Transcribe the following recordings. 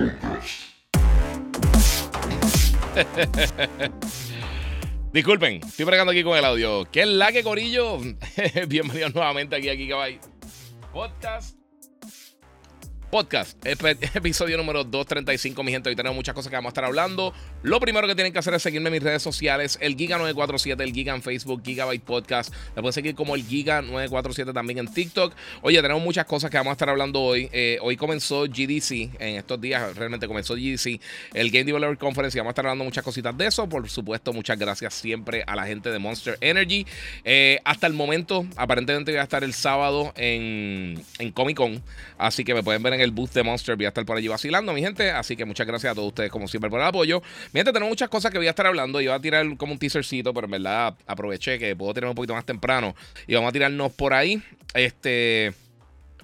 Disculpen, estoy bregando aquí con el audio. ¿Qué es la que corillo? Bienvenidos nuevamente aquí a Gigabyte Podcast podcast, episodio número 235, mi gente. Hoy tenemos muchas cosas que vamos a estar hablando. Lo primero que tienen que hacer es seguirme en mis redes sociales, el Giga947, el Giga en Facebook, Gigabyte Podcast. Me pueden seguir como el Giga947 también en TikTok. Oye, tenemos muchas cosas que vamos a estar hablando hoy. Eh, hoy comenzó GDC, en estos días realmente comenzó GDC, el Game Developer Conference, y vamos a estar hablando muchas cositas de eso. Por supuesto, muchas gracias siempre a la gente de Monster Energy. Eh, hasta el momento, aparentemente voy a estar el sábado en, en Comic Con, así que me pueden ver en el booth de Monster. Voy a estar por allí vacilando, mi gente. Así que muchas gracias a todos ustedes, como siempre, por el apoyo. Mi gente, tenemos muchas cosas que voy a estar hablando. Iba a tirar como un teasercito, pero en verdad aproveché que puedo tener un poquito más temprano. Y vamos a tirarnos por ahí. Este.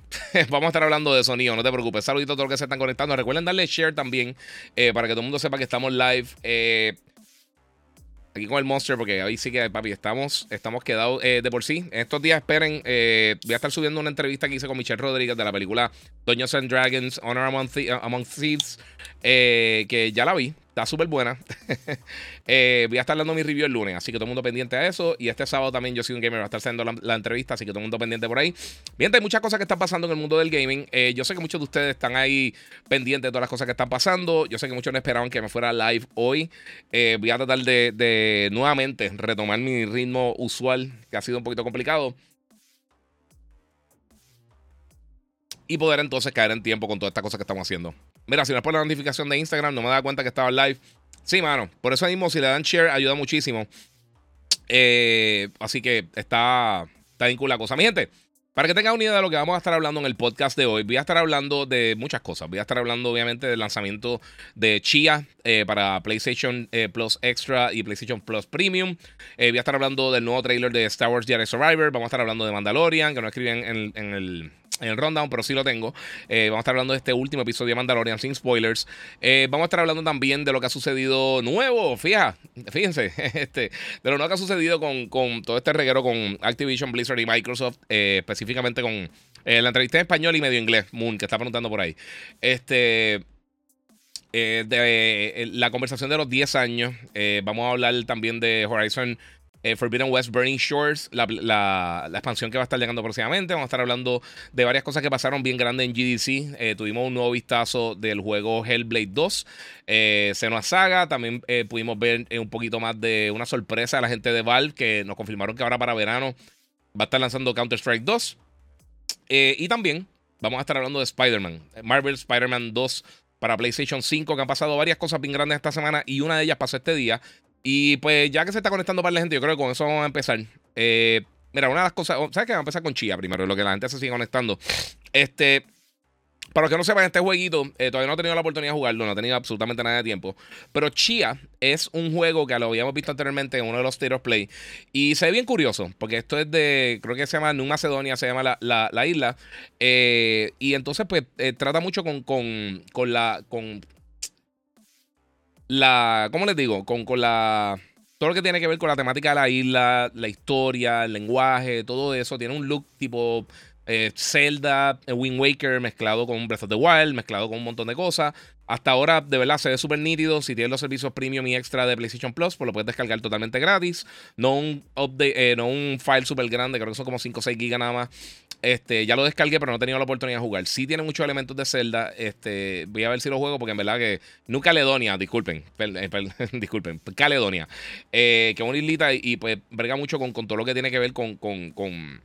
Vamos a estar hablando de sonido, no te preocupes. Saluditos a todos los que se están conectando. Recuerden darle share también eh, para que todo el mundo sepa que estamos live. Eh, aquí con el Monster, porque ahí sí que, papi, estamos, estamos quedados eh, de por sí. Estos días, esperen, eh, voy a estar subiendo una entrevista que hice con Michelle Rodríguez de la película Dungeons and Dragons, Honor Among, Thieves, eh, que ya la vi. Está súper buena. Eh, voy a estar dando mi review el lunes, así que todo el mundo pendiente a eso. Y este sábado también yo soy un gamer, va a estar haciendo la, entrevista, así que todo el mundo pendiente por ahí. Bien, hay muchas cosas que están pasando en el mundo del gaming. Eh, yo sé que muchos de ustedes están ahí pendientes de todas las cosas que están pasando. Yo sé que muchos no esperaban que me fuera live hoy. Eh, voy a tratar de, de nuevamente retomar mi ritmo usual, que ha sido un poquito complicado. y poder entonces caer en tiempo con todas estas cosas que estamos haciendo. Mira, si no es por la notificación de Instagram, no me da cuenta que estaba live. Sí, mano. Por eso mismo, si le dan share, ayuda muchísimo. Eh, así que está, está bien la cosa. Mi gente, para que tengan una idea de lo que vamos a estar hablando en el podcast de hoy, voy a estar hablando de muchas cosas. Voy a estar hablando, obviamente, del lanzamiento de Chia eh, para PlayStation eh, Plus Extra y PlayStation Plus Premium. voy a estar hablando del nuevo trailer de Star Wars Jedi Survivor. Vamos a estar hablando de Mandalorian, que no escribí en el en el rundown, pero sí lo tengo. Eh, vamos a estar hablando de este último episodio de Mandalorian sin spoilers. Eh, vamos a estar hablando también de lo que ha sucedido nuevo, fíjate, fíjense, este, de lo nuevo que ha sucedido con, todo este reguero con Activision, Blizzard y Microsoft, eh, específicamente con la entrevista en español y medio inglés, Moon, que está preguntando por ahí. Este. de la conversación de los 10 años. vamos a hablar también de Horizon eh, Forbidden West Burning Shores, la, expansión que va a estar llegando próximamente. Vamos a estar hablando de varias cosas que pasaron bien grandes en GDC. Eh, tuvimos un nuevo vistazo del juego Hellblade 2, eh, Senua Saga. También eh, pudimos ver un poquito más de una sorpresa a la gente de Valve que nos confirmaron que ahora para verano va a estar lanzando Counter-Strike 2. y también vamos a estar hablando de Spider-Man, Marvel Spider-Man 2 para PlayStation 5, que han pasado varias cosas bien grandes esta semana y una de ellas pasó este día. Y pues ya que se está conectando para la gente, yo creo que con eso vamos a empezar. Eh, mira, una de las cosas, ¿sabes qué? Vamos a empezar con Chia primero, lo que la gente se sigue conectando. Este, para los que no sepan, este jueguito eh, todavía no he tenido la oportunidad de jugarlo, no he tenido absolutamente nada de tiempo. Pero Chia es un juego que lo habíamos visto anteriormente en uno de los State of Play. Y se ve bien curioso, porque esto es de, creo que se llama New Macedonia, se llama la, isla. Eh, y entonces, pues, trata mucho con, con, con la. Con, la, ¿cómo les digo? Con, con la, todo lo que tiene que ver con la temática de la isla, la historia, el lenguaje, todo eso, tiene un look tipo eh, Zelda, eh, Wind Waker mezclado con Breath of the Wild, mezclado con un montón de cosas. Hasta ahora, de verdad, se ve súper nítido. Si tienes los servicios premium y extra de PlayStation Plus, pues lo puedes descargar totalmente gratis. No un, update, eh, no un file súper grande, creo que son como 5 o 6 gigas nada más. Este, ya lo descargué, pero no he tenido la oportunidad de jugar. Sí tiene muchos elementos de Zelda. Este, voy a ver si lo juego, porque en verdad que. No Caledonia, disculpen. disculpen. Caledonia. que es una islita y, pues brega mucho con, con, todo lo que tiene que ver con, con, con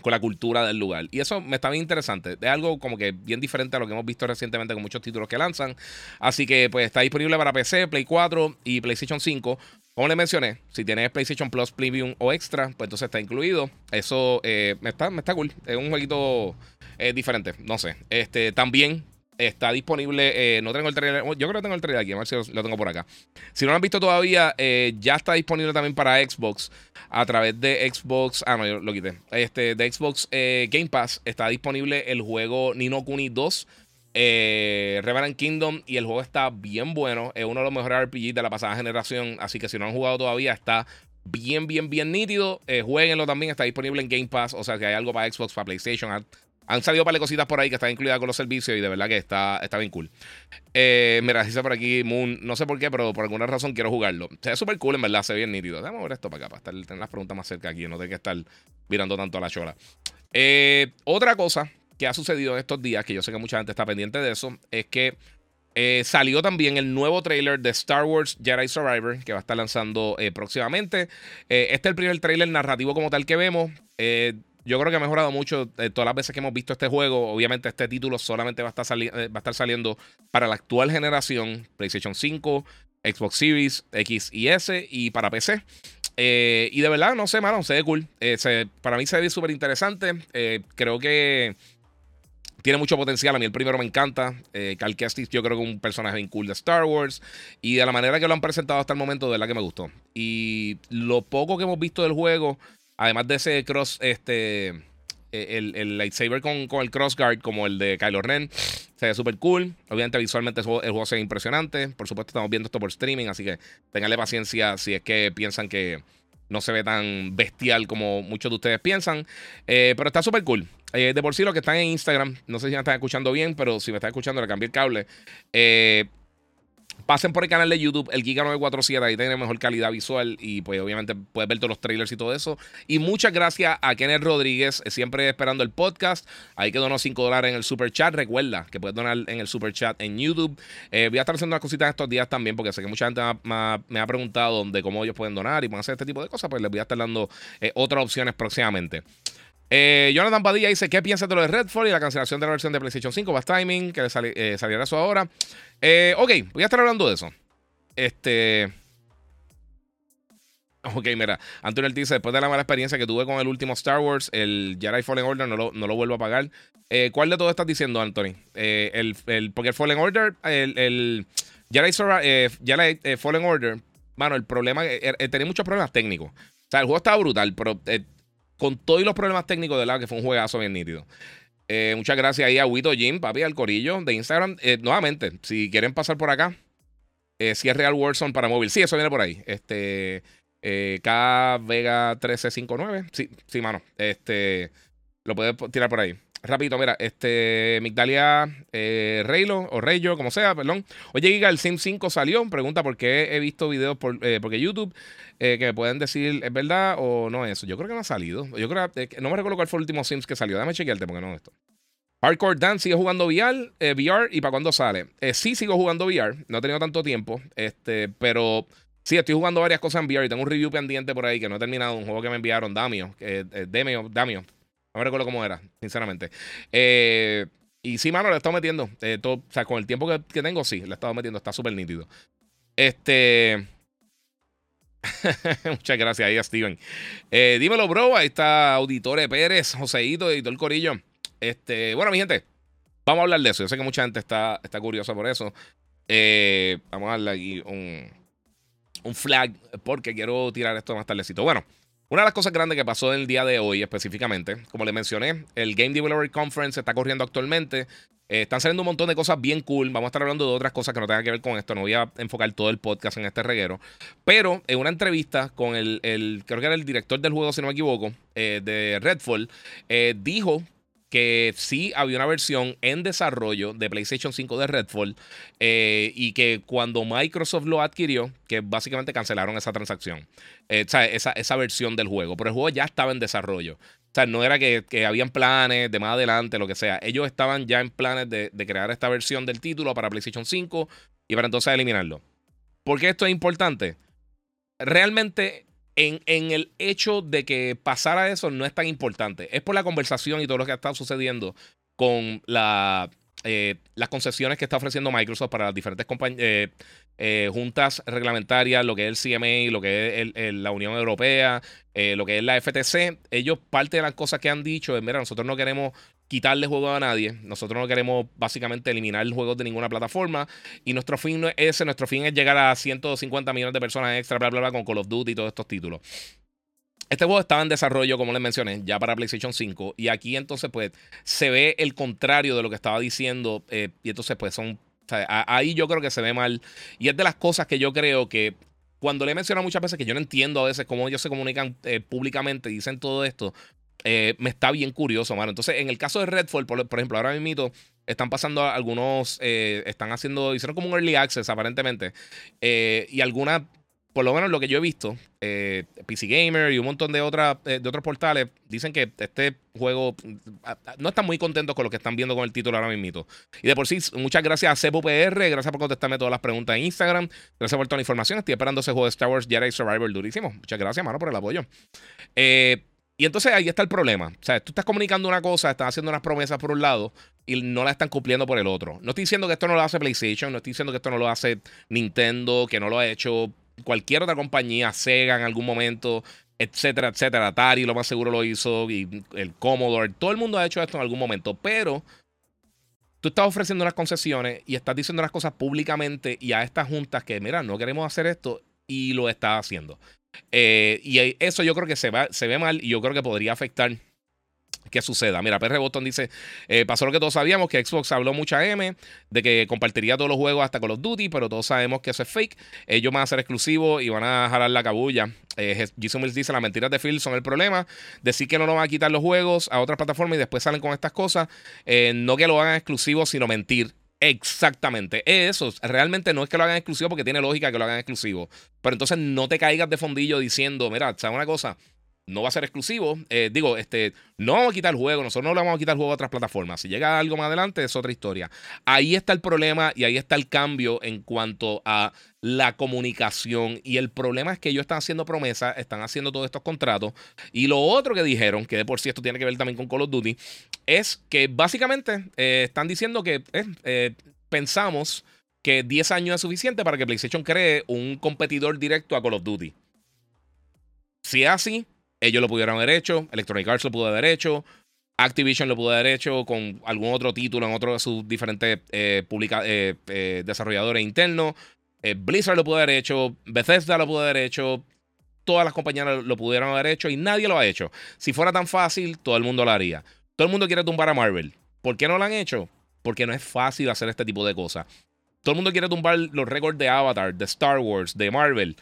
con la cultura del lugar. Y eso me está bien interesante. Es algo como que bien diferente a lo que hemos visto recientemente con muchos títulos que lanzan. Así que pues está disponible para PC, Play 4 y PlayStation 5. Como les mencioné, si tienes PlayStation Plus Premium o Extra, pues entonces está incluido. Eso eh, me, está, me está cool. Es un jueguito eh, diferente. No sé. Este, también está disponible. Eh, no tengo el trailer. Yo creo que tengo el trailer aquí. A si lo tengo por acá. Si no lo han visto todavía, eh, ya está disponible también para Xbox. A través de Xbox. Ah, no, yo lo quité. Este, de Xbox Game Pass está disponible el juego Nino Kuni 2. Revenant Kingdom. Y el juego está bien bueno. Es uno de los mejores RPGs de la pasada generación. Así que si no han jugado todavía, está bien, bien, bien nítido. Eh, jueguenlo también, está disponible en Game Pass. O sea que hay algo para Xbox, para PlayStation. Han, salido para cositas por ahí que están incluidas con los servicios y de verdad que está, está bien cool. Eh, mira, dice por aquí Moon, no sé por qué, pero por alguna razón quiero jugarlo. Se ve súper cool, en verdad, se ve bien nítido. Déjame ver esto para acá, para estar, tener las preguntas más cerca aquí, no tengo que estar mirando tanto a la chola. Eh, otra cosa que ha sucedido en estos días, que yo sé que mucha gente está pendiente de eso, es que eh, salió también el nuevo trailer de Star Wars Jedi Survivor, que va a estar lanzando eh, próximamente. Este es el primer trailer narrativo como tal que vemos. Yo creo que ha mejorado mucho todas las veces que hemos visto este juego. Obviamente este título solamente va a, estar va a estar saliendo para la actual generación, PlayStation 5, Xbox Series, X y S y para PC. y de verdad, no sé, mano, se ve cool. para mí se ve súper interesante. creo que tiene mucho potencial. A mí el primero me encanta. Eh, Kestis, yo creo que es un personaje bien cool de Star Wars. Y de la manera que lo han presentado hasta el momento, de verdad que me gustó. Y lo poco que hemos visto del juego, además de ese cross, este. Eh, el, lightsaber con, con, el crossguard, como el de Kylo Ren, se ve súper cool. Obviamente, visualmente el juego, se ve impresionante. Por supuesto, estamos viendo esto por streaming, así que tenganle paciencia si es que piensan que no se ve tan bestial como muchos de ustedes piensan. Eh, pero está súper cool. Eh, de por sí, los que están en Instagram, no sé si me están escuchando bien, pero si me están escuchando, le cambié el cable. Eh, pasen por el canal de YouTube, el Giga 947, ahí tiene mejor calidad visual y pues obviamente puedes ver todos los trailers y todo eso. Y muchas gracias a Kenneth Rodríguez, eh, siempre esperando el podcast. Ahí que donó 5 dólares en el super chat. Recuerda que puedes donar en el super chat en YouTube. voy a estar haciendo unas cositas estos días también porque sé que mucha gente me ha, preguntado de cómo ellos pueden donar y pueden hacer este tipo de cosas. Pues les voy a estar dando otras opciones próximamente. Eh, Jonathan Padilla dice: ¿Qué piensas de lo de Redfall y la cancelación de la versión de PlayStation 5? Best timing, que le eh, saliera eso ahora. Eh, ok, voy a estar hablando de eso. Este. Ok, mira, Antonio dice, después de la mala experiencia que tuve con el último Star Wars, el Jedi Fallen Order no lo, no lo vuelvo a pagar. Eh, ¿Cuál de todo estás diciendo, Anthony? el, el, porque el Fallen Order, el, el Jedi Fallen Order, mano, el problema, tenía muchos problemas técnicos. O sea, el juego estaba brutal, pero con todos los problemas técnicos de la que fue un juegazo bien nítido. Eh, muchas gracias ahí a Wito Jim, papi, al corillo de Instagram. Eh, nuevamente, si quieren pasar por acá, eh, si es Real Warzone para móvil. Sí, eso viene por ahí. Este, K Vega 1359. Sí, sí, mano. Este, lo puedes tirar por ahí. Rapidito, mira, este Migdalia eh, Reylo o Reyo, como sea, perdón. Oye, Giga, el Sim 5 salió. Pregunta por qué he visto videos por eh, porque YouTube eh, que me pueden decir es verdad o no es eso. Yo creo que no ha salido. Yo creo que no me recuerdo cuál fue el último Sims que salió. Déjame chequearte porque no esto. Hardcore Dance sigue jugando VR, VR y para cuándo sale. sí sigo jugando VR. No he tenido tanto tiempo. Este, pero sí, estoy jugando varias cosas en VR y tengo un review pendiente por ahí que no he terminado. Un juego que me enviaron, Damio. Demio, Damio no me recuerdo cómo era, sinceramente. Eh, y sí, mano, le he estado metiendo. Eh, todo, o sea, con el tiempo que, tengo, sí, le he estado metiendo. Está súper nítido. Este. Muchas gracias ahí Steven. Eh, dímelo, bro. Ahí está Auditore Pérez, Joseito, editor Corillo. Este, bueno, mi gente, vamos a hablar de eso. Yo sé que mucha gente está, está curiosa por eso. vamos a darle aquí un, un flag porque quiero tirar esto más tardecito. Bueno. Una de las cosas grandes que pasó en el día de hoy específicamente, como le mencioné, el Game Developer Conference está corriendo actualmente. Eh, están saliendo un montón de cosas bien cool. Vamos a estar hablando de otras cosas que no tengan que ver con esto. No voy a enfocar todo el podcast en este reguero. Pero en una entrevista con el, creo que era el director del juego, si no me equivoco, eh, de Redfall, eh, dijo que sí había una versión en desarrollo de PlayStation 5 de Redfall eh, y que cuando Microsoft lo adquirió, que básicamente cancelaron esa transacción, eh, o sea, esa, esa, versión del juego, pero el juego ya estaba en desarrollo. O sea, no era que, habían planes de más adelante, lo que sea. Ellos estaban ya en planes de, de crear esta versión del título para PlayStation 5 y para entonces eliminarlo. ¿Por qué esto es importante? Realmente en, el hecho de que pasara eso no es tan importante. Es por la conversación y todo lo que ha estado sucediendo con la, eh, las concesiones que está ofreciendo Microsoft para las diferentes eh, eh, juntas reglamentarias, lo que es el CMA, lo que es la Unión Europea, lo que es la FTC. Ellos, parte de las cosas que han dicho es, mira, nosotros no queremos quitarle juego a nadie. Nosotros no queremos básicamente eliminar el juego de ninguna plataforma. Y nuestro fin no es ese, nuestro fin es llegar a 150 millones de personas extra, bla, bla, bla, con Call of Duty y todos estos títulos. Este juego estaba en desarrollo, como les mencioné, ya para PlayStation 5. Y aquí entonces, pues, se ve el contrario de lo que estaba diciendo. Eh, y entonces, pues, son. ahí yo creo que se ve mal. Y es de las cosas que yo creo que. Cuando le he mencionado muchas veces que yo no entiendo a veces cómo ellos se comunican eh, públicamente dicen todo esto, eh, me está bien curioso, mano. Entonces, en el caso de Redfall, por, ejemplo, ahora mismo están pasando algunos, están haciendo, hicieron como un early access aparentemente, y algunas por lo menos lo que yo he visto, eh, PC Gamer y un montón de, otras eh, de otros portales dicen que este juego no están muy contentos con lo que están viendo con el título ahora mismo. Y de por sí, muchas gracias a CPUPR, gracias por contestarme todas las preguntas en Instagram, gracias por toda la información. Estoy esperando ese juego de Star Wars Jedi Survivor durísimo. Muchas gracias, mano, por el apoyo. Eh, y entonces ahí está el problema. O sea, tú estás comunicando una cosa, estás haciendo unas promesas por un lado y no la están cumpliendo por el otro. No estoy diciendo que esto no lo hace PlayStation, no estoy diciendo que esto no lo hace Nintendo, que no lo ha hecho cualquier otra compañía, Sega en algún momento, etcétera, etcétera. Atari lo más seguro lo hizo y el Commodore. Todo el mundo ha hecho esto en algún momento, pero tú estás ofreciendo unas concesiones y estás diciendo las cosas públicamente y a estas juntas que, mira, no queremos hacer esto y lo estás haciendo. Eh, y eso yo creo que se, va, ve mal y yo creo que podría afectar que suceda. Mira, PR Boston dice: eh, Pasó lo que todos sabíamos, que Xbox habló mucha M, de que compartiría todos los juegos hasta Call of Duty, pero todos sabemos que eso es fake. Ellos van a ser exclusivos y van a jalar la cabulla. Eh, Jason Mills dice: Las mentiras de Phil son el problema. Decir que no nos van a quitar los juegos a otras plataformas y después salen con estas cosas. Eh, no que lo hagan exclusivo, sino mentir. Exactamente. Eso realmente no es que lo hagan exclusivo porque tiene lógica que lo hagan exclusivo. Pero entonces no te caigas de fondillo diciendo, mira, ¿sabes una cosa? No va a ser exclusivo. Eh, digo, este, no vamos a quitar el juego, nosotros no le vamos a quitar el juego a otras plataformas. Si llega algo más adelante, es otra historia. Ahí está el problema y ahí está el cambio en cuanto a la comunicación. Y el problema es que ellos están haciendo promesas, están haciendo todos estos contratos. Y lo otro que dijeron, que de por sí esto tiene que ver también con Call of Duty, es que básicamente eh, están diciendo que eh, pensamos que 10 años es suficiente para que PlayStation cree un competidor directo a Call of Duty. Si es así, ellos lo pudieron haber hecho, Electronic Arts lo pudo haber hecho, Activision lo pudo haber hecho con algún otro título en otro de sus diferentes eh, eh, eh, desarrolladores internos. Blizzard lo pudo haber hecho, Bethesda lo pudo haber hecho, todas las compañías lo, pudieron haber hecho y nadie lo ha hecho. Si fuera tan fácil, todo el mundo lo haría. Todo el mundo quiere tumbar a Marvel. ¿Por qué no lo han hecho? Porque no es fácil hacer este tipo de cosas. Todo el mundo quiere tumbar los récords de Avatar, de Star Wars, de Marvel.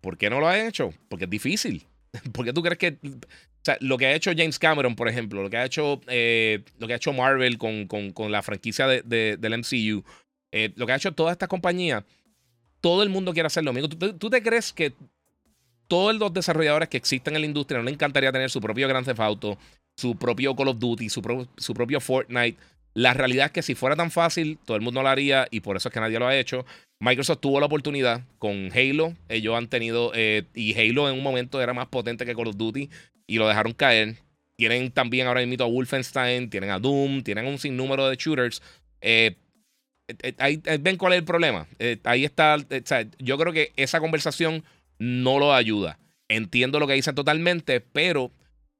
¿Por qué no lo han hecho? Porque es difícil. ¿Por qué tú crees que... O sea, lo que ha hecho James Cameron, por ejemplo, lo que ha hecho, eh, lo que ha hecho Marvel con, con, la franquicia de, del MCU, eh, lo que ha hecho toda esta compañía, todo el mundo quiere hacer lo mismo. ¿Tú, te crees que todos los desarrolladores que existen en la industria no le encantaría tener su propio Grand Theft Auto, su propio Call of Duty, su, su propio Fortnite? La realidad es que si fuera tan fácil, todo el mundo lo haría y por eso es que nadie lo ha hecho. Microsoft tuvo la oportunidad con Halo. Ellos han tenido, eh, y Halo en un momento era más potente que Call of Duty y lo dejaron caer. Tienen también ahora mismo a Wolfenstein, tienen a Doom, tienen un sinnúmero de shooters. Eh, eh, ahí ven cuál es el problema. ahí está. yo creo que esa conversación no lo ayuda. Entiendo lo que dicen totalmente, pero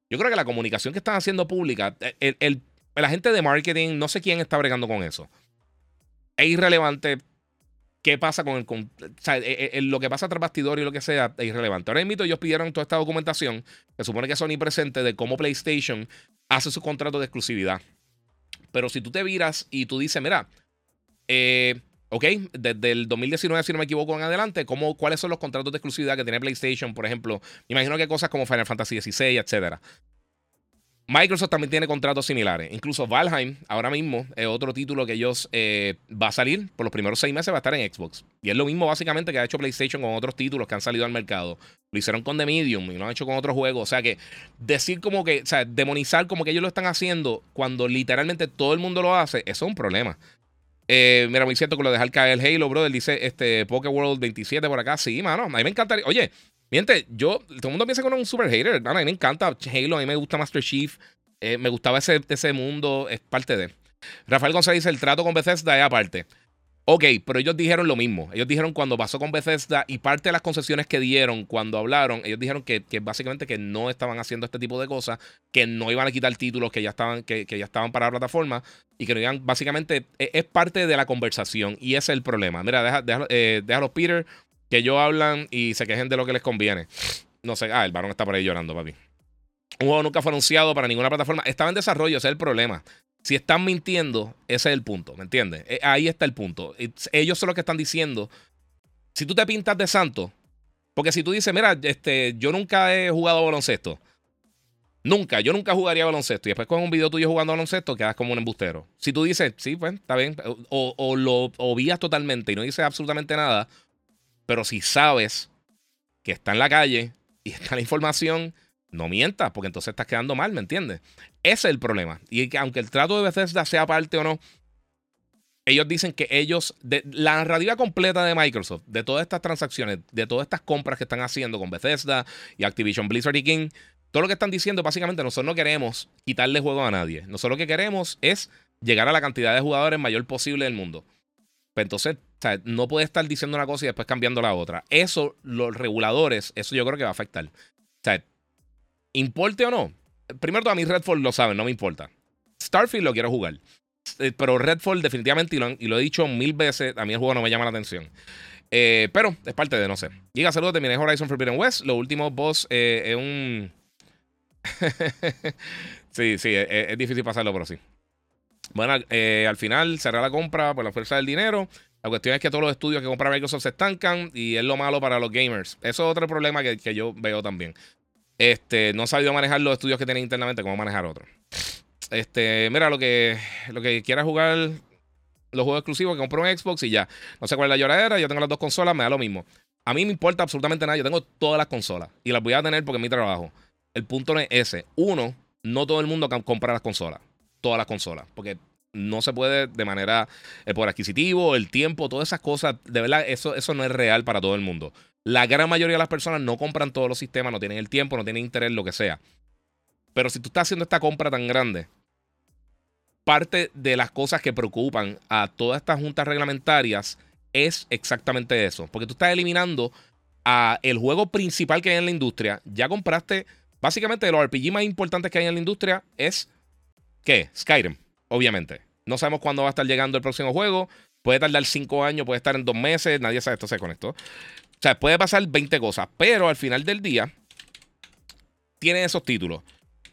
yo creo que la comunicación que están haciendo pública, el, el la gente de marketing, no sé quién está bregando con eso. Es irrelevante qué pasa con el. o sea, e, e, lo que pasa tras bastidor y lo que sea es irrelevante. Ahora mismo ellos pidieron toda esta documentación, que supone que son presente de cómo PlayStation hace su contrato de exclusividad. Pero si tú te viras y tú dices, mira, eh, ok, desde el 2019, si no me equivoco, en adelante, ¿cómo, ¿cuáles son los contratos de exclusividad que tiene PlayStation, por ejemplo? Imagino que cosas como Final Fantasy XVI, etcétera. Microsoft también tiene contratos similares. Incluso Valheim, ahora mismo, es otro título que ellos eh, va a salir por los primeros seis meses, va a estar en Xbox. Y es lo mismo básicamente que ha hecho PlayStation con otros títulos que han salido al mercado. Lo hicieron con The Medium y lo han hecho con otros juegos. O sea que decir como que, o sea, demonizar como que ellos lo están haciendo cuando literalmente todo el mundo lo hace, eso es un problema. Eh, mira, muy cierto que lo dejar caer el Halo, brother. Dice este World 27 por acá. Sí, mano. A mí me encantaría. Oye, Miente, yo, todo el mundo piensa que uno es un super hater. A mí me encanta Halo, a mí me gusta Master Chief. Eh, me gustaba ese, ese mundo, es parte de. Rafael González dice: el trato con Bethesda es aparte. Ok, pero ellos dijeron lo mismo. Ellos dijeron cuando pasó con Bethesda y parte de las concesiones que dieron cuando hablaron, ellos dijeron que, básicamente que no estaban haciendo este tipo de cosas, que no iban a quitar títulos que ya estaban, que, ya estaban para la plataforma y que no iban, básicamente, e, es, parte de la conversación y ese es el problema. Mira, deja, eh, déjalo, Peter, que ellos hablan y se quejen de lo que les conviene. No sé, ah, el varón está por ahí llorando, papi. Un juego nunca fue anunciado para ninguna plataforma. Estaba en desarrollo, ese es el problema. Si están mintiendo, ese es el punto, ¿me entiendes? Eh, ahí está el punto. Ellos son los que están diciendo, si tú te pintas de santo, porque si tú dices, mira, este, yo nunca he jugado baloncesto. Nunca, yo nunca jugaría baloncesto. Y después con un video tuyo jugando baloncesto, quedas como un embustero. Si tú dices, sí, pues, está bien. O, lo obvias totalmente y no dices absolutamente nada. Pero si sabes que está en la calle y está la información, no mientas, porque entonces estás quedando mal, ¿me entiendes? Ese es el problema. Y que aunque el trato de Bethesda sea parte o no, ellos dicen que ellos, de, la narrativa completa de Microsoft, de todas estas transacciones, de todas estas compras que están haciendo con Bethesda y Activision Blizzard y King, todo lo que están diciendo, básicamente, nosotros no queremos quitarle juego a nadie. Nosotros lo que queremos es llegar a la cantidad de jugadores mayor posible del mundo. Pues entonces, no puede estar diciendo una cosa y después cambiando la otra. Eso, los reguladores, eso yo creo que va a afectar. ¿Importe o no? Primero, a mí Redfall lo saben, no me importa. Starfield lo quiero jugar. Eh, pero Redfall definitivamente, y lo, he dicho mil veces, a mí el juego no me llama la atención. Eh, pero es parte de, no sé. Giga, saludos, terminé Horizon Forbidden West. Lo último boss eh, es un... sí, sí, es, difícil pasarlo, pero sí. Bueno, al final cerrar la compra por la fuerza del dinero. La cuestión es que todos los estudios que compra Microsoft se estancan y es lo malo para los gamers. Eso es otro problema que, que yo veo también. Este, no ha sabido manejar los estudios que tiene internamente, como manejar otros. Este, mira, lo que, lo que quiera jugar los juegos exclusivos, que compro un Xbox y ya. No sé cuál es la lloradera, yo tengo las dos consolas, me da lo mismo. A mí me importa absolutamente nada, yo tengo todas las consolas y las voy a tener porque es mi trabajo. El punto no es ese. Uno, no todo el mundo compra las consolas, todas las consolas, porque no se puede de manera eh, por adquisitivo, el tiempo, todas esas cosas, de verdad, eso, eso no es real para todo el mundo. La gran mayoría de las personas no compran todos los sistemas, no tienen el tiempo, no tienen interés, lo que sea. Pero si tú estás haciendo esta compra tan grande, parte de las cosas que preocupan a todas estas juntas reglamentarias es exactamente eso. Porque tú estás eliminando a el juego principal que hay en la industria. Ya compraste, básicamente, de los RPG más importantes que hay en la industria es, ¿qué? Skyrim, obviamente. No sabemos cuándo va a estar llegando el próximo juego. Puede tardar cinco años, puede estar en dos meses. Nadie sabe esto se conectó. O sea, puede pasar 20 cosas, pero al final del día tiene esos títulos.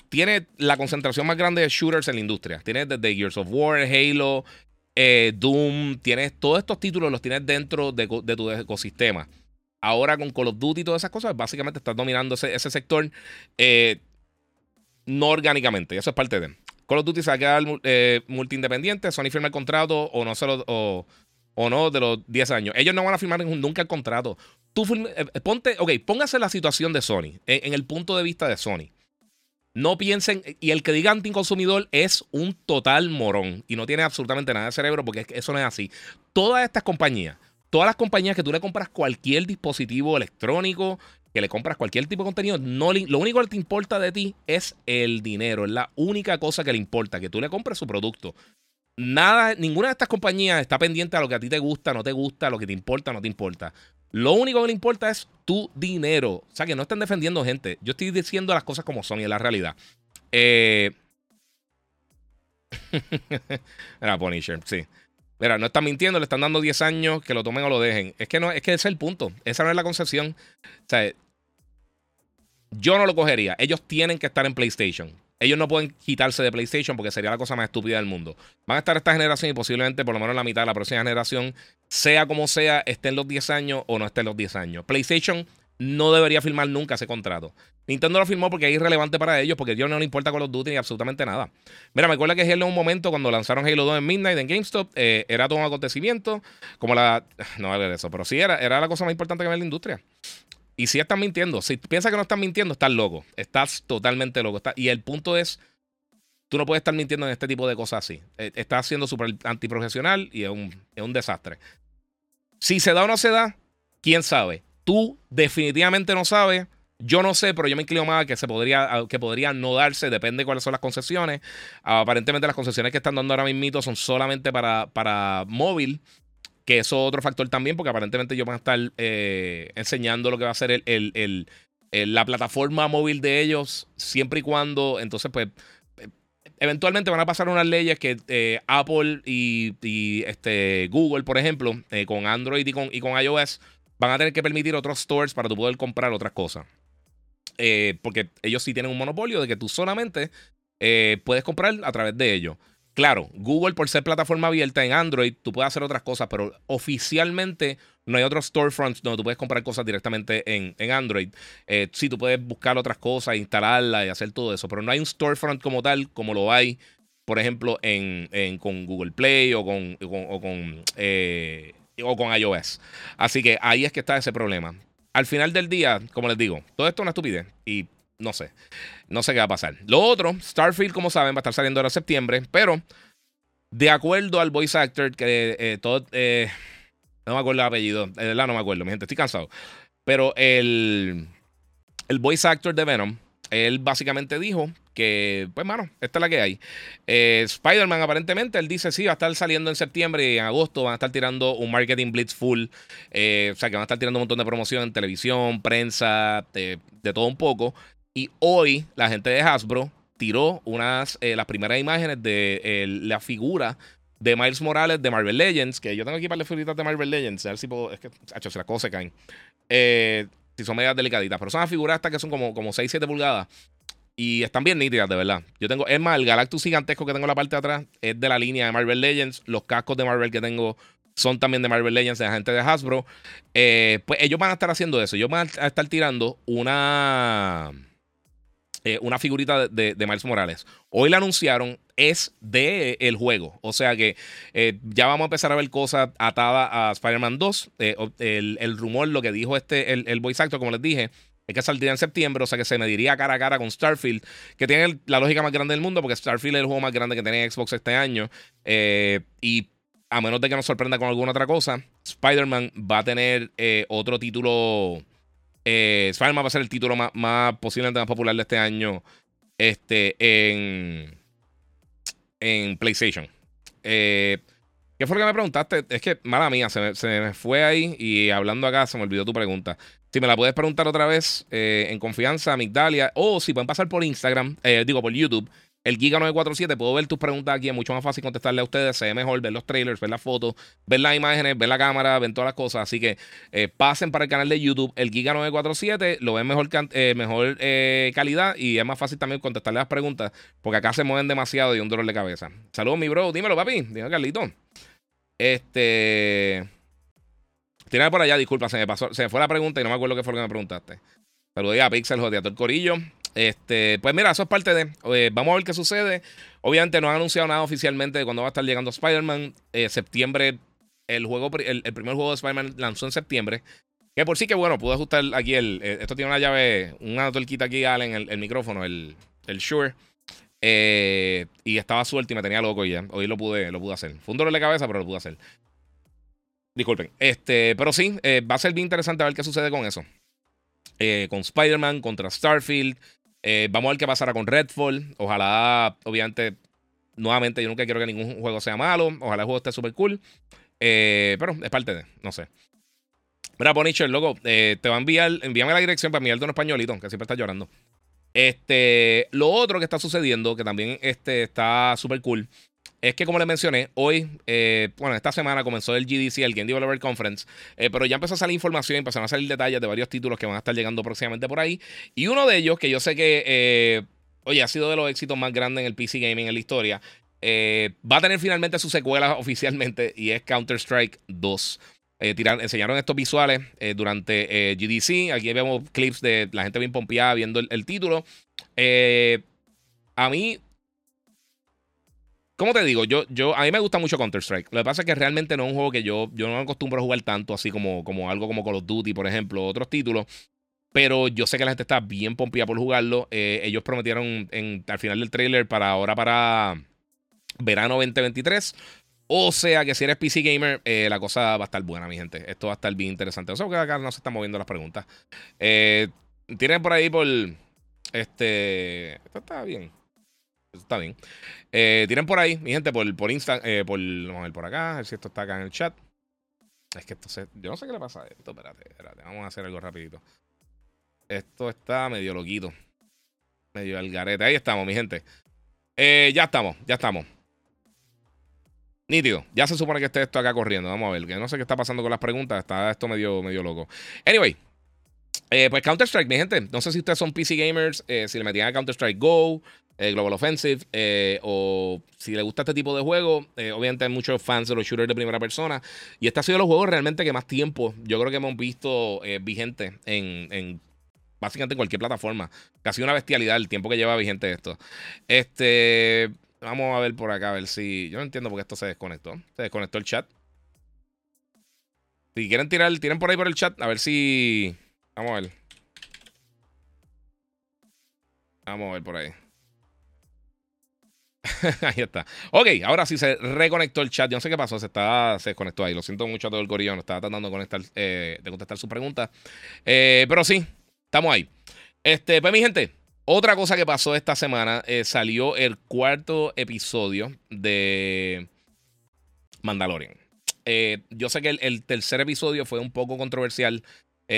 Tiene la concentración más grande de shooters en la industria. Tiene desde Gears of War, Halo, eh, Doom. Tienes todos estos títulos, los tienes dentro de, tu ecosistema. Ahora con Call of Duty y todas esas cosas, básicamente estás dominando ese, sector eh, no orgánicamente. Y eso es parte de. Call of Duty se va a quedar eh, multi-independiente. Sony firma el contrato o no se lo. O, no de los 10 años. Ellos no van a firmar nunca el contrato. Tú eh, ponte, ok, póngase la situación de Sony, en, el punto de vista de Sony. No piensen, y el que diga anticonsumidor es un total morón y no tiene absolutamente nada de cerebro porque eso no es así. Todas estas compañías, todas las compañías que tú le compras cualquier dispositivo electrónico, que le compras cualquier tipo de contenido, lo único que te importa de ti es el dinero. Es la única cosa que le importa, que tú le compres su producto nada, ninguna de estas compañías está pendiente a lo que a ti te gusta, no te gusta, lo que te importa, no te importa. Lo único que le importa es tu dinero. O sea, que no estén defendiendo gente. Yo estoy diciendo las cosas como son y es la realidad. Eh... Mira, Punisher, sí. Mira, no están mintiendo, le están dando 10 años, que lo tomen o lo dejen. Es que no, es que ese es el punto. Esa no es la concepción. O sea, yo no lo cogería. Ellos tienen que estar en PlayStation. Ellos no pueden quitarse de PlayStation porque sería la cosa más estúpida del mundo. Van a estar esta generación y posiblemente por lo menos la mitad de la próxima generación, sea como sea, esté en los 10 años o no esté en los 10 años. PlayStation no debería firmar nunca ese contrato. Nintendo lo firmó porque es irrelevante para ellos, porque a ellos no les importa Call of Duty ni absolutamente nada. Mira, me acuerdo que en un momento, cuando lanzaron Halo 2 en Midnight en GameStop, eh, era todo un acontecimiento, como la... No vale eso, pero sí era, era la cosa más importante que había en la industria. Y si están mintiendo, si piensas que no están mintiendo, estás loco. Estás totalmente loco. y el punto es, tú no puedes estar mintiendo en este tipo de cosas así. Eh, estás siendo súper antiprofesional y es un, es un desastre. Si se da o no se da, quién sabe. Tú definitivamente no sabes. Yo no sé, pero yo me inclino más a que se podría, que podría no darse, depende de cuáles son las concesiones. aparentemente las concesiones que están dando ahora mismo son solamente para, para móvil. que eso es otro factor también, porque aparentemente ellos van a estar enseñando lo que va a ser el, la plataforma móvil de ellos, siempre y cuando, entonces, pues, eventualmente van a pasar unas leyes que Apple y, este, Google, por ejemplo, con Android y con, y con iOS, van a tener que permitir otros stores para tú poder comprar otras cosas. Eh, porque ellos sí tienen un monopolio de que tú solamente eh, puedes comprar a través de ellos. Claro, Google por ser plataforma abierta en Android, tú puedes hacer otras cosas, pero oficialmente no hay otros storefronts donde tú puedes comprar cosas directamente en, Android. Eh, sí, tú puedes buscar otras cosas, instalarlas y hacer todo eso, pero no hay un storefront como tal, como lo hay, por ejemplo, en, con Google Play o con, o con o con iOS. Así que ahí es que está ese problema. Al final del día, como les digo, todo esto es una estupidez y no sé. No sé qué va a pasar. Lo otro, Starfield, como saben, va a estar saliendo ahora en septiembre, pero de acuerdo al voice actor, que eh, todo. Eh, no me acuerdo el apellido, de verdad no me acuerdo, mi gente, estoy cansado. Pero el, el voice actor de Venom, él básicamente dijo que, pues, mano, esta es la que hay. Eh, Spider-Man, aparentemente, él dice, sí, va a estar saliendo en septiembre y en agosto van a estar tirando un marketing blitz full. Eh, o sea, que van a estar tirando un montón de promoción en televisión, prensa, de, todo un poco. Y hoy, la gente de Hasbro tiró unas, eh, las primeras imágenes de la figura de Miles Morales de Marvel Legends, que yo tengo aquí para las figuritas de Marvel Legends, a ver si puedo, es que, caen. Si son medias delicaditas, pero son las figuras estas que son como, como 6-7 pulgadas. Y están bien nítidas, de verdad. Yo tengo, es más, el Galactus gigantesco que tengo en la parte de atrás es de la línea de Marvel Legends. Los cascos de Marvel que tengo son también de Marvel Legends, de la gente de Hasbro. Eh, pues ellos van a estar haciendo eso. Ellos van a estar tirando una. Eh, una figurita de, Miles Morales. Hoy la anunciaron, es de el juego. O sea que eh, ya vamos a empezar a ver cosas atadas a Spider-Man 2. El, rumor, lo que dijo este, el, el voice actor, como les dije, es que saldría en septiembre, o sea que se mediría cara a cara con Starfield, que tiene la lógica más grande del mundo, porque Starfield es el juego más grande que tiene Xbox este año. Eh, y a menos de que nos sorprenda con alguna otra cosa, Spider-Man va a tener eh, otro título. Eh, va a ser el título más, posiblemente más popular de este año este, en, en PlayStation. ¿Qué fue lo que me preguntaste? Es que, mala mía, se se me fue ahí y hablando acá se me olvidó tu pregunta. Si me la puedes preguntar otra vez eh, en confianza, Migdalia, o si pueden pasar por Instagram, eh, digo por YouTube, el Giga947, puedo ver tus preguntas aquí, es mucho más fácil contestarle a ustedes, se ve mejor ver los trailers, ver las fotos, ver las imágenes, ver la cámara, ver todas las cosas. Así que eh, pasen para el canal de YouTube, el Giga947, lo ven mejor, mejor calidad y es más fácil también contestarle las preguntas, porque acá se mueven demasiado y un dolor de cabeza. Saludos, mi bro, dímelo, papi, dímelo, Carlito. Este. Tírame por allá, disculpa, se me pasó, se me fue la pregunta y no me acuerdo qué fue lo que me preguntaste. Saludé a Pixel, Jodeator Corillo. Este, pues mira, eso es parte de. Eh, vamos a ver qué sucede. Obviamente no han anunciado nada oficialmente de cuándo va a estar llegando Spider-Man. Eh, septiembre, el juego, el, primer juego de Spider-Man lanzó en septiembre. Que por sí que bueno, pude ajustar aquí el. Eh, esto tiene una llave, una tuerquita aquí, Allen, el, micrófono, el, el Shure. y estaba suelto y me tenía loco ya. Hoy lo pude, lo pude hacer. Fue un dolor de cabeza, pero lo pude hacer. Disculpen. Este, pero sí, eh, va a ser bien interesante ver qué sucede con eso. Eh, con Spider-Man contra Starfield. Eh, vamos a ver qué pasará con Redfall. Ojalá, obviamente, nuevamente, yo nunca quiero que ningún juego sea malo. Ojalá el juego esté súper cool. pero es parte de, no sé. Mira, Ponicher, loco, te va a enviar, envíame la dirección para enviarte un españolito, que siempre está llorando. Este, lo otro que está sucediendo, que también este, está súper cool, es que, como les mencioné, hoy, eh, bueno, esta semana comenzó el GDC, el Game Developer Conference, eh, pero ya empezó a salir información, empezaron a salir detalles de varios títulos que van a estar llegando próximamente por ahí. Y uno de ellos, que yo sé que, eh, ha sido de los éxitos más grandes en el PC Gaming en la historia, va a tener finalmente su secuela oficialmente y es Counter-Strike 2. enseñaron estos visuales durante GDC. Aquí vemos clips de la gente bien pompeada viendo el título. a mí ¿Cómo te digo? Yo, yo, a mí me gusta mucho Counter-Strike. Lo que pasa es que realmente no es un juego que yo, yo no me acostumbro a jugar tanto, así como, como algo como Call of Duty, por ejemplo, otros títulos. Pero yo sé que la gente está bien pompía por jugarlo. Eh, ellos prometieron al final del trailer para ahora, para verano 2023. O sea que si eres PC gamer, eh, la cosa va a estar buena, mi gente. Esto va a estar bien interesante. O sea que acá no se están moviendo las preguntas. Eh, por ahí por. Este. Esto está bien. Está bien. Eh, tienen por ahí, mi gente, por, por Insta, eh, por, vamos a ver por acá, a ver si esto está acá en el chat. Es que esto se, yo no sé qué le pasa a esto. Espérate, espérate. Vamos a hacer algo rapidito. Esto está medio loquito. Medio al garete. Ahí estamos, mi gente. Eh, ya estamos, ya estamos. Nítido. Ya se supone que esté esto acá corriendo. Vamos a ver. Que no sé qué está pasando con las preguntas. Está esto medio, medio loco. Anyway. Eh, pues Counter-Strike, mi gente. No sé si ustedes son PC gamers. Eh, si le metían a Counter-Strike Go. Global Offensive, eh, o si le gusta este tipo de juego, eh, obviamente hay muchos fans de los shooters de primera persona. Y este ha sido los juegos realmente que más tiempo yo creo que hemos visto eh, vigente en, básicamente cualquier plataforma. Casi una bestialidad el tiempo que lleva vigente esto. Este, vamos a ver por acá, a ver si. Yo no entiendo por qué esto se desconectó. Se desconectó el chat. Si quieren tirar, tiren por ahí por el chat, a ver si. Vamos a ver. Vamos a ver por ahí. ahí está. Ok, ahora sí se reconectó el chat. Yo no sé qué pasó, se, está, desconectó ahí. Lo siento mucho a todo el corillón. Estaba tratando eh, de contestar su pregunta. Eh, pero sí, estamos ahí. Este, pues mi gente, otra cosa que pasó esta semana, eh, salió el cuarto episodio de Mandalorian. yo sé que el, tercer episodio fue un poco controversial.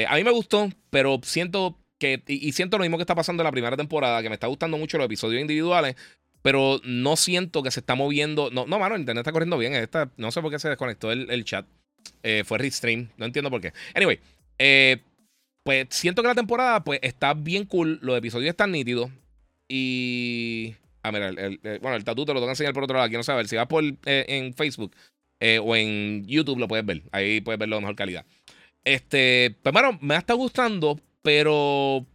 A mí me gustó, pero siento que, y, siento lo mismo que está pasando en la primera temporada, que me está gustando mucho los episodios individuales, pero no siento que se está moviendo. No, no mano, el internet está corriendo bien. Esta, no sé por qué se desconectó el, chat. Eh, fue restream. No entiendo por qué. Anyway, eh, pues siento que la temporada pues está bien cool. Los episodios están nítidos. Y. Ah, mira, el, bueno, el tatu te lo tengo que enseñar por otro lado. Aquí no saber. Si vas por eh, en Facebook o en YouTube lo puedes ver. Ahí puedes verlo de mejor calidad. Este, pues, bueno, me estado gustando, pero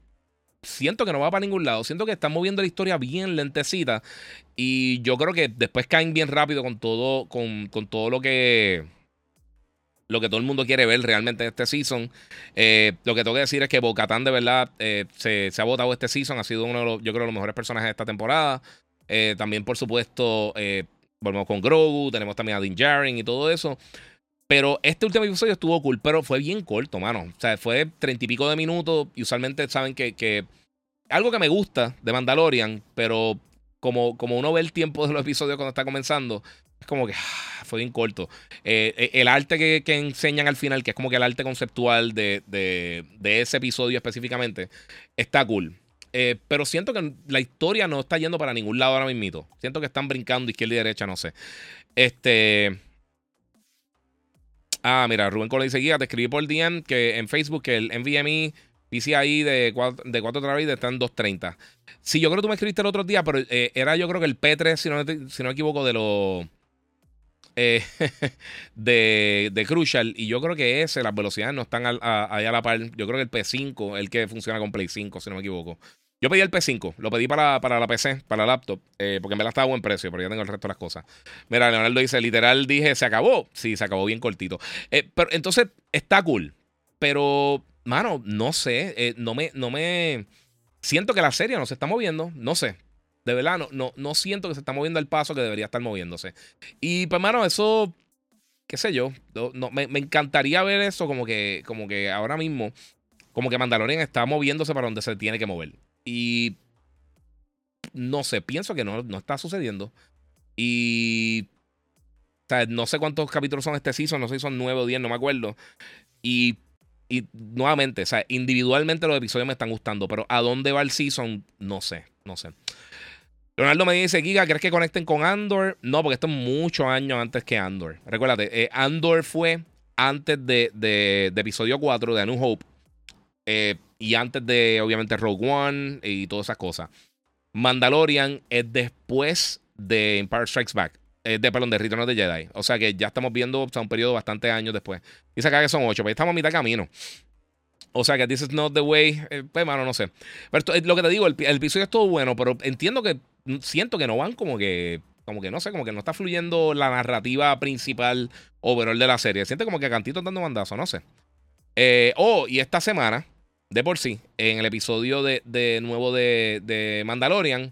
siento que no va para ningún lado. Siento que están moviendo la historia bien lentecita. Y yo creo que después caen bien rápido con todo, con, con todo lo que. Lo que todo el mundo quiere ver realmente en este season. Eh, lo que tengo que decir es que Bocatán de verdad eh, se, ha votado este season. Ha sido uno de los, yo creo, los mejores personajes de esta temporada. Eh, también, por supuesto, volvemos con Grogu. Tenemos también a Din Djarin y todo eso. Pero este último episodio estuvo cool, pero fue bien corto, mano. O sea, fue treinta y pico de minutos. Y usualmente saben que, que, Algo que me gusta de Mandalorian, pero como, como uno ve el tiempo de los episodios cuando está comenzando, es como que ah, fue bien corto. Eh, eh, el arte que, enseñan al final, que es como que el arte conceptual de, de, ese episodio específicamente, está cool. Eh, pero siento que la historia no está yendo para ningún lado ahora mismo. Siento que están brincando izquierda y derecha, no sé. Este. Ah, mira, Rubén Colo dice, guía, te escribí por DM que en Facebook que el NVMe PCI de 4, de 4 terabytes está en 230. Sí, yo creo que tú me escribiste el otro día, pero eh, era yo creo que el P3, si no, si no me equivoco, de los... Eh, de, de, Crucial. Y yo creo que ese, las velocidades no están ahí a, la par. Yo creo que el P5 el que funciona con Play 5, si no me equivoco. Yo pedí el P5, lo pedí para, para la PC, para la laptop, eh, porque me la estaba a buen precio, pero ya tengo el resto de las cosas. Mira, Leonardo dice, literal dije, se acabó. Sí, se acabó bien cortito. Eh, pero entonces, está cool. Pero, mano, no sé, eh, no me, no me... Siento que la serie no se está moviendo, no sé. De verdad, no, no, no siento que se está moviendo el paso que debería estar moviéndose. Y pues, mano, eso, qué sé yo, no, me, me, encantaría ver eso como que, como que ahora mismo, como que Mandalorian está moviéndose para donde se tiene que mover. Y no sé, pienso que no, no está sucediendo. Y o sea, no sé cuántos capítulos son este season, no sé si son nueve o diez, no me acuerdo. Y, y nuevamente, o sea, individualmente los episodios me están gustando, pero a dónde va el season, no sé, no sé. Leonardo me dice, Giga, ¿crees que conecten con Andor? No, porque esto es muchos años antes que Andor. Recuérdate, eh, Andor fue antes de, de, de, episodio 4 de A New Hope. Eh, y antes de, obviamente, Rogue One y todas esas cosas. Mandalorian es después de Empire Strikes Back. Eh, de, perdón, de Return of the Jedi. O sea que ya estamos viendo un periodo bastante años después. Dice acá que son ocho, pero estamos a mitad de camino. O sea que this is not the way. Eh, pues, mano, no sé. Pero eh, lo que te digo, el, episodio es todo bueno, pero entiendo que. Siento que no van como que. Como que no sé, como que no está fluyendo la narrativa principal overall de la serie. Siente como que Cantito dando mandazo, no sé. oh, y esta semana de por sí, en el episodio de, nuevo de, Mandalorian,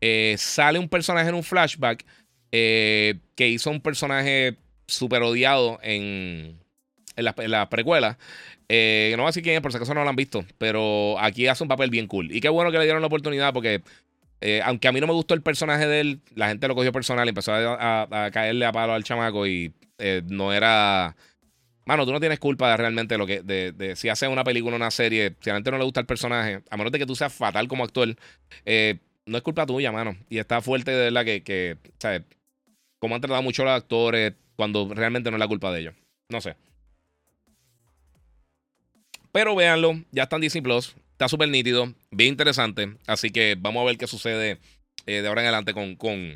eh, sale un personaje en un flashback eh, que hizo un personaje súper odiado en, en, la, en precuela. Eh, no voy a decir quién es, por si acaso no lo han visto, pero aquí hace un papel bien cool. Y qué bueno que le dieron la oportunidad porque, aunque a mí no me gustó el personaje de él, la gente lo cogió personal y empezó a, caerle a palo al chamaco y no era mano, tú no tienes culpa de realmente lo que, de, si haces una película o una serie, si a la gente no le gusta el personaje, a menos de que tú seas fatal como actor, eh, no es culpa tuya, mano. Y está fuerte de verdad que, que ¿sabes? Como han tratado mucho los actores cuando realmente no es la culpa de ellos. No sé. Pero véanlo, ya está en Disney Plus. Está súper nítido, bien interesante. Así que vamos a ver qué sucede eh, de ahora en adelante con, con,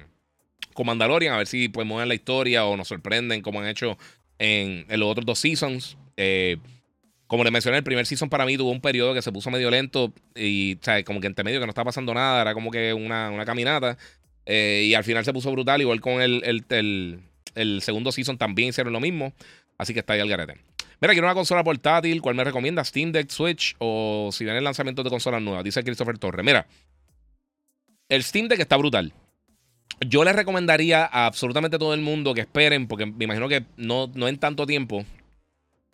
con, Mandalorian. A ver si pues mueven la historia o nos sorprenden como han hecho en, los otros dos seasons. Eh, como le mencioné, el primer season para mí tuvo un periodo que se puso medio lento y, o como que entre medio que no estaba pasando nada, era como que una, una caminata. Eh, y al final se puso brutal, igual con el, el, el, segundo season también hicieron lo mismo. Así que está ahí el garete. Mira, quiero una consola portátil. ¿Cuál me recomienda? Steam Deck, Switch o si viene el lanzamiento de consolas nuevas. Dice Christopher Torres. Mira, el Steam Deck está brutal. Yo les recomendaría a absolutamente todo el mundo que esperen, porque me imagino que no, no en tanto tiempo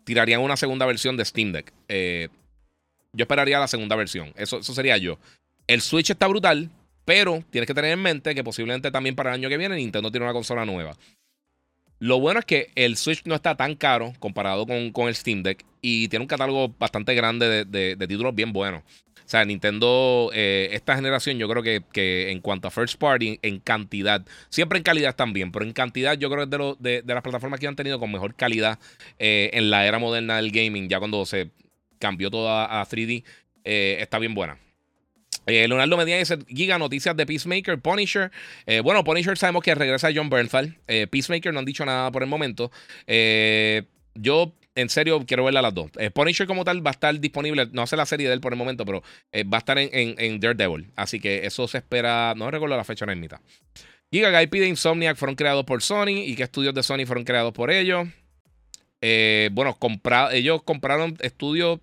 tirarían una segunda versión de Steam Deck. Eh, yo esperaría la segunda versión. Eso, eso sería yo. El Switch está brutal, pero tienes que tener en mente que posiblemente también para el año que viene Nintendo tiene una consola nueva. Lo bueno es que el Switch no está tan caro comparado con, el Steam Deck y tiene un catálogo bastante grande de, títulos bien buenos. O sea, Nintendo, eh, esta generación, yo creo que, en cuanto a first party, en cantidad, siempre en calidad también, pero en cantidad, yo creo que es de, de, las plataformas que han tenido con mejor calidad eh, en la era moderna del gaming, ya cuando se cambió todo a, 3D, eh, está bien buena. Eh, Leonardo Medina dice: Giga, noticias de Peacemaker, Punisher. Eh, bueno, Punisher sabemos que regresa John Bernthal. Eh, Peacemaker no han dicho nada por el momento. yo, en serio, quiero verla a las dos. Punisher, como tal, va a estar disponible. No sé la serie de él por el momento, pero va a estar en, en, Daredevil. Así que eso se espera. No recuerdo la fecha, es mitad. Giga, IP de Insomniac fueron creados por Sony. ¿Y qué estudios de Sony fueron creados por ellos? bueno, ellos compraron estudios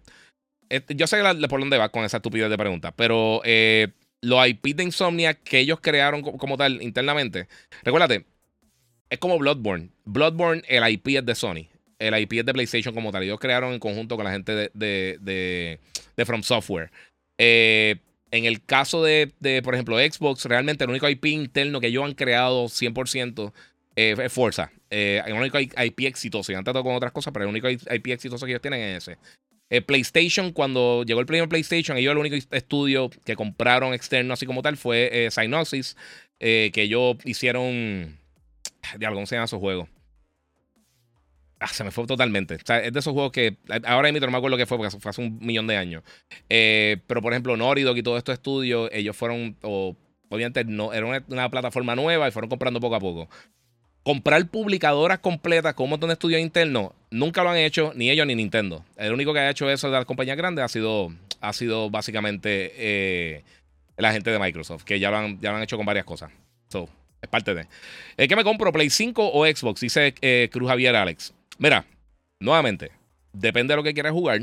yo sé por dónde va con esa estupidez de pregunta, pero eh, los IP de Insomnia que ellos crearon como tal internamente, recuérdate, es como Bloodborne. Bloodborne, el IP es de Sony. El IP es de PlayStation como tal. Ellos crearon en conjunto con la gente de, From Software. Eh, en el caso de, por ejemplo, Xbox, realmente el único IP interno que ellos han creado 100% eh, es Forza. el único IP exitoso. Y han tratado con otras cosas, pero el único IP exitoso que ellos tienen es ese. Eh, PlayStation, cuando llegó el primer PlayStation, ellos el único estudio que compraron externo así como tal fue eh, eh, que ellos hicieron... Diablo, ¿cómo se llama esos juegos? Ah, se me fue totalmente. O sea, es de esos juegos que ahora mismo no me acuerdo qué fue porque fue hace un millón de años. pero por ejemplo, Noridog y todos estos estudios, ellos fueron, o, obviamente no, era una, plataforma nueva y fueron comprando poco a poco comprar publicadoras completas con un montón de estudios internos, nunca lo han hecho ni ellos ni Nintendo. El único que ha hecho eso de las compañías grandes ha sido, ha sido básicamente eh, la gente de Microsoft, que ya lo han, ya han hecho con varias cosas. So, es parte de. ¿El que me compro? ¿Play 5 o Xbox? Dice eh, Cruz Javier Alex. Mira, nuevamente, depende de lo que quieras jugar.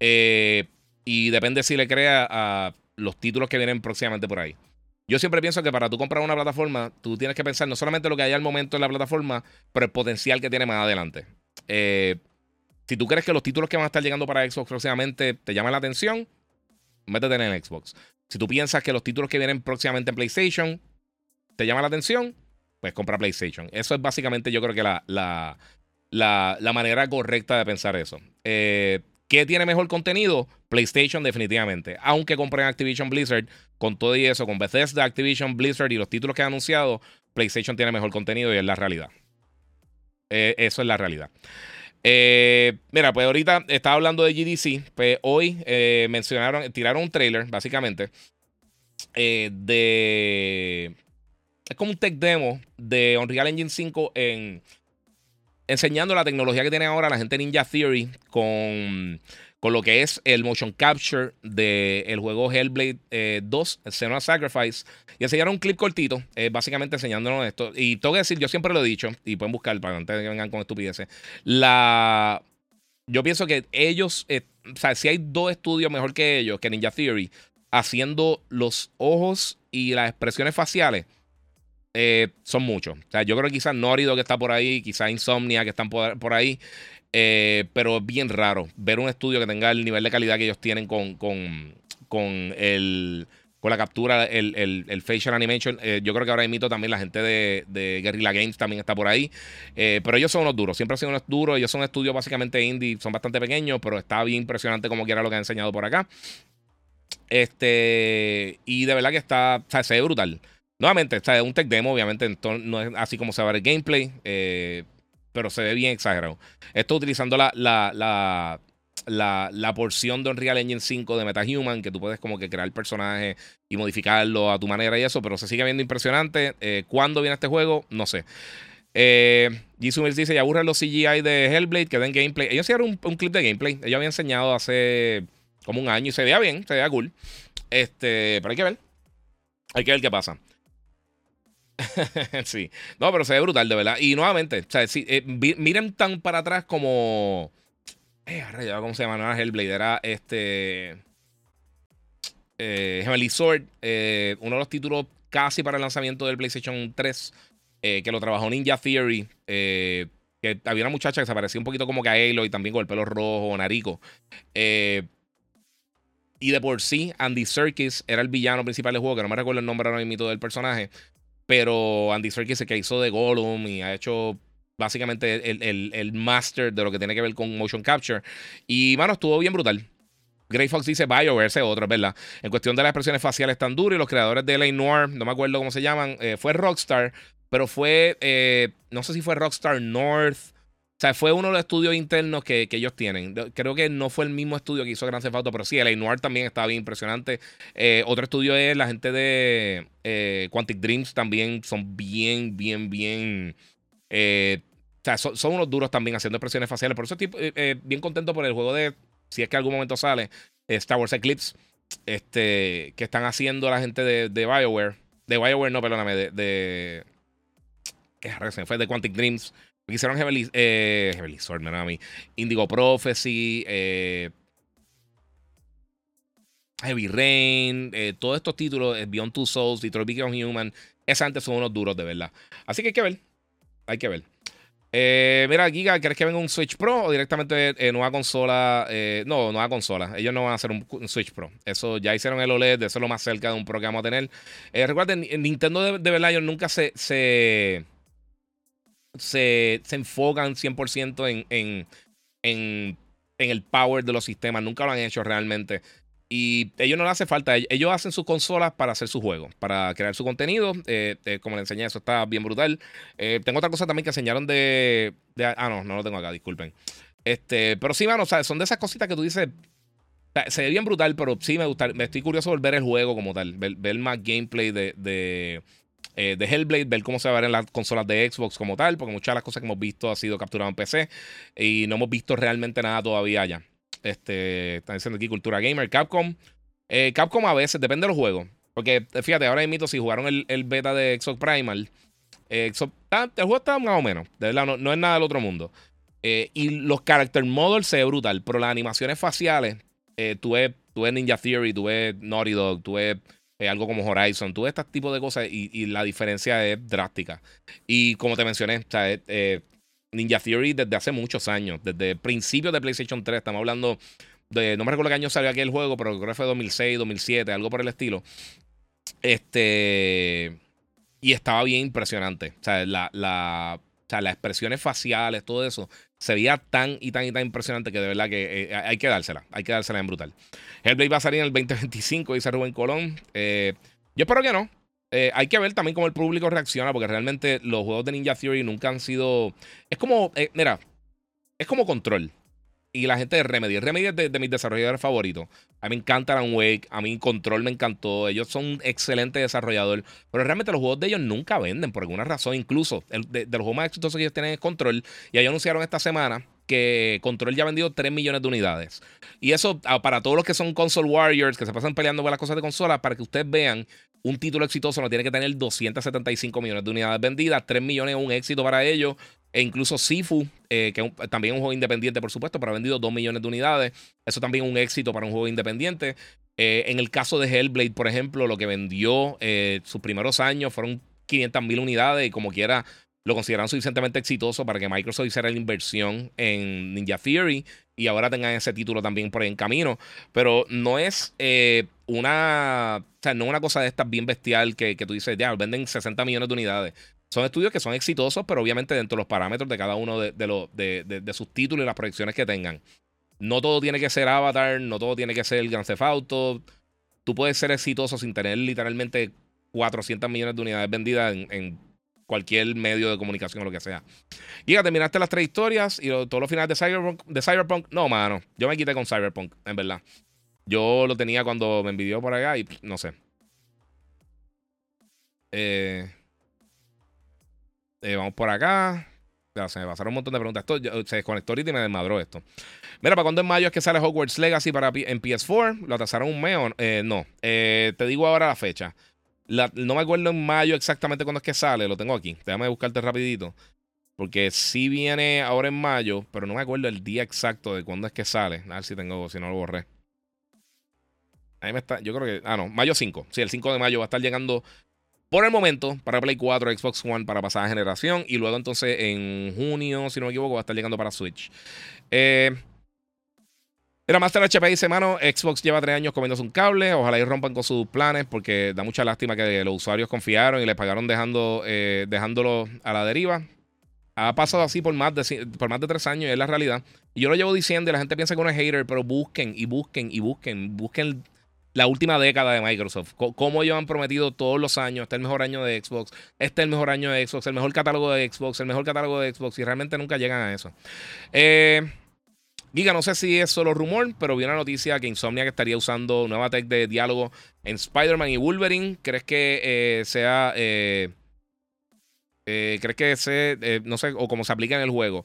Eh, y depende si le crea a los títulos que vienen próximamente por ahí. Yo siempre pienso que para tú comprar una plataforma, tú tienes que pensar no solamente lo que hay al momento en la plataforma, pero el potencial que tiene más adelante. Eh, si tú crees que los títulos que van a estar llegando para Xbox próximamente te llaman la atención, métete en el Xbox. Si tú piensas que los títulos que vienen próximamente en PlayStation te llaman la atención, pues compra PlayStation. Eso es básicamente yo creo que la, la, la, manera correcta de pensar eso. Eh, ¿Qué tiene mejor contenido? PlayStation definitivamente. Aunque compren Activision Blizzard, con todo y eso, con Bethesda, Activision Blizzard y los títulos que han anunciado, PlayStation tiene mejor contenido y es la realidad. Eh, eso es la realidad. Eh, mira, pues ahorita estaba hablando de GDC. Pues hoy eh, mencionaron, tiraron un trailer, básicamente, de. Es como un tech demo de Unreal Engine 5 en enseñando la tecnología que tiene ahora la gente Ninja Theory con, con lo que es el motion capture del juego Hellblade 2, eh, Senua Sacrifice. Y enseñaron un clip cortito, eh, básicamente enseñándonos esto. Y tengo que decir, yo siempre lo he dicho, y pueden buscar para que no vengan con estupideces. La. Yo pienso que ellos, eh, o sea, si hay dos estudios mejor que ellos, que Ninja Theory, haciendo los ojos y las expresiones faciales son muchos. O sea, yo creo que quizás Norido que está por ahí, quizás Insomnia que están por, ahí. Eh, pero es bien raro ver un estudio que tenga el nivel de calidad que ellos tienen con, con, con el con la captura, el, el, facial animation. Eh, yo creo que ahora imito también la gente de, Guerrilla Games también está por ahí. Eh, pero ellos son unos duros, siempre han sido unos duros. Ellos son estudios básicamente indie, son bastante pequeños, pero está bien impresionante como quiera lo que han enseñado por acá. Este, y de verdad que está, o sea, se ve brutal. Nuevamente, está es un tech demo, obviamente no es así como se va a ver el gameplay, pero se ve bien exagerado. Esto utilizando la, la, la la, porción de Unreal Engine 5 de MetaHuman, que tú puedes como que crear el personaje y modificarlo a tu manera y eso, pero se sigue viendo impresionante. Eh, ¿Cuándo viene este juego? No sé. Eh, Jisoo dice, ya aburren los CGI de Hellblade que den gameplay. Ellos hicieron un, un, clip de gameplay. Ellos habían enseñado hace como un año y se veía bien, se veía cool. Este, pero hay que ver. Hay que ver qué pasa. sí. No, pero se ve brutal, de verdad. Y nuevamente, o sea, eh, miren tan para atrás como eh, ¿Cómo se llama? No era Hellblade, era este. Eh, Sword, eh, uno de los títulos casi para el lanzamiento del PlayStation 3, eh, que lo trabajó Ninja Theory. que había una muchacha que se parecía un poquito como que a también con el pelo rojo, narico. y de por sí, Andy Serkis era el villano principal del juego, que no me recuerdo el nombre ahora mismo del personaje. Pero Andy Serkis se que hizo de Gollum y ha hecho básicamente el, master de lo que tiene que ver con motion capture. Y, mano, estuvo bien brutal. Grey Fox dice BioWare, ese otro, ¿verdad? En cuestión de las expresiones faciales tan duras y los creadores de LA Noir, no me acuerdo cómo se llaman, eh, fue Rockstar, pero fue, eh, no sé si fue Rockstar North. O sea, fue uno de los estudios internos que, ellos tienen. Creo que no fue el mismo estudio que hizo Grand Theft Auto, pero sí, LA Noir también estaba bien impresionante. Eh, otro estudio es la gente de Quantic Dreams, también son bien, bien, bien o sea, son, unos duros también haciendo expresiones faciales. Por eso estoy eh, eh, bien contento por el juego de, si es que algún momento sale, eh, Star Wars Eclipse, este, que están haciendo la gente de, BioWare. De BioWare, no, perdóname, de. de se fue de Quantic Dreams. Hicieron Heavily, eh, Heavily Sword, a mí. Indigo Prophecy, Heavy Rain, todos estos títulos, Beyond Two Souls, Detroit Become Human. Esas antes son unos duros, de verdad. Así que hay que ver. Hay que ver. Eh, mira, Giga, ¿crees que venga un Switch Pro o directamente eh, nueva consola? Eh, no, nueva consola. Ellos no van a hacer un, Switch Pro. Eso ya hicieron el OLED, eso es lo más cerca de un Pro que vamos a tener. Eh, recuerden, Nintendo de, de, verdad, ellos nunca se, se, enfocan 100% en, en, en, en el power de los sistemas. Nunca lo han hecho realmente. Y ellos no le hace falta. Ellos hacen sus consolas para hacer sus juegos, para crear su contenido. Eh, eh, como le enseñé, eso está bien brutal. Eh, tengo otra cosa también que enseñaron de, Ah, no, no lo tengo acá, disculpen. Este, pero sí, mano, o sea, son de esas cositas que tú dices. se ve bien brutal, pero sí me gusta. Me estoy curioso de ver el juego como tal. Ver, más gameplay de, de, Hellblade, ver cómo se va a ver en las consolas de Xbox como tal, porque muchas de las cosas que hemos visto ha sido capturado en PC y no hemos visto realmente nada todavía allá. Este, están diciendo aquí Cultura Gamer, Capcom. Eh, Capcom a veces, depende de los juegos. Porque fíjate, ahora mismo si jugaron el, beta de Exo Primal, eh, el juego está más o menos. De verdad, no, es nada del otro mundo. Eh, y los character models se ve brutal, pero las animaciones faciales, tú, ves, tú ves Ninja Theory, tú ves Naughty Dog, tú ves algo como Horizon, ves este tipo de cosas y, la diferencia es drástica. Y como te mencioné, sea, Ninja Theory desde hace muchos años, desde principios de PlayStation 3. Estamos hablando de, no me recuerdo qué año salió aquel juego, pero creo que fue 2006, 2007, algo por el estilo. Este. Y estaba bien impresionante. O sea, la, la, o sea, las expresiones faciales, todo eso, se veía tan y tan y tan impresionante que de verdad que eh, hay que dársela. Hay que dársela en brutal. Hellblade va a salir en el 2025, dice Rubén Colón. Eh, yo espero que no. Eh, hay que ver también cómo el público reacciona, porque realmente los juegos de Ninja Theory nunca han sido. Es como. Mira, es como control. Y la gente de Remedy. Remedy es de, mis desarrolladores favoritos. A mí me encanta Alan Wake. A mí Control me encantó. Ellos son un excelente desarrollador. Pero realmente los juegos de ellos nunca venden por alguna razón. Incluso el, de, los juegos más exitosos que ellos tienen es Control. Y ellos anunciaron esta semana que Control ya ha vendido 3 millones de unidades. Y eso ah, para todos los que son console warriors, que se pasan peleando por las cosas de consola, para que ustedes vean un título exitoso no tiene que tener 275 millones de unidades vendidas. 3 millones es un éxito para ellos. E incluso Sifu, eh, que también es un juego independiente, por supuesto, pero ha vendido 2 millones de unidades. Eso también es un éxito para un juego independiente. Eh, en el caso de Hellblade, por ejemplo, lo que vendió eh, sus primeros años fueron 500 mil unidades y como quiera lo consideraron suficientemente exitoso para que Microsoft hiciera la inversión en Ninja Theory y ahora tengan ese título también por ahí en camino. Pero no es eh, una, o sea, no una cosa de estas bien bestial que, que tú dices, ya, venden 60 millones de unidades. Son estudios que son exitosos, pero obviamente dentro de los parámetros de cada uno de, de, de, sus títulos y las proyecciones que tengan. No todo tiene que ser Avatar, no todo tiene que ser Grand Theft Auto. Tú puedes ser exitoso sin tener literalmente 400 millones de unidades vendidas en cualquier medio de comunicación o lo que sea. Y terminaste las tres historias y todos los finales de Cyberpunk, de Cyberpunk. No, mano. Yo me quité con Cyberpunk, en verdad. Yo lo tenía cuando me envidió por allá y no sé. Eh, eh, vamos por acá. Se me pasaron un montón de preguntas. Esto se desconectó ahorita y me desmadró esto. Mira, ¿para cuándo en mayo es que sale Hogwarts Legacy para en PS4? ¿Lo atrasaron un mes? Eh, no. te digo ahora la fecha no me acuerdo en mayo exactamente cuándo es que sale, lo tengo aquí. Déjame buscarte rapidito. Porque sí viene ahora en mayo, pero no me acuerdo el día exacto de cuándo es que sale. A ver si tengo, si no lo borré. Ahí me está, yo creo que, ah no, mayo 5. Sí, el 5 de mayo va a estar llegando por el momento para Play 4, Xbox One para pasada generación. Y luego entonces en junio, si no me equivoco, va a estar llegando para Switch. Eh, Mira, Master HP dice, mano, Xbox lleva tres años comiéndose un cable. Ojalá y rompan con sus planes porque da mucha lástima que los usuarios confiaron y les pagaron dejando, eh, dejándolo a la deriva. Ha pasado así por más, de, por más de tres años y es la realidad. Y yo lo llevo diciendo y la gente piensa que uno es hater, pero busquen y busquen y busquen. Busquen la última década de Microsoft. cómo ellos han prometido todos los años. Este es el mejor año de Xbox. Este es el mejor año de Xbox. El mejor catálogo de Xbox. El mejor catálogo de Xbox. Y realmente nunca llegan a eso. Eh... Giga, no sé si es solo rumor, pero vi una noticia que Insomniac estaría usando nueva tech de diálogo en Spider-Man y Wolverine. ¿Crees que eh, sea... Eh, eh, ¿Crees que se, no sé, o cómo se aplica en el juego?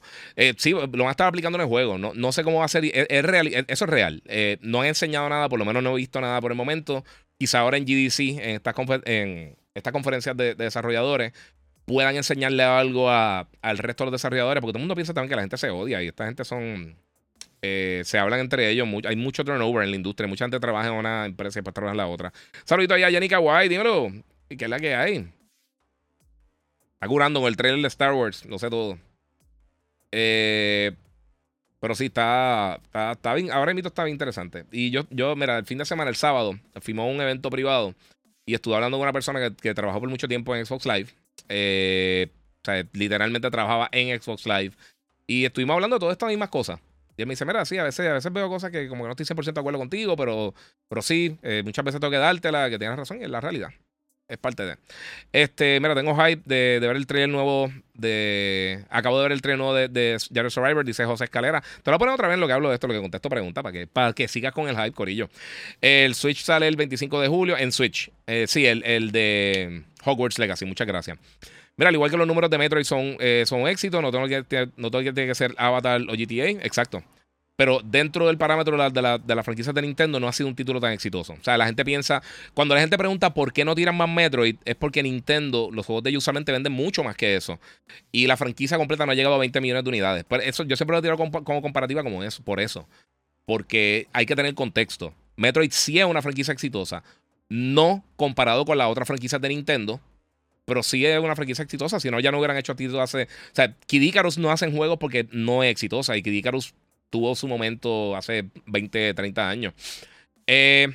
sí, lo van a estar aplicando en el juego. No, no sé cómo va a ser. Es, real, eso es real. no han enseñado nada, por lo menos no he visto nada por el momento. Quizá ahora en GDC, en estas en esta conferencias de, desarrolladores, puedan enseñarle algo al resto de los desarrolladores, porque todo el mundo piensa también que la gente se odia y esta gente son eh, se hablan entre ellos. hay mucho turnover en la industria. Mucha gente trabaja en una empresa y después trabaja en la otra. Saludito allá a Yannick Kawai, dímelo. ¿Y qué es la que hay? Está curando con el trailer de Star Wars. Lo sé todo. Eh, pero sí, está, está, bien. Ahora mismo está bien interesante. Y yo, yo, mira, el fin de semana, el sábado, fuimos un evento privado y estuve hablando con una persona que, trabajó por mucho tiempo en Xbox Live. Eh, o sea, literalmente trabajaba en Xbox Live. Y estuvimos hablando de todas estas mismas cosas. Y él me dice, mira, sí, a veces, a veces veo cosas que como que no estoy 100% de acuerdo contigo, pero, pero sí, eh, muchas veces tengo que dártela, que tienes razón, y es la realidad. Es parte de. Este, mira, tengo hype de, ver el trailer nuevo de. Acabo de ver el trailer nuevo de, de Survivor, dice José Escalera. Te lo voy a poner otra vez lo que hablo de esto, lo que contesto pregunta, para que, para que sigas con el hype, Corillo. El Switch sale el 25 de julio en Switch. Eh, sí, el, el de Hogwarts Legacy. Muchas gracias. Mira, al igual que los números de Metroid son, eh, son éxitos, no todo, que, no todo que tiene que ser Avatar o GTA, exacto. Pero dentro del parámetro de la, de, la, franquicia de Nintendo no ha sido un título tan exitoso. O sea, la gente piensa, cuando la gente pregunta por qué no tiran más Metroid, es porque Nintendo, los juegos de ellos usualmente venden mucho más que eso. Y la franquicia completa no ha llegado a 20 millones de unidades. Pero eso, yo siempre lo tiro como, como comparativa como eso, por eso. Porque hay que tener contexto. Metroid sí es una franquicia exitosa. No comparado con las otras franquicias de Nintendo, pero sí es una franquicia exitosa. Si no, ya no hubieran hecho títulos hace. O sea, Kid Icarus no hacen juegos porque no es exitosa. Y Kid Icarus tuvo su momento hace 20, 30 años. Eh,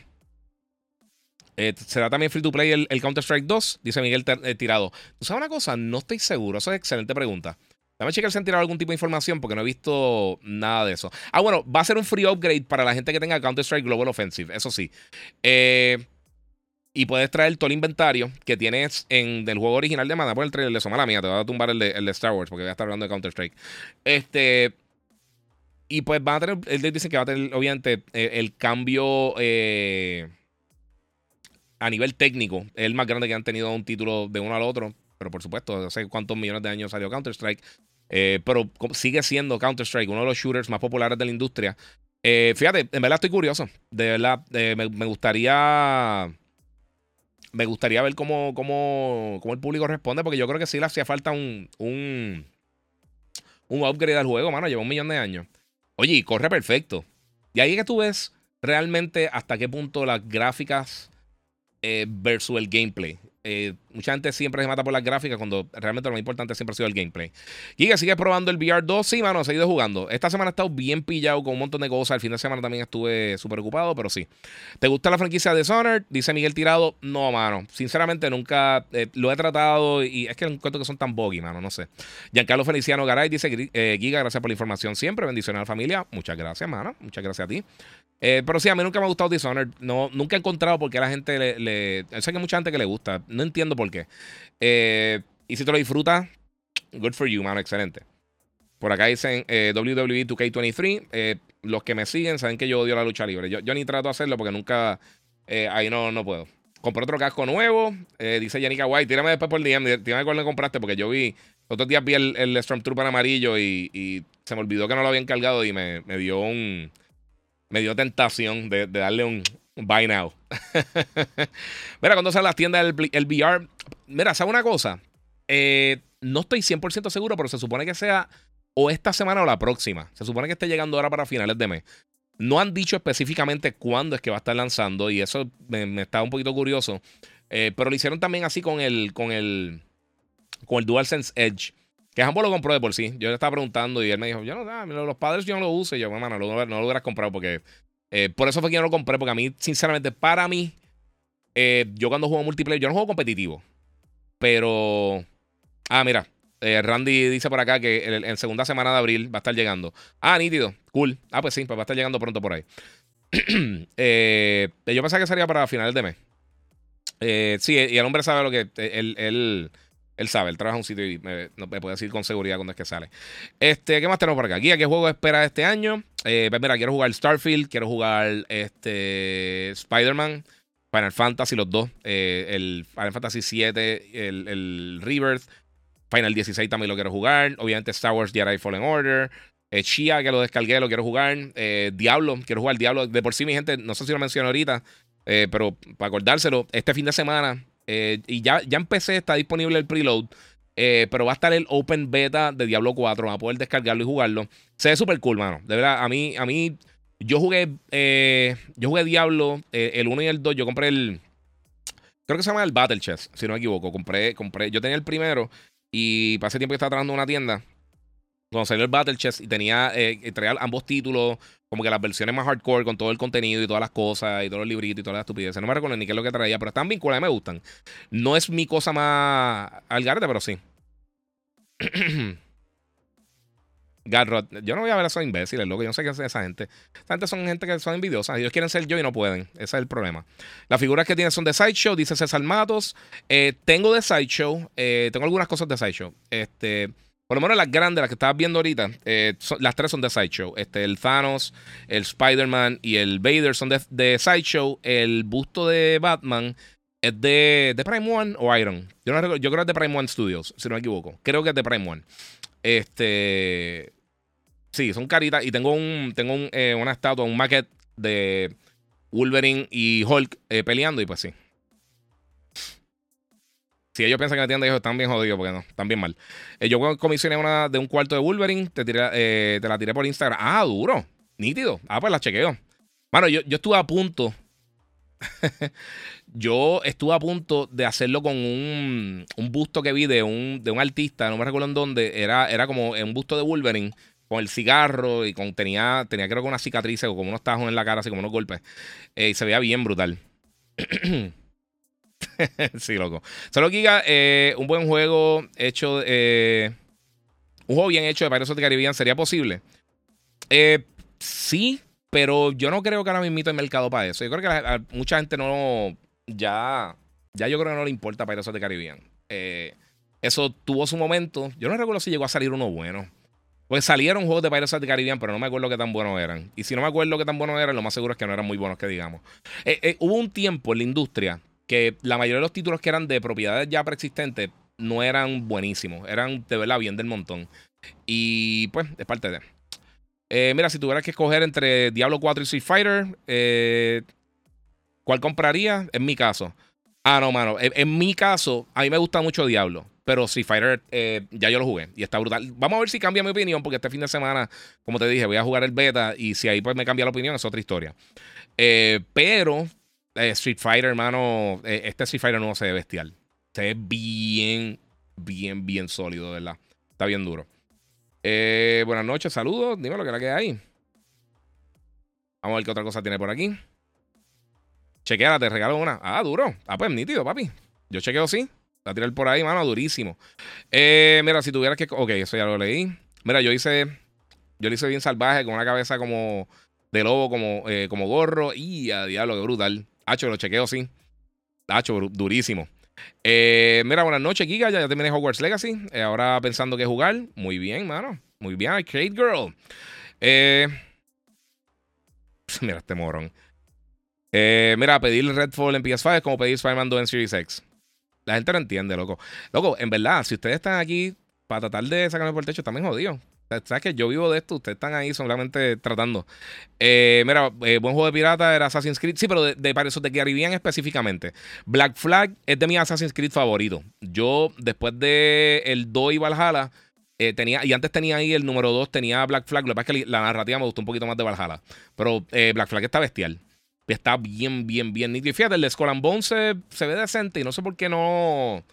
eh, ¿Será también free to play el, Counter-Strike 2? Dice Miguel eh, Tirado. ¿Tú sabes una cosa? No estoy seguro. Eso es excelente pregunta. Dame checar si han tirado algún tipo de información porque no he visto nada de eso. Ah, bueno, va a ser un free upgrade para la gente que tenga Counter-Strike Global Offensive. Eso sí. Eh, y puedes traer todo el inventario que tienes en del juego original de Mana. Por el trailer de Somala mía, te voy a tumbar el de, el de, Star Wars porque voy a estar hablando de Counter-Strike. Este. Y pues van a tener. Él dice que va a tener, obviamente, eh, el, cambio. Eh, a nivel técnico. Es el más grande que han tenido un título de uno al otro. Pero por supuesto, no sé cuántos millones de años salió Counter-Strike. Eh, pero sigue siendo Counter-Strike uno de los shooters más populares de la industria. fíjate, en verdad estoy curioso. De verdad, me gustaría me gustaría ver cómo, cómo, cómo, el público responde, porque yo creo que sí le hacía falta un, un, un upgrade al juego, mano. Lleva un millón de años. Oye, y corre perfecto. Y ahí es que tú ves realmente hasta qué punto las gráficas eh, versus el gameplay. Eh, mucha gente siempre se mata por las gráficas cuando realmente lo más importante siempre ha sido el gameplay. Giga, ¿sigues probando el VR 2? Sí, mano, he seguido jugando. Esta semana he estado bien pillado con un montón de cosas. El fin de semana también estuve súper ocupado, pero sí. ¿Te gusta la franquicia Dishonored? Dice Miguel Tirado. No, mano. Sinceramente, nunca eh, lo he tratado y es que encuentro que son tan boggy, mano. No sé. Giancarlo Feliciano Garay dice: eh, Giga, gracias por la información siempre. Bendiciones a la familia. Muchas gracias, mano. Muchas gracias a ti. Eh, pero sí, a mí nunca me ha gustado Dishonored. No, nunca he encontrado por qué la gente le. Sé que hay mucha gente que le gusta. No entiendo por qué. Eh, y si te lo disfrutas, good for you, mano. Excelente. Por acá dicen eh, WWE 2K23. los que me siguen saben que yo odio la lucha libre. Yo, ni trato de hacerlo porque nunca. ahí no, no puedo. Compré otro casco nuevo. dice Yanika White. Tírame después por DM. Tírame cuál le compraste porque yo vi. Otros días vi el, el Stormtrooper amarillo y, se me olvidó que no lo había encargado y me, me dio un me dio tentación de, darle un, buy now. mira, cuando sale las tiendas del el VR, mira, ¿sabe una cosa? Eh, no estoy 100% seguro, pero se supone que sea o esta semana o la próxima. Se supone que esté llegando ahora para finales de mes. No han dicho específicamente cuándo es que va a estar lanzando y eso me, está un poquito curioso. Eh, pero lo hicieron también así con el, con el, con el DualSense Edge. Que ambos lo compró de por sí. Yo le estaba preguntando y él me dijo, yo no, ah, los padres yo no lo uso. Y yo, bueno, no, no, lo hubieras comprado porque... Eh, por eso fue que yo no lo compré, porque a mí, sinceramente, para mí, eh, yo cuando juego multiplayer, yo no juego competitivo. Pero... Ah, mira. Eh, Randy dice por acá que en, segunda semana de abril va a estar llegando. Ah, nítido. Cool. Ah, pues sí, pues va a estar llegando pronto por ahí. yo pensaba que sería para finales de mes. sí, y el hombre sabe lo que... él sabe, él trabaja en un sitio y me, puede decir con seguridad cuándo es que sale. Este, ¿qué más tenemos por acá? Guía, ¿qué juego espera este año? Eh, pues mira, quiero jugar Starfield, quiero jugar este, Spider-Man, Final Fantasy, los dos. Eh, el Final Fantasy 7, el, el, Rebirth, Final 16 también lo quiero jugar. Obviamente Star Wars Jedi Fallen Order. Eh, Chia, que lo descargué, lo quiero jugar. Eh, Diablo, quiero jugar Diablo. De por sí, mi gente, no sé si lo menciono ahorita, pero para acordárselo, este fin de semana eh, y ya, ya empecé, está disponible el preload. Eh, pero va a estar el open beta de Diablo 4. Va a poder descargarlo y jugarlo. Se ve súper cool, mano. De verdad, a mí, a mí yo jugué, eh, yo jugué Diablo, el 1 y el 2. Yo compré el. Creo que se llama el Battle Chess, si no me equivoco. Compré, compré. Yo tenía el primero y pasé tiempo que estaba trabajando en una tienda. Cuando salió el Battle Chess y tenía, traía ambos títulos como que las versiones más hardcore con todo el contenido y todas las cosas y todos los libritos y todas las estupideces. No me recuerdo ni qué es lo que traía, pero están vinculadas y me gustan. No es mi cosa más al garete, pero sí. Garrod, yo no voy a ver a esos imbéciles, loco. Yo no sé qué es esa gente. Esa gente son gente que son envidiosas. Ellos quieren ser yo y no pueden. Ese es el problema. Las figuras que tienen son de Sideshow, dice César Matos. Eh, tengo de Sideshow. Eh, tengo algunas cosas de Sideshow. Este. Por lo menos las grandes, las que estabas viendo ahorita, eh, las tres son de Sideshow. Este, el Thanos, el Spider-Man y el Vader son de, Sideshow. El busto de Batman es de, de Prime One o Iron. Yo, no, yo creo que es de Prime One Studios, si no me equivoco. Creo que es de Prime One. Este. Sí, son caritas. Y tengo un. Tengo eh, una estatua, un maquete de Wolverine y Hulk eh, peleando. Y pues sí. Si ellos piensan que la tienda ellos están bien jodidos, porque no, están bien mal. Eh, yo comisioné una de un cuarto de Wolverine, te, eh, te la tiré por Instagram. Ah, duro, nítido. Ah, pues la chequeo. Bueno, yo, yo estuve a punto. yo estuve a punto de hacerlo con un, un busto que vi de un, de un artista, no me recuerdo en dónde. Era, era como un busto de Wolverine con el cigarro y con, tenía, tenía creo que una cicatriz o como unos tajos en la cara, así como unos golpes. Eh, y se veía bien brutal. sí, loco. Solo Giga, eh, un buen juego hecho. Eh, un juego bien hecho de Pirates of the Caribbean sería posible. Eh, sí, pero yo no creo que ahora mismo hay mercado para eso. Yo creo que mucha gente no. Ya. Ya yo creo que no le importa Pirates of the Caribbean. eso tuvo su momento. Yo no recuerdo si llegó a salir uno bueno. Pues salieron juegos de Pirates of the Caribbean, pero no me acuerdo qué tan buenos eran. Y si no me acuerdo qué tan buenos eran, lo más seguro es que no eran muy buenos, que digamos. hubo un tiempo en la industria que la mayoría de los títulos que eran de propiedades ya preexistentes no eran buenísimos, eran de verdad bien del montón. Y pues, es parte de. Eh, mira, si tuvieras que escoger entre Diablo 4 y Street Fighter, eh, ¿cuál compraría? En mi caso. Ah, no, mano. En, mi caso, a mí me gusta mucho Diablo. Pero Street Fighter eh, ya yo lo jugué y está brutal. Vamos a ver si cambia mi opinión, porque este fin de semana, como te dije, voy a jugar el beta y si ahí pues me cambia la opinión, es otra historia. pero eh, Street Fighter, hermano, eh, este Street Fighter no se ve bestial. Se ve bien, bien, bien sólido, ¿verdad? Está bien duro. Eh, buenas noches, saludos. Dime lo que la que hay. Vamos a ver qué otra cosa tiene por aquí. Chequeala, te regalo una. Ah, duro. Ah, pues nítido, papi. Yo chequeo sí. La tirar por ahí, mano, durísimo. Mira, si tuvieras que. Ok, eso ya lo leí. Mira, yo hice. Yo lo hice bien salvaje, con una cabeza como de lobo, como, como gorro. Y a diablo, qué brutal. Hacho, lo chequeo sí. Hacho, durísimo. Eh, mira, buenas noches, Giga. Ya, terminé Hogwarts Legacy. ahora pensando que jugar. Muy bien, mano. Muy bien, Arcade Girl. mira, este morón. mira, pedir Redfall en PS5 es como pedir Spider-Man 2 en Series X. La gente no entiende, loco. Loco, en verdad, si ustedes están aquí para tratar de sacarme por el techo, también jodidos. Sabes que yo vivo de esto, ustedes están ahí solamente tratando. Eh, mira, eh, buen juego de pirata era Assassin's Creed. Sí, pero de, de para eso de Caribbean específicamente. Black Flag es de mi Assassin's Creed favorito. Yo, después de el 2 y Valhalla, eh, tenía, y antes tenía ahí el número 2, tenía Black Flag. Lo que pasa es que la narrativa me gustó un poquito más de Valhalla. Pero Black Flag está bestial. Está bien, bien, bien nítido. Y fíjate, el de Skull and Bones se, se, ve decente y no sé por qué no.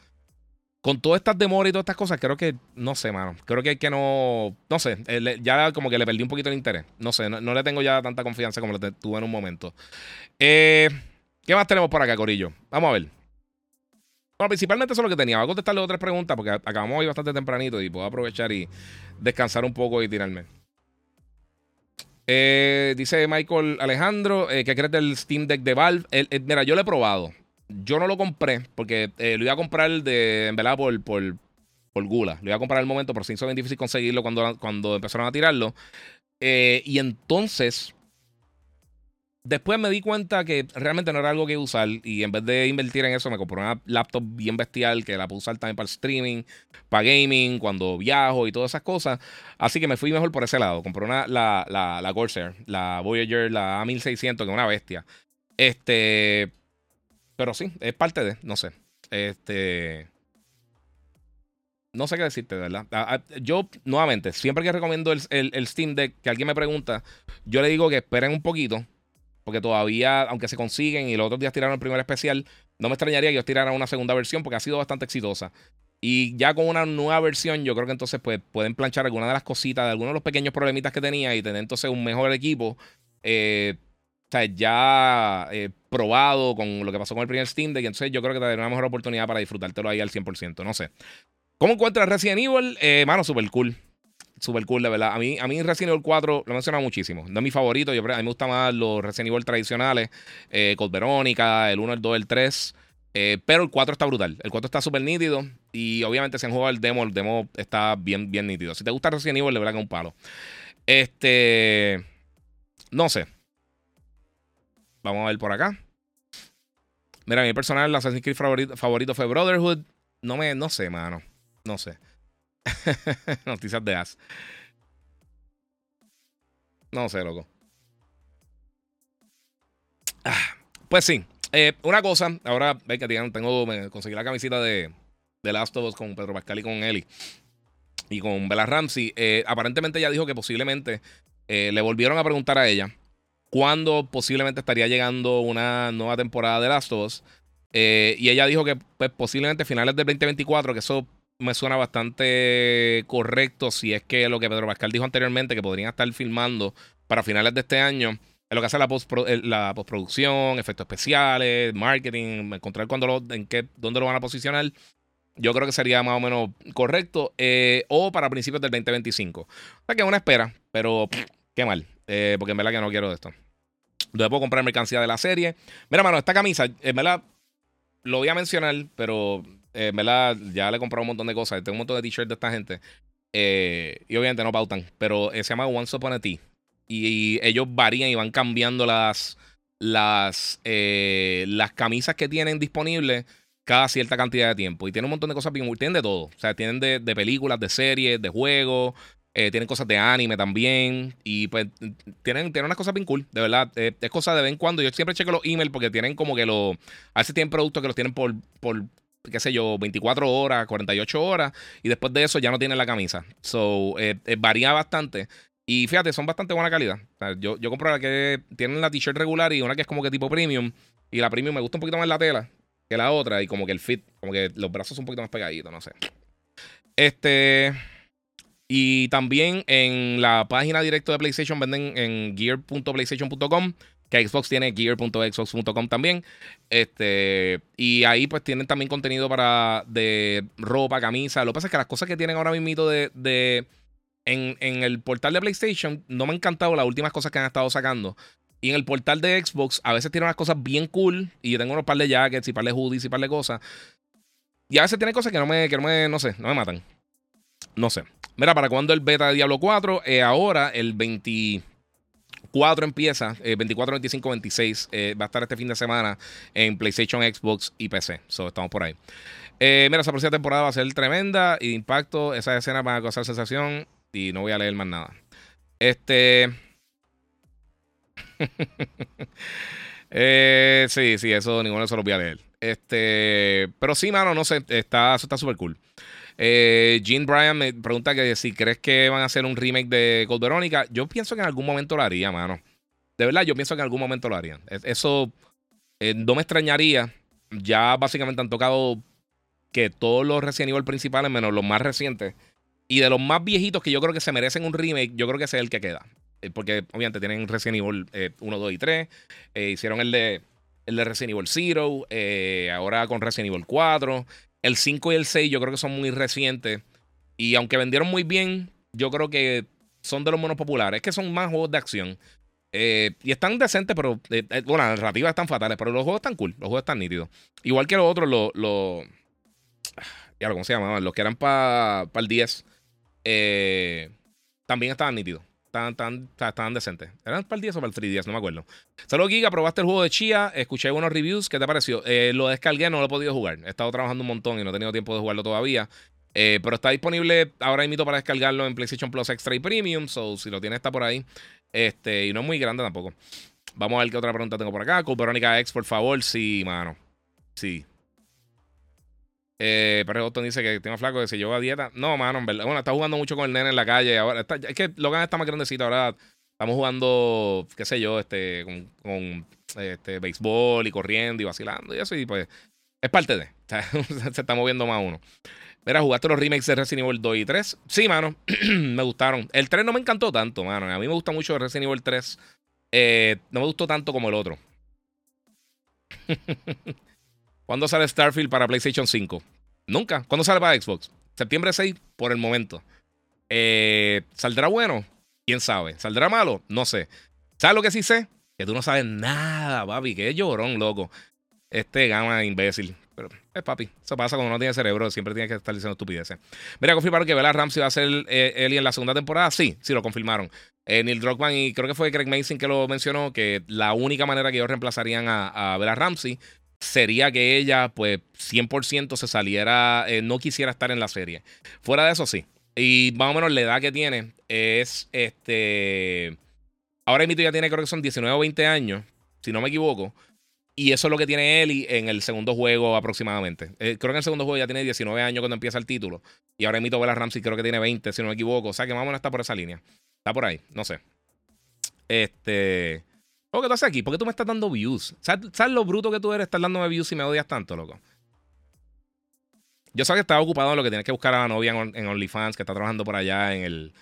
Con todas estas demoras y todas estas cosas, creo que. No sé, mano. Creo que que no. No sé. ya como que le perdí un poquito el interés. No sé. No, le tengo ya tanta confianza como lo tuve en un momento. Eh, ¿Qué más tenemos por acá, Corillo? Vamos a ver. Bueno, principalmente eso es lo que tenía. Voy a contestarle otras preguntas porque acabamos hoy bastante tempranito y puedo aprovechar y descansar un poco y tirarme. Eh, dice Michael Alejandro, eh, ¿qué crees del Steam Deck de Valve? mira, yo lo he probado. Yo no lo compré porque eh, lo iba a comprar de, en verdad por, por, por gula. Lo iba a comprar al momento, pero se hizo bien difícil conseguirlo cuando, cuando empezaron a tirarlo. y entonces Después me di cuenta que realmente no era algo que usar y en vez de invertir en eso me compré una laptop bien bestial que la puedo usar también para el streaming, para gaming, cuando viajo y todas esas cosas. Así que me fui mejor por ese lado. Compré una, la, la, la Corsair, la Voyager, la A1600, que es una bestia. Este, pero sí, es parte de, no sé. Este, no sé qué decirte, ¿verdad? Yo, nuevamente, siempre que recomiendo el, el Steam Deck, que alguien me pregunta, yo le digo que esperen un poquito porque todavía, aunque se consiguen y los otros días tiraron el primer especial, no me extrañaría que ellos tiraran una segunda versión porque ha sido bastante exitosa. Y ya con una nueva versión, yo creo que entonces pues, pueden planchar algunas de las cositas, de algunos de los pequeños problemitas que tenía y tener entonces un mejor equipo. Eh, sea, ya eh, probado con lo que pasó con el primer Steam Deck. Entonces yo creo que te dará una mejor oportunidad para disfrutártelo ahí al 100%. No sé. ¿Cómo encuentras Resident Evil? Eh, mano, super cool super cool, de verdad. A mí, a mí Resident Evil 4 lo menciona muchísimo. No es mi favorito. Yo, a mí me gustan más los Resident Evil tradicionales. Eh, Code Verónica, el 1, el 2, el 3. Eh, pero el 4 está brutal. El 4 está súper nítido. Y obviamente, si han jugado el demo, el demo está bien, bien nítido. Si te gusta Resident Evil, le verdad que un palo. Este. No sé. Vamos a ver por acá. Mira, mi personal, el Assassin's Creed favorito, favorito fue Brotherhood. No me, no sé, mano. No sé. Noticias de As. No sé, loco. Ah, pues sí. Eh, una cosa, ahora ve que tengo, me conseguí la camiseta de, de Last of Us con Pedro Pascal y con Eli. Y con Bella Ramsey. Eh, aparentemente ella dijo que posiblemente eh, le volvieron a preguntar a ella cuándo posiblemente estaría llegando una nueva temporada de Last of Us. y ella dijo que pues, posiblemente finales del 2024, que eso me suena bastante correcto si es que lo que Pedro Pascal dijo anteriormente, que podrían estar filmando para finales de este año, es lo que hace la, la postproducción, efectos especiales, marketing, encontrar cuándo lo, en qué, dónde lo van a posicionar. Yo creo que sería más o menos correcto. Eh, o para principios del 2025. O sea que es una espera, pero qué mal. Eh, porque en verdad que no quiero esto. Yo puedo comprar mercancía de la serie. Mira, mano, esta camisa, en verdad, lo voy a mencionar, pero eh, ¿verdad? Ya le he comprado un montón de cosas. Tengo un montón de t-shirts de esta gente. Eh, y obviamente no pautan. Pero se llama Once Upon a Tea. Y, ellos varían y van cambiando las, las, las camisas que tienen disponibles cada cierta cantidad de tiempo. Y tienen un montón de cosas bien. Tienen de todo. O sea, tienen de, películas, de series, de juegos. Tienen cosas de anime también. Y pues tienen, tienen unas cosas bien cool, de verdad. es cosa de vez en cuando. Yo siempre checo los emails porque tienen como que los. A veces tienen productos que los tienen por, por qué sé yo, 24 horas, 48 horas, y después de eso ya no tienen la camisa. So, eh, eh, varía bastante. Y fíjate, son bastante buena calidad. yo, yo compro la que tienen la t-shirt regular y una que es como que tipo premium. Y la premium me gusta un poquito más la tela. que la otra y como que el fit, como que los brazos son un poquito más pegaditos, no sé. Este. Y también en la página directa de PlayStation venden en gear.playstation.com, que Xbox tiene gear.xbox.com también. Este, y ahí pues tienen también contenido para de ropa, camisa. Lo que pasa es que las cosas que tienen ahora mismo de, de en, en, el portal de PlayStation no me han encantado las últimas cosas que han estado sacando. Y en el portal de Xbox a veces tiene unas cosas bien cool. Y yo tengo unos par de jackets y par de hoodies y par de cosas. Y a veces tiene cosas que no me, que no me, no sé, no me matan. No sé. Mira, ¿para cuándo el beta de Diablo 4? Eh, ahora, el 24 empieza, 24, 25, 26. va a estar este fin de semana en PlayStation, Xbox y PC. So, estamos por ahí. Eh, mira, esa próxima temporada va a ser tremenda y de impacto. Esa escena va a causar sensación y no voy a leer más nada. Este. eh, sí, sí, eso ninguno de esos lo voy a leer. Este, pero sí, mano, no sé, está está súper cool. Eh, Jean Bryan me pregunta que si crees que van a hacer un remake de Gold Veronica. Yo pienso que en algún momento lo haría, mano. De verdad, yo pienso que en algún momento lo harían. Eso eh, no me extrañaría. Ya básicamente han tocado que todos los Resident Evil principales, menos los más recientes, y de los más viejitos que yo creo que se merecen un remake, yo creo que es el que queda. Eh, porque obviamente tienen Resident Evil 1, 2 y 3. hicieron el de el de Resident Evil Zero, eh, ahora con Resident Evil 4. El 5 y el 6 yo creo que son muy recientes. Y aunque vendieron muy bien, yo creo que son de los menos populares. Es que son más juegos de acción. Eh, y están decentes, pero eh, bueno, las narrativas están fatales, pero los juegos están cool, los juegos están nítidos. Igual que los otros, los... ¿cómo se llamaban? Los que eran para el 10, también estaban nítidos. Estaban, decentes. ¿Eran para el 10 o para el 3 10? No me acuerdo. Saludos, Giga. Probaste el juego de Chia. Escuché buenos reviews. ¿Qué te pareció? Eh, lo descargué, no lo he podido jugar. He estado trabajando un montón y no he tenido tiempo de jugarlo todavía. Eh, pero está disponible ahora mismo para descargarlo en PlayStation Plus Extra y Premium. So, si lo tienes, está por ahí. Este, y no es muy grande tampoco. Vamos a ver qué otra pregunta tengo por acá. Con Verónica X, por favor. Sí, mano. Sí. Eh, pero Boston dice que tiene flaco, que se lleva a dieta. No, mano, en verdad. Bueno, está jugando mucho con el nene en la calle. Ahora es que Logan está más grandecito. Ahora estamos jugando, qué sé yo, este, con, este, béisbol y corriendo y vacilando y eso. Y pues es parte de. se está moviendo más uno. Mira, ¿jugaste los remakes de Resident Evil 2 y 3? Sí, mano. me gustaron. El 3 no me encantó tanto, mano. A mí me gusta mucho Resident Evil 3. Eh, no me gustó tanto como el otro. ¿Cuándo sale Starfield para PlayStation 5? Nunca. ¿Cuándo sale para Xbox? Septiembre 6, por el momento. Eh, ¿Saldrá bueno? ¿Quién sabe? ¿Saldrá malo? No sé. ¿Sabes lo que sí sé? Que tú no sabes nada, papi. Es llorón, loco. Este gama imbécil. Pero es papi. Eso pasa cuando no tiene cerebro. Siempre tiene que estar diciendo estupideces. Mira, confirmaron que Bella Ramsey va a ser eh, Ellie en la segunda temporada. Sí, sí lo confirmaron. Eh, Neil Druckmann y creo que fue Craig Mason que lo mencionó. Que la única manera que ellos reemplazarían a, a Bella Ramsey sería que ella, pues, 100% se saliera, eh, no quisiera estar en la serie. Fuera de eso, sí. Y más o menos la edad que tiene es, este, ahora mismo ya tiene, creo que son 19 o 20 años, si no me equivoco. Y eso es lo que tiene Ellie en el segundo juego aproximadamente. Eh, creo que en el segundo juego ya tiene 19 años cuando empieza el título. Y ahora mismo Bella Ramsey creo que tiene 20, si no me equivoco. O sea que más o menos está por esa línea. Está por ahí, no sé. Este... ¿Qué tú haces aquí? ¿Por qué tú me estás dando views? ¿Sabes, lo bruto que tú eres estar dándome views y me odias tanto, loco? Yo sé que estaba ocupado en lo que tienes que buscar a la novia en, OnlyFans, que está trabajando por allá en el,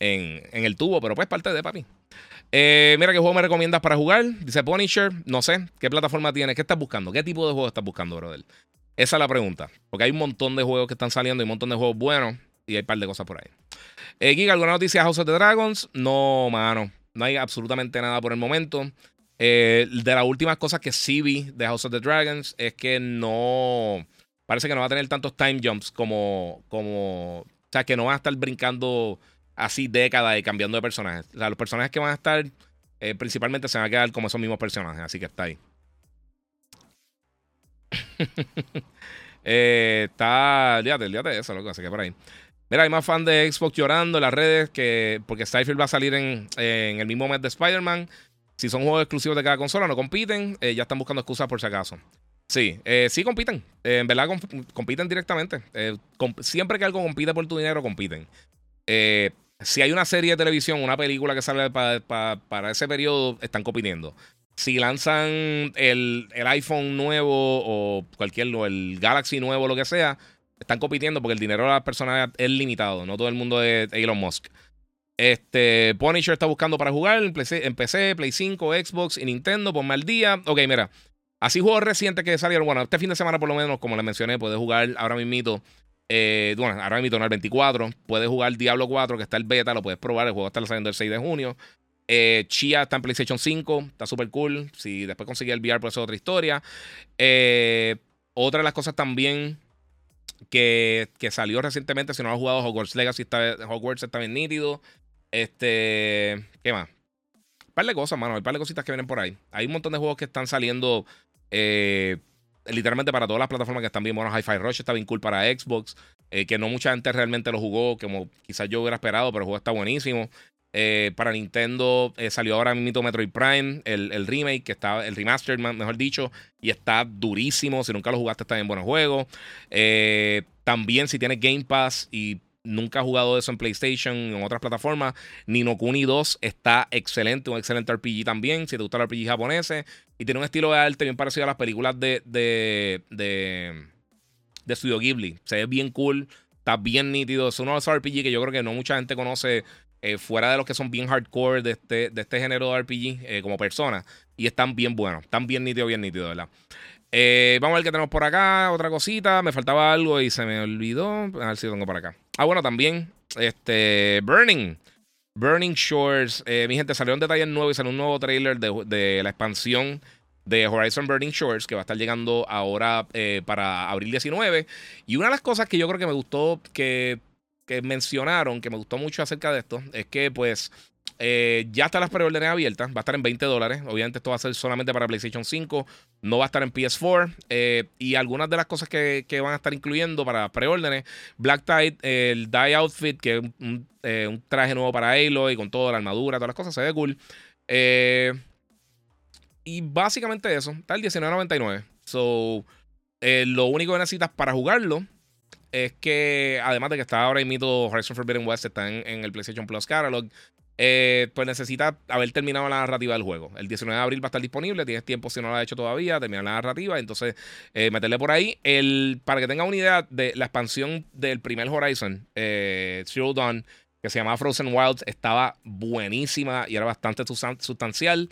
en, el tubo, pero pues parte de papi. Eh, mira, ¿qué juego me recomiendas para jugar? Dice Punisher. No sé. ¿Qué plataforma tienes? ¿Qué estás buscando? ¿Qué tipo de juego estás buscando, brother? Esa es la pregunta. Porque hay un montón de juegos que están saliendo y un montón de juegos buenos. Y hay un par de cosas por ahí. Eh, Giga, ¿alguna noticia de House of the Dragons? No, mano. No hay absolutamente nada por el momento. Eh, de las últimas cosas que sí vi de House of the Dragons es que no. Parece que no va a tener tantos time jumps como. como o sea, que no va a estar brincando así décadas y cambiando de personajes. O sea, los personajes que van a estar eh, principalmente se van a quedar como esos mismos personajes. Así que está ahí. eh, está. Olvídate, de eso, loco. Así que por ahí. Mira, hay más fan de Xbox llorando en las redes que porque Starfield va a salir en, el mismo mes de Spider-Man. Si son juegos exclusivos de cada consola, no compiten. Eh, ya están buscando excusas por si acaso. Sí, eh, sí compiten. Eh, en verdad compiten directamente. siempre que algo compite por tu dinero, compiten. si hay una serie de televisión, una película que sale para ese periodo, están compitiendo. si lanzan el, iPhone nuevo o cualquier, el Galaxy nuevo, lo que sea, están compitiendo porque el dinero de las personas es limitado. No todo el mundo es Elon Musk. Este, Punisher está buscando para jugar en PC, Play 5, Xbox y Nintendo. Ponme al día. Ok, mira. Así juegos recientes que salieron. Bueno, este fin de semana, por lo menos, como les mencioné, puedes jugar ahora mismo. Eh, bueno, ahora mismo en el 24. Puedes jugar Diablo 4, que está el beta, lo puedes probar. El juego está saliendo el 6 de junio. Eh, Chia está en PlayStation 5, está súper cool. Si después conseguí el VR, pues es otra historia. Eh, otra de las cosas también que, que, salió recientemente, si no has jugado Hogwarts Legacy, está, Hogwarts está bien nítido. Este, ¿qué más? Un par de cosas, mano. Hay un par de cositas que vienen por ahí. Hay un montón de juegos que están saliendo eh, literalmente para todas las plataformas que están bien buenos. Hi-Fi Rush está bien cool para Xbox, que no mucha gente realmente lo jugó, como quizás yo hubiera esperado, pero el juego está buenísimo. Eh, para Nintendo eh, salió ahora mismo Metroid Prime, el, remake, que está, el remaster, mejor dicho, y está durísimo. Si nunca lo jugaste, está en buenos juegos. Eh, también, si tienes Game Pass y nunca has jugado eso en PlayStation, en otras plataformas, Nino Kuni 2 está excelente, un excelente RPG también. Si te gusta el RPG japoneses, y tiene un estilo de arte bien parecido a las películas de, de, de, Studio Ghibli. Se ve bien cool, está bien nítido. Es uno de esos RPG que yo creo que no mucha gente conoce eh, fuera de los que son bien hardcore de este, de este género de RPG eh, como personas. Y están bien buenos, están bien nítidos, bien nítidos, ¿verdad? Eh, vamos a ver qué tenemos por acá. Otra cosita. Me faltaba algo y se me olvidó. A ver si lo tengo por acá. Ah, bueno, también. Este. Burning. Burning Shores. mi gente, salió un detalle nuevo y salió un nuevo trailer de, de, la expansión de Horizon Burning Shores que va a estar llegando ahora para abril 19. Y una de las cosas que yo creo que me gustó que que mencionaron, que me gustó mucho acerca de esto, es que pues eh, ya están las preórdenes abiertas, va a estar en 20 dólares. Obviamente esto va a ser solamente para PlayStation 5, no va a estar en PS4. Eh, y algunas de las cosas que, van a estar incluyendo para preórdenes, Black Tide, el Die Outfit, que es eh, un, traje nuevo para Halo y con toda la armadura, todas las cosas, se ve cool. y básicamente eso, está el 19.99. So, lo único que necesitas para jugarlo es que, además de que está ahora mismo Horizon Forbidden West, está en, el PlayStation Plus Catalog, eh, pues necesita haber terminado la narrativa del juego. El 19 de abril va a estar disponible, tienes tiempo si no lo has hecho todavía, terminar la narrativa, entonces eh, meterle por ahí. El, para que tengan una idea de la expansión del primer Horizon, eh, Zero Dawn, que se llamaba Frozen Wilds, estaba buenísima y era bastante sustancial.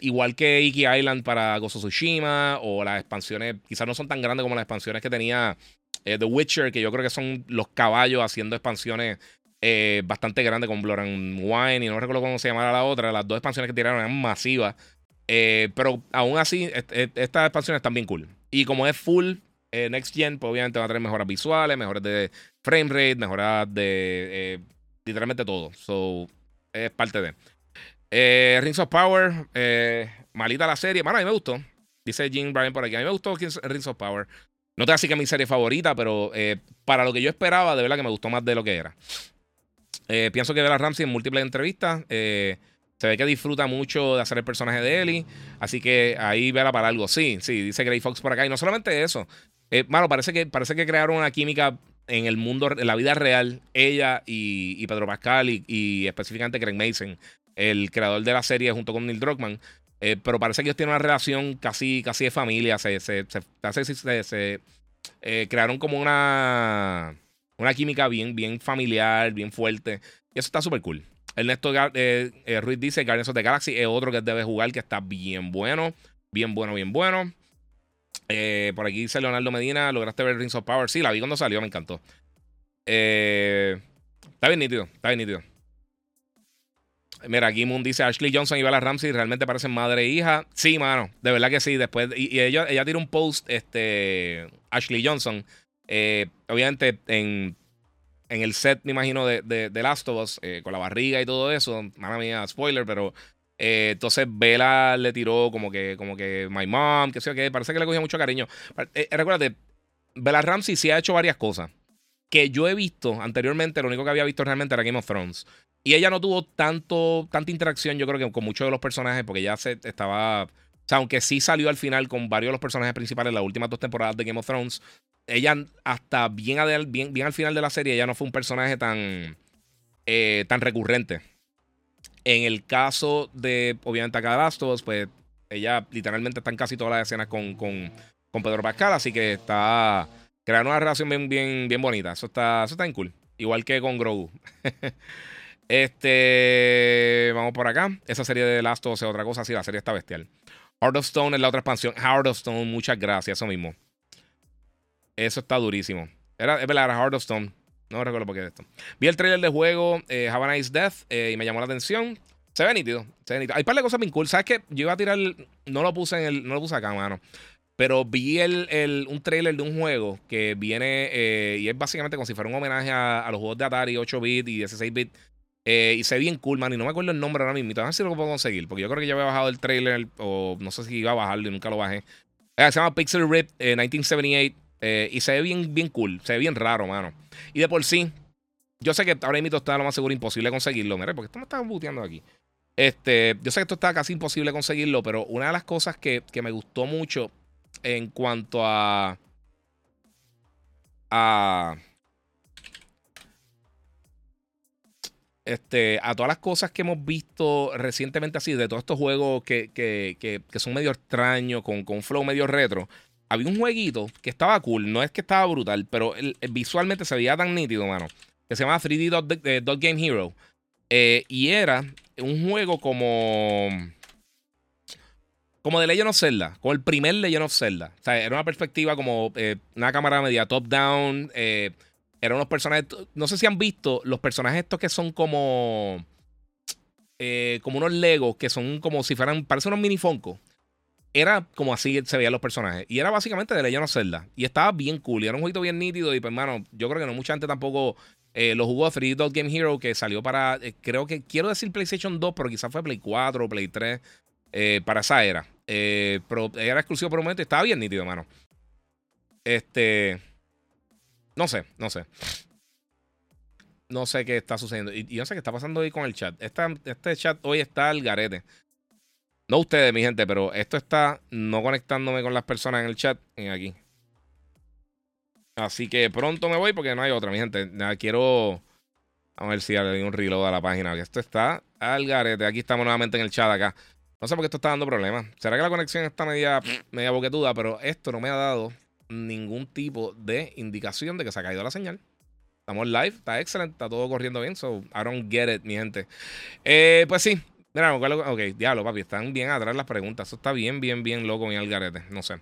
igual que Iki Island para Gozo Tsushima, o las expansiones, quizás no son tan grandes como las expansiones que tenía eh, The Witcher, que yo creo que son los caballos haciendo expansiones eh, bastante grandes con Blood and Wine, y no recuerdo cómo se llamaba la otra. Las dos expansiones que tiraron eran masivas. Eh, pero aún así, estas expansiones están bien cool. Y como es full Next Gen, pues obviamente va a tener mejoras visuales, mejoras de frame rate, mejoras de literalmente todo. So, es parte de. Rings of Power, malita la serie. Bueno, a mí me gustó. Dice Jim Bryan por aquí. A mí me gustó Rings of Power. No te voy a decir que mi serie favorita, pero eh, para lo que yo esperaba, de verdad que me gustó más de lo que era. Eh, pienso que Bella Ramsey en múltiples entrevistas eh, se ve que disfruta mucho de hacer el personaje de Ellie. Así que ahí vela para algo. Sí, sí, dice Gray Fox por acá. Y no solamente eso. Bueno, parece que, parece que crearon una química en el mundo, en la vida real, ella y, Pedro Pascal y, específicamente Craig Mason, el creador de la serie junto con Neil Druckmann. Eh, pero parece que ellos tienen una relación casi, casi de familia. Se, se, se, eh, crearon como una, una química bien, bien familiar, bien fuerte. Y eso está súper cool. Ernesto eh, Ruiz dice Guardians of the Galaxy es otro que debe jugar que está bien bueno. Bien bueno, bien bueno. por aquí dice Leonardo Medina, ¿lograste ver Rings of Power? Sí, la vi cuando salió, me encantó. está bien nítido, está bien nítido. Mira, aquí Moon dice Ashley Johnson y Bella Ramsey realmente parecen madre e hija. Sí, mano, de verdad que sí. Después, y, ella, ella tira un post, este, Ashley Johnson, eh, obviamente en, en el set, me imagino, de, de, Last of Us, eh, con la barriga y todo eso. Mala mía, spoiler, pero eh, entonces Bella le tiró como que, como que my mom, que sé que parece que le cogía mucho cariño. recuérdate, Bella Ramsey sí ha hecho varias cosas que yo he visto anteriormente. Lo único que había visto realmente era Game of Thrones. Y ella no tuvo tanto, tanta interacción, yo creo que con muchos de los personajes, porque ya se estaba. O sea, aunque sí salió al final con varios de los personajes principales en las últimas dos temporadas de Game of Thrones, ella hasta bien, al final de la serie, ella no fue un personaje tan, eh, tan recurrente. En el caso de, obviamente, acá de pues Ella literalmente está en casi todas las escenas con, con, con Pedro Pascal, así que está creando una relación bien, bien, bien bonita. Eso está, eso está bien cool. Igual que con Grogu. este. Vamos por acá. Esa serie de Last of Us otra cosa. Sí, la serie está bestial. Heart of Stone es la otra expansión. Heart of Stone, muchas gracias. Eso mismo. Eso está durísimo. Era, es verdad, era Heart of Stone. No recuerdo por qué es esto. Vi el trailer de juego eh, Have Death eh, y me llamó la atención. Se ve nítido. Se ve nítido. Hay un par de cosas bien cool. ¿Sabes qué? Yo iba a tirar. No lo puse en el. No lo puse acá, mano. Pero vi el, un trailer de un juego que viene eh, y es básicamente como si fuera un homenaje a, los juegos de Atari 8-bit y 16-bit. Eh, y se ve bien cool, man. Y no me acuerdo el nombre ahora mismo. A ver si lo puedo conseguir. Porque yo creo que ya había bajado el trailer. O no sé si iba a bajarlo y nunca lo bajé. Eh, se llama Pixel Rip 1978. y se ve bien, bien cool. Se ve bien raro, mano. Y de por sí, yo sé que ahora mismo está lo más seguro imposible conseguirlo. Mire, porque esto me está buteando aquí. Este, yo sé que esto está casi imposible conseguirlo, pero una de las cosas que, que me gustó mucho en cuanto a. a. Este, a todas las cosas que hemos visto recientemente así, de todos estos juegos que, que, que, son medio extraños, con, con flow medio retro, había un jueguito que estaba cool, no es que estaba brutal, pero visualmente se veía tan nítido, mano, que se llama 3D Dot, eh, Game Hero. Eh, y era un juego como como de Legend of Zelda, como el primer Legend of Zelda. O sea, era una perspectiva como eh, una cámara media top-down. Eh, eran unos personajes. No sé si han visto los personajes estos que son como. Eh, como unos Legos que son como si fueran. Parecen unos mini Funko. Era como así se veían los personajes. Y era básicamente de Legend of Zelda. Y estaba bien cool. Y era un jueguito bien nítido. Y pues, hermano, yo creo que no mucha gente tampoco lo jugó 3D Dot Game Hero, que salió para. creo que quiero decir PlayStation 2, pero quizás fue Play 4 o Play 3. Para esa era. Eh, pero era exclusivo por un momento y estaba bien nítido, mano. Este. No sé, no sé. No sé qué está sucediendo. Y, yo no sé qué está pasando hoy con el chat. este chat hoy está al garete. No ustedes, mi gente, pero esto está no conectándome con las personas en el chat en aquí. Así que pronto me voy porque no hay otra, mi gente. quiero. Vamos a ver si hay un reload a la página. Esto está al garete. Aquí estamos nuevamente en el chat acá. No sé por qué esto está dando problemas. ¿Será que la conexión está media, media boquetuda? Pero esto no me ha dado ningún tipo de indicación de que se ha caído la señal. Estamos live, está excelente, está todo corriendo bien. So, I don't get it, mi gente. Eh, pues sí. Mira, ok, diablo, papi, están bien atrás las preguntas. Eso está bien, bien, bien loco, mi algarete. No sé.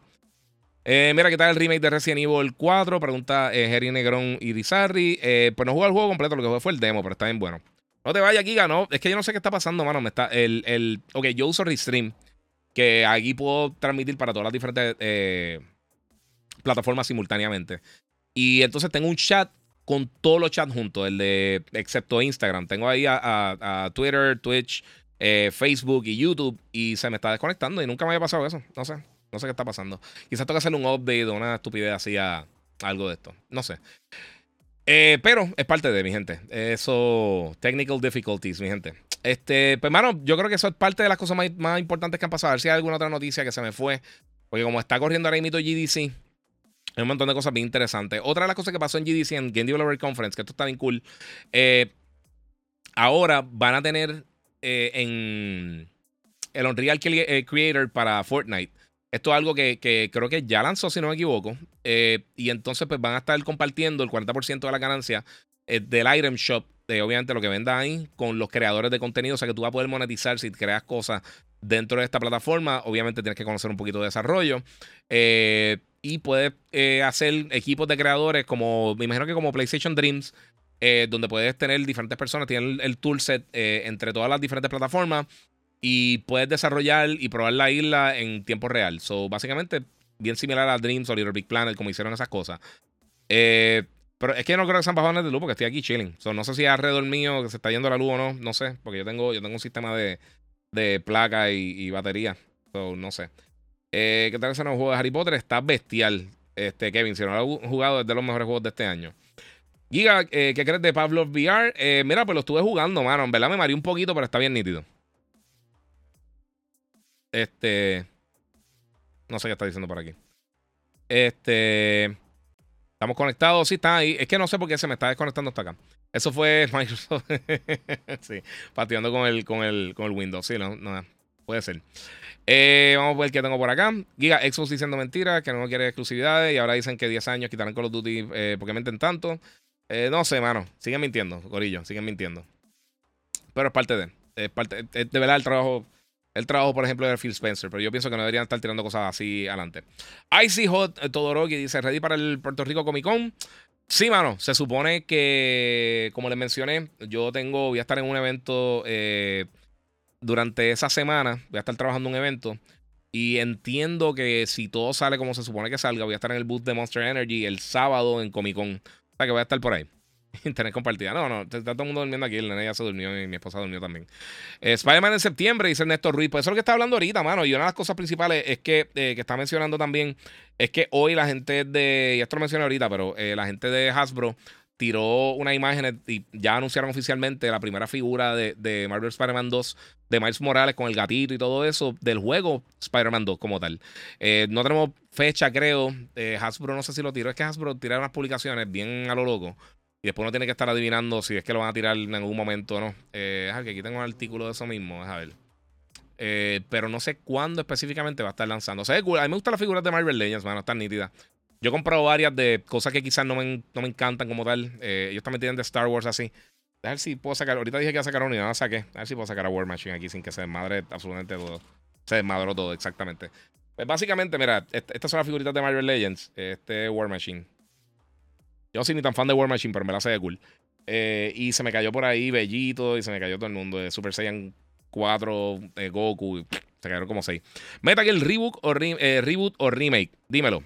Eh, mira, ¿qué tal el remake de Resident Evil 4? Pregunta eh, Negrón y Rizarri. Eh, pues no jugó el juego completo, lo que fue fue el demo, pero está bien bueno. No te vayas, Giga, no. Es que yo no sé qué está pasando, mano. Me está, el, el, ok, yo uso Restream, que aquí puedo transmitir para todas las diferentes eh, plataformas simultáneamente. Y entonces tengo un chat con todos los chats juntos, el de, excepto Instagram. Tengo ahí a, Twitter, Twitch, eh, Facebook y YouTube, y se me está desconectando y nunca me había pasado eso. No sé, no sé qué está pasando. Quizás que hacer un update o una estupidez así a algo de esto. No sé. Eh, pero es parte de mi gente. Eso, technical difficulties, mi gente. Este, pues, mano, yo creo que eso es parte de las cosas más, importantes que han pasado. A ver si hay alguna otra noticia que se me fue. Porque como está corriendo ahora mismo GDC, hay un montón de cosas bien interesantes. Otra de las cosas que pasó en GDC, en Game Developer Conference, que esto está bien cool. Eh, ahora van a tener eh, en el Unreal Creator para Fortnite esto es algo que, creo que ya lanzó, si no me equivoco. Eh, y entonces, pues van a estar compartiendo el 40% de la ganancia eh, del item shop, de obviamente lo que venda ahí, con los creadores de contenido. O sea que tú vas a poder monetizar si creas cosas dentro de esta plataforma. Obviamente tienes que conocer un poquito de desarrollo. Eh, y puedes hacer equipos de creadores como, me imagino que como PlayStation Dreams. donde puedes tener diferentes personas, tienen el, el toolset entre todas las diferentes plataformas y puedes desarrollar y probar la isla en tiempo real. So, básicamente, bien similar a Dreams o Little Big Planet, como hicieron esas cosas. Eh, pero es que no creo que sean bajones de luz porque estoy aquí chilling. So, no sé si es alrededor mío que se está yendo la luz o no. No sé, porque yo tengo, yo tengo un sistema de, de placa y, batería. So, no sé. Eh, ¿Qué tal ese nuevo juego de Harry Potter? Está bestial. Este, Kevin, si no lo ha jugado, es de los mejores juegos de este año. Giga, eh, ¿qué crees de Pavlov VR? Mira, pues lo estuve jugando, mano. En verdad me mareé un poquito, pero está bien nítido. Este. No sé qué está diciendo por aquí. Este. Estamos conectados. Sí, está ahí. Es que no sé por qué se me está desconectando hasta acá. Eso fue Microsoft. sí, pateando con el, con el, con el Windows. Sí, no, no puede ser. Eh, vamos a ver qué tengo por acá. Giga, Xbox diciendo mentiras, que no quiere exclusividades y ahora dicen que 10 años quitarán Call of Duty eh, porque menten tanto. Eh, no sé, mano. Siguen mintiendo, Gorillo, siguen mintiendo. Pero es parte de. Es parte, de verdad el trabajo. El trabajo, por ejemplo, de Phil Spencer, pero yo pienso que no deberían estar tirando cosas así adelante. Icy Hot Todoroki dice: Ready para el Puerto Rico Comic Con. Sí, mano. Se supone que, como les mencioné, yo tengo, voy a estar en un evento eh, durante esa semana. Voy a estar trabajando un evento. Y entiendo que si todo sale como se supone que salga, voy a estar en el booth de Monster Energy el sábado en Comic Con. O sea que voy a estar por ahí. Internet compartida. No, no, está todo el mundo durmiendo aquí. El nene ya se durmió y mi esposa durmió también. Eh, Spider-Man en septiembre, dice Néstor Ruiz. Pues eso es lo que está hablando ahorita, mano. Y una de las cosas principales es que, eh, que está mencionando también, es que hoy la gente de, y esto lo mencioné ahorita, pero eh, la gente de Hasbro tiró una imagen y ya anunciaron oficialmente la primera figura de, de Marvel Spider-Man 2 de Miles Morales con el gatito y todo eso del juego Spider-Man 2 como tal. no tenemos fecha, creo. Hasbro no sé si lo tiró. Es que Hasbro tira unas publicaciones bien a lo loco. Y después uno tiene que estar adivinando si es que lo van a tirar en algún momento o no. Eh, que aquí tengo un artículo de eso mismo, a ver. Eh, pero no sé cuándo específicamente va a estar lanzando. O sea, a mí me gustan las figuras de Marvel Legends, van a estar nítidas. Yo he comprado varias de cosas que quizás no me, no me encantan como tal. Eh, ellos también tienen de Star Wars así. A ver si puedo sacar. Ahorita dije que iba a sacar una y no la saqué. A ver si puedo sacar a War Machine aquí sin que se desmadre absolutamente todo. Se desmadró todo, exactamente. Pues básicamente, mira, estas son las figuritas de Marvel Legends. Este War Machine. Yo no soy ni tan fan de War Machine, pero me la sé de cool. Eh, y se me cayó por ahí Bellito y se me cayó todo el mundo de Super Saiyan 4, eh, Goku. se cayeron como 6. Meta que el reboot o, eh, reboot o remake. Dímelo.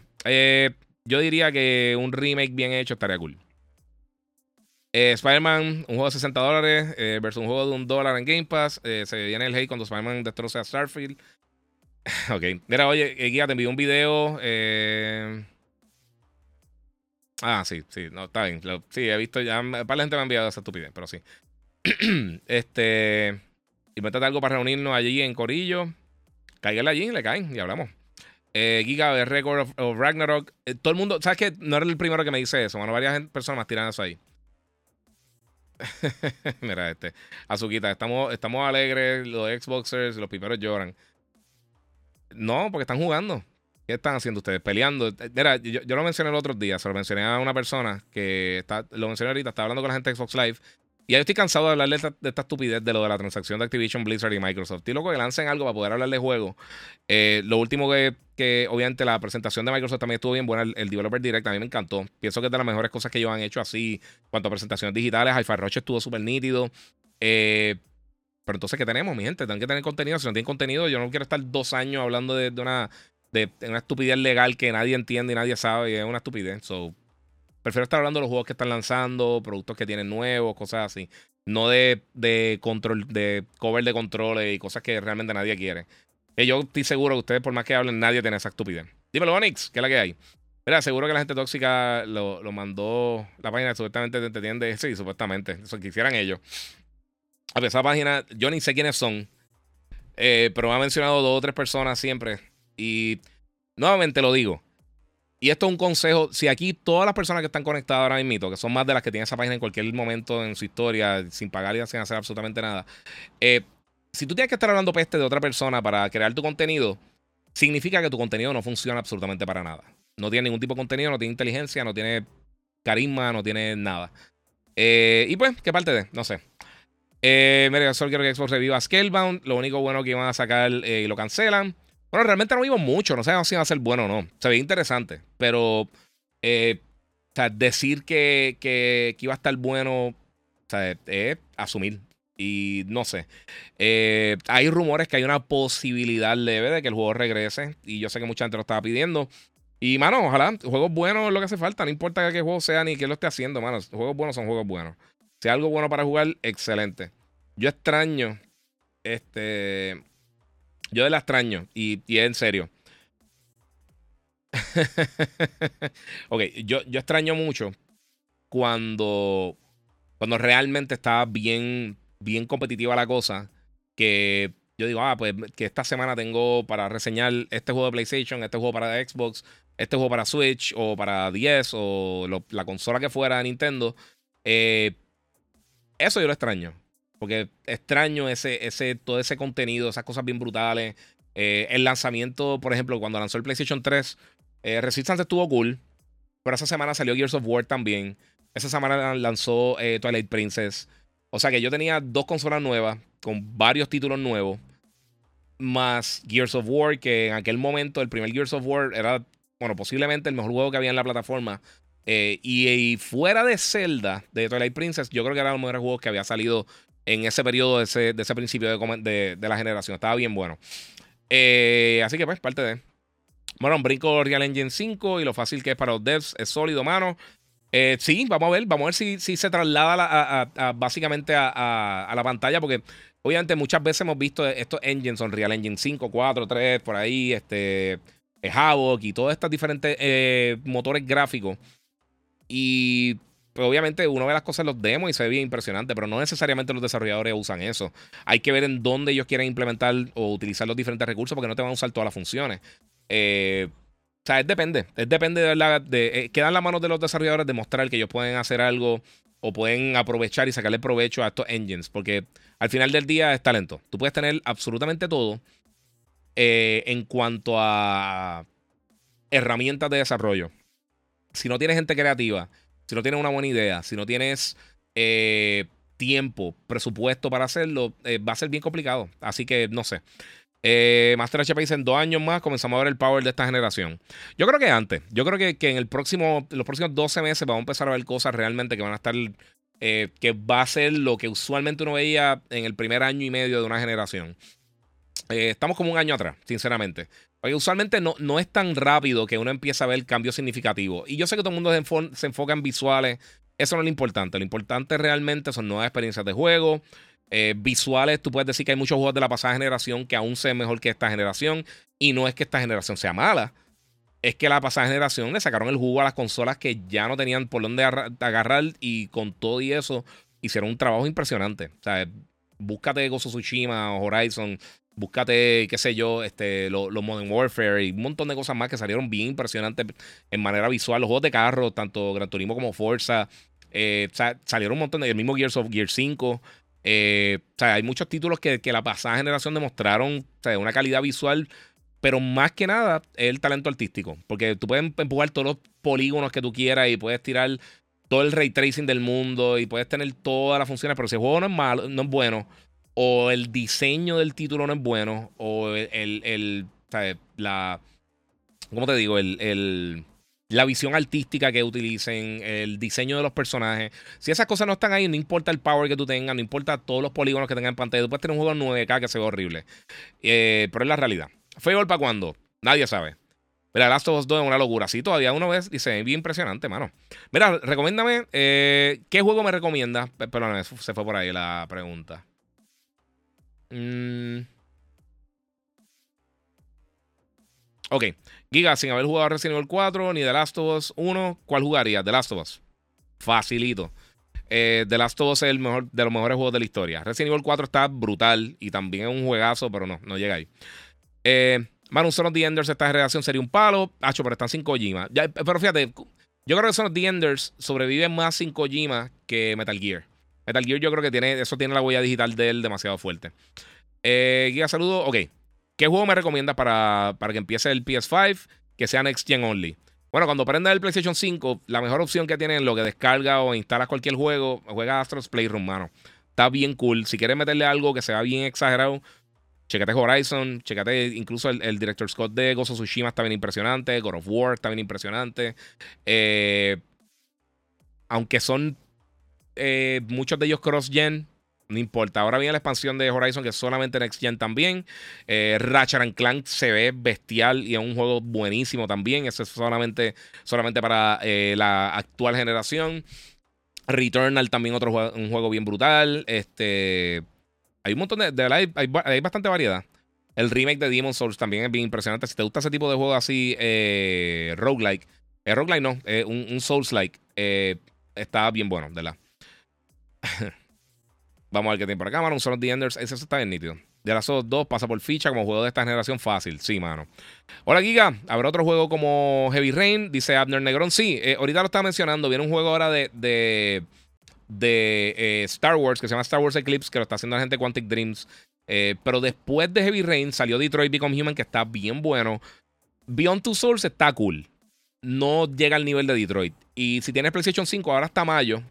yo diría que un remake bien hecho estaría cool. Spider-Man, un juego de 60 dólares versus un juego de un dólar en Game Pass. se viene el hate cuando Spider-Man destroza a Starfield. ok. Mira, oye, Guía, te envié un video. Eh. Ah, sí, sí, no, está bien. sí, he visto ya. Para la gente me ha enviado esa estupidez, pero sí. este. Inventate algo para reunirnos allí en Corillo. Cáigale allí, le caen y hablamos. Eh, Giga de Record of, Ragnarok. Eh, todo el mundo. ¿Sabes qué? No eres el primero que me dice eso. Bueno, varias personas más tiran eso ahí. Mira, este. Azuquita, estamos, estamos alegres. Los Xboxers, los piperos lloran. No, porque están jugando. ¿Qué están haciendo ustedes? Peleando. Yo, lo mencioné el otro día, se lo mencioné a una persona que está, lo mencioné ahorita, estaba hablando con la gente de Xbox Live. Y yo estoy cansado de hablar de esta, estupidez de lo de la transacción de Activision, Blizzard y Microsoft. Estoy loco que lancen algo para poder hablar de juego. Eh, lo último que, que, obviamente, la presentación de Microsoft también estuvo bien buena. El, Developer Direct a mí me encantó. Pienso que es de las mejores cosas que ellos han hecho así. Cuanto a presentaciones digitales, Hi-Fi Rush estuvo súper nítido. Eh, pero entonces, ¿qué tenemos, mi gente? Tienen que tener contenido. Si no tienen contenido, yo no quiero estar dos años hablando de, de una de, una estupidez legal que nadie entiende y nadie sabe y es una estupidez. So, prefiero estar hablando de los juegos que están lanzando, productos que tienen nuevos, cosas así. No de, de control, de cover de controles y cosas que realmente nadie quiere. Yo estoy seguro que ustedes, por más que hablen, nadie tiene esa estupidez. Dímelo, Onyx, ¿qué es la que hay? Mira, seguro que la gente tóxica lo, mandó la página supuestamente te entiende. Sí, supuestamente. Eso quisieran ellos. A ver, esa página, yo ni sé quiénes son. Eh, pero me ha mencionado dos o tres personas siempre y nuevamente lo digo. Y esto es un consejo. Si aquí todas las personas que están conectadas ahora mismo, que son más de las que tienen esa página en cualquier momento en su historia, sin pagar y sin hacer absolutamente nada, eh, si tú tienes que estar hablando peste de otra persona para crear tu contenido, significa que tu contenido no funciona absolutamente para nada. No tiene ningún tipo de contenido, no tiene inteligencia, no tiene carisma, no tiene nada. Eh, y pues, ¿qué parte de? No sé. Eh, mira, solo quiero que Xbox reviva Scalebound. Lo único bueno que iban a sacar y lo cancelan. Bueno, realmente no vimos mucho, no sabemos si va a ser bueno o no. Se ve interesante, pero eh, decir que, que, iba a estar bueno, o sea, es asumir. Y no sé. Eh, hay rumores que hay una posibilidad leve de que el juego regrese. Y yo sé que mucha gente lo estaba pidiendo. Y, mano, ojalá, juegos buenos es lo que hace falta. No importa qué juego sea ni qué lo esté haciendo, mano. Juegos buenos son juegos buenos. Si hay algo bueno para jugar, excelente. Yo extraño este yo la extraño y, y en serio. ok, yo, yo extraño mucho cuando, cuando realmente está bien, bien competitiva la cosa. Que yo digo, ah, pues que esta semana tengo para reseñar este juego de PlayStation, este juego para Xbox, este juego para Switch o para 10 o la consola que fuera de Nintendo. Eh, eso yo lo extraño. Porque extraño ese, ese, todo ese contenido, esas cosas bien brutales. el lanzamiento, por ejemplo, cuando lanzó el PlayStation 3, Resistance estuvo cool. Pero esa semana salió Gears of War también. Esa semana lanzó Twilight Princess. O sea que yo tenía dos consolas nuevas con varios títulos nuevos. Más Gears of War, que en aquel momento el primer Gears of War era, bueno, posiblemente el mejor juego que había en la plataforma. Eh, y, fuera de Zelda, de Twilight Princess, yo creo que era uno de los mejores juegos que había salido en ese periodo, de ese, ese principio de, de, la generación. Estaba bien bueno. Eh, así que pues, parte de... Bueno, brinco Real Engine 5 y lo fácil que es para los devs es sólido, mano. Eh, sí, vamos a ver, vamos a ver si, si se traslada a, básicamente a, la pantalla, porque obviamente muchas veces hemos visto estos engines, son Real Engine 5, 4, 3, por ahí, este, eh, Havoc y todos estos diferentes motores gráficos. Y pues, obviamente uno ve las cosas en los demos y se ve bien impresionante, pero no necesariamente los desarrolladores usan eso. Hay que ver en dónde ellos quieren implementar o utilizar los diferentes recursos porque no te van a usar todas las funciones. Eh, o sea, es depende. Es depende de la. De, eh, queda en las manos de los desarrolladores demostrar que ellos pueden hacer algo o pueden aprovechar y sacarle provecho a estos engines. Porque al final del día es talento. Tú puedes tener absolutamente todo eh, en cuanto a herramientas de desarrollo. Si no tienes gente creativa, si no tienes una buena idea, si no tienes eh, tiempo, presupuesto para hacerlo, va a ser bien complicado. Así que no sé. Eh, Master HP dice en dos años más comenzamos a ver el power de esta generación. Yo creo que antes. Yo creo que, en el próximo, los próximos 12 meses vamos a empezar a ver cosas realmente que van a estar. Eh, que va a ser lo que usualmente uno veía en el primer año y medio de una generación. Eh, estamos como un año atrás, sinceramente. Usualmente no, no es tan rápido que uno empieza a ver cambios significativos. Y yo sé que todo el mundo se, enfoca en visuales. Eso no es lo importante. Lo importante realmente son nuevas experiencias de juego. Eh, visuales, tú puedes decir que hay muchos juegos de la pasada generación que aún se mejor que esta generación. Y no es que esta generación sea mala. Es que la pasada generación le sacaron el jugo a las consolas que ya no tenían por dónde agarrar. Y con todo y eso hicieron un trabajo impresionante. O sea, búscate Gozo Tsushima o Horizon. Búscate, qué sé yo, este, los Modern Warfare y un montón de cosas más que salieron bien impresionantes en manera visual. Los juegos de carro, tanto Gran Turismo como Forza. Eh, salieron un montón de. El mismo Gears of Gear 5. Eh, o sea, hay muchos títulos que, la pasada generación demostraron una calidad visual, pero más que nada es el talento artístico. Porque tú puedes empujar todos los polígonos que tú quieras y puedes tirar todo el ray tracing del mundo y puedes tener todas las funciones, pero si el juego no es malo, no es bueno, o el diseño del título no es bueno, o el, el, la. ¿Cómo te digo? el la visión artística que utilicen, el diseño de los personajes. Si esas cosas no están ahí, no importa el power que tú tengas, no importa todos los polígonos que tengas en pantalla, tú puedes tener un juego 9K que se ve horrible. Eh, pero es la realidad. ¿Fue para cuándo? Nadie sabe. Mira, Last of Us 2 es una locura. Sí, todavía uno ve dice, bien impresionante, mano. Mira, recomiéndame, eh, ¿qué juego me recomienda? Perdón, se fue por ahí la pregunta. Mmm... Ok. Giga, sin haber jugado Resident Evil 4 ni The Last of Us 1, ¿cuál jugaría? The Last of Us. Facilito. Eh, The Last of Us es el mejor de los mejores juegos de la historia. Resident Evil 4 está brutal y también es un juegazo, pero no, no llega ahí. Eh, Manu, Son the Enders, esta generación sería un palo. Hacho, pero están sin Kojima. pero fíjate, yo creo que Son of the Enders sobrevive más sin Kojima que Metal Gear. Metal Gear yo creo que tiene, eso tiene la huella digital de él demasiado fuerte. Eh, Giga, saludo. Ok. ¿Qué juego me recomiendas para, para que empiece el PS5 que sea Next Gen Only? Bueno, cuando prenda el PlayStation 5, la mejor opción que tienen lo que descarga o instalas cualquier juego, juega Astro's Playroom, mano. Está bien cool. Si quieres meterle algo que sea bien exagerado, Checate Horizon, checate incluso el, director Scott de Gozo Tsushima está bien impresionante, God of War está bien impresionante. Eh, aunque son eh, muchos de ellos cross-gen, no importa. Ahora viene la expansión de Horizon, que es solamente Next Gen también. Eh, Ratchet and Clank se ve bestial y es un juego buenísimo también. Eso es solamente, solamente para eh, la actual generación. Returnal también otro juego, un juego bien brutal. Este, hay un montón de... hay, hay, bastante variedad. El remake de Demon Souls también es bien impresionante. Si te gusta ese tipo de juego así, eh, roguelike. Roguelike no, un, un Souls-like. está bien bueno, de verdad. Vamos a ver qué tiene por acá, mano. Un solo The Enders. Ese está bien nítido. De las dos pasa por ficha como juego de esta generación fácil. Sí, mano. Hola, Giga. ¿Habrá otro juego como Heavy Rain? Dice Abner Negrón. Sí, eh, ahorita lo estaba mencionando. Viene un juego ahora de, de, eh, Star Wars que se llama Star Wars Eclipse, que lo está haciendo la gente Quantic Dreams. Eh, pero después de Heavy Rain salió Detroit Become Human, que está bien bueno. Beyond Two Souls está cool. No llega al nivel de Detroit. Y si tienes PlayStation 5, ahora está mayo.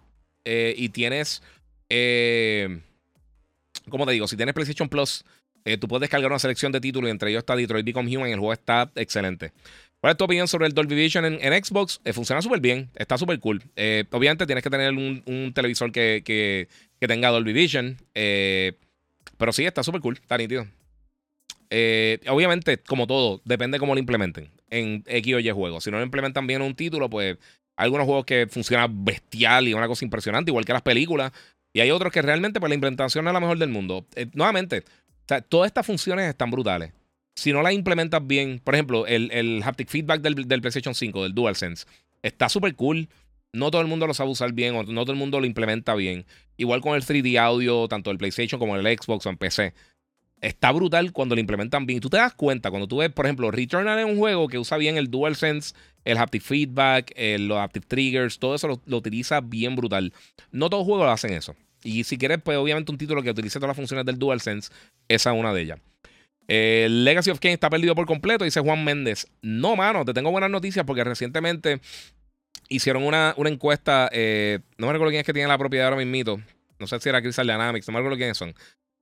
Eh, y tienes. Eh, ¿Cómo te digo? Si tienes PlayStation Plus, tú puedes descargar una selección de títulos. Y entre ellos está Detroit Become Human. El juego está excelente. ¿Cuál es tu opinión sobre el Dolby Vision en, Xbox? funciona súper bien. Está súper cool. obviamente tienes que tener un, televisor que, que, tenga Dolby Vision. Eh, pero sí, está súper cool, está nítido. Eh, obviamente, como todo, depende cómo lo implementen en X o Y juegos. Si no lo implementan bien en un título, pues hay algunos juegos que funcionan bestial y una cosa impresionante, igual que las películas. Y hay otros que realmente, pues la implementación es la mejor del mundo. Eh, nuevamente, todas estas funciones están brutales. Si no las implementas bien, por ejemplo, el, haptic feedback del, del PlayStation 5, del DualSense, está súper cool no todo el mundo lo sabe usar bien o no todo el mundo lo implementa bien. Igual con el 3D audio, tanto el PlayStation como el Xbox o en PC. Está brutal cuando lo implementan bien. Y tú te das cuenta cuando tú ves, por ejemplo, Returnal es un juego que usa bien el DualSense, el haptic feedback, los haptic triggers, todo eso lo, utiliza bien brutal. No todos los juegos hacen eso. Y si quieres, pues obviamente un título que utilice todas las funciones del DualSense, esa es una de ellas. Legacy of Kane está perdido por completo, dice Juan Méndez. No, mano, te tengo buenas noticias porque recientemente hicieron una, una encuesta. Eh, no me recuerdo quién es que tiene la propiedad ahora mismo. No sé si era Crystal Dynamics, no me recuerdo quiénes son.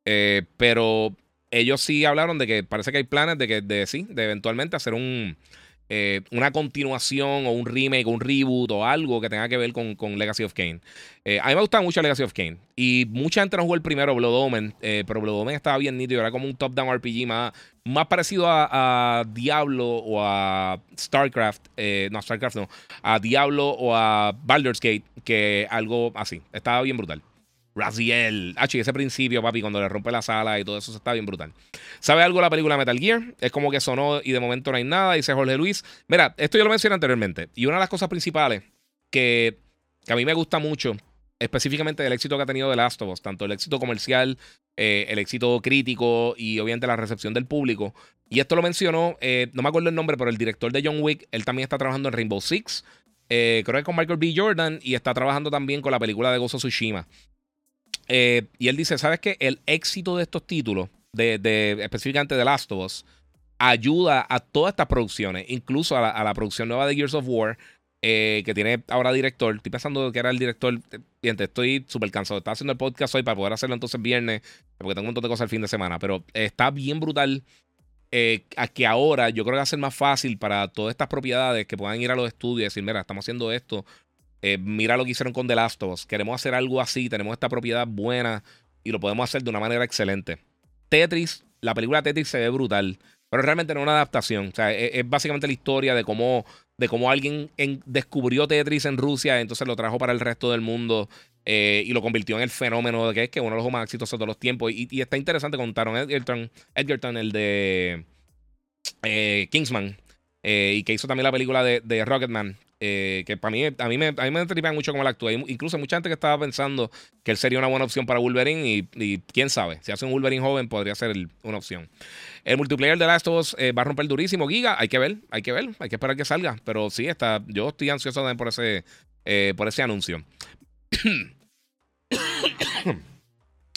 Eh, pero ellos sí hablaron de que parece que hay planes de que de sí, de eventualmente hacer un, eh, una continuación o un remake o un reboot o algo que tenga que ver con, Legacy of Kane. Eh, a mí me gusta mucho Legacy of Kane. Y mucha gente no jugó el primero, Blood Omen, eh, pero Blood Omen estaba bien nítido. Era como un top-down RPG más, más parecido a, Diablo o a StarCraft. no, StarCraft no. A Diablo o a Baldur's Gate que algo así. Estaba bien brutal. Raziel. H, ese principio, papi, cuando le rompe la sala y todo eso, está bien brutal. ¿Sabe algo de la película Metal Gear? Es como que sonó y de momento no hay nada, dice Jorge Luis. Mira, esto yo lo mencioné anteriormente. Y una de las cosas principales que, a mí me gusta mucho, específicamente del éxito que ha tenido The Last of Us, tanto el éxito comercial, eh, el éxito crítico y obviamente la recepción del público. Y esto lo mencionó, eh, no me acuerdo el nombre, pero el director de John Wick, él también está trabajando en Rainbow Six. Eh, creo que con Michael B. Jordan y está trabajando también con la película de Gozo Tsushima. Eh, y él dice, ¿sabes qué? El éxito de estos títulos, de, específicamente de Last of Us, ayuda a todas estas producciones, incluso a la, producción nueva de Gears of War, eh, que tiene ahora director. Estoy pensando que era el director. Fíjate, estoy súper cansado. Estaba haciendo el podcast hoy para poder hacerlo entonces viernes, porque tengo un montón de cosas el fin de semana. Pero está bien brutal. Eh, a que ahora yo creo que va a ser más fácil para todas estas propiedades que puedan ir a los estudios y decir, mira, estamos haciendo esto, eh, mira lo que hicieron con The Last of Us. Queremos hacer algo así, tenemos esta propiedad buena y lo podemos hacer de una manera excelente. Tetris, la película Tetris se ve brutal, pero realmente no es una adaptación. O sea, es, básicamente la historia de cómo, de cómo alguien descubrió Tetris en Rusia, entonces lo trajo para el resto del mundo eh, y lo convirtió en el fenómeno de que es que uno de los más exitosos de los tiempos. Y, está interesante, contaron Edgerton, Edgerton el de eh, Kingsman, y que hizo también la película de Rocketman, eh, que para mí, a mí me, a mí me mucho cómo él actúa. Incluso mucha gente que estaba pensando que él sería una buena opción para Wolverine y, quién sabe, si hace un Wolverine joven podría ser una opción. El multiplayer de Last of Us eh, va a romper durísimo. Giga, hay que ver, hay que ver, hay que esperar que salga. Pero sí, está, yo estoy ansioso también por ese, eh, por ese anuncio.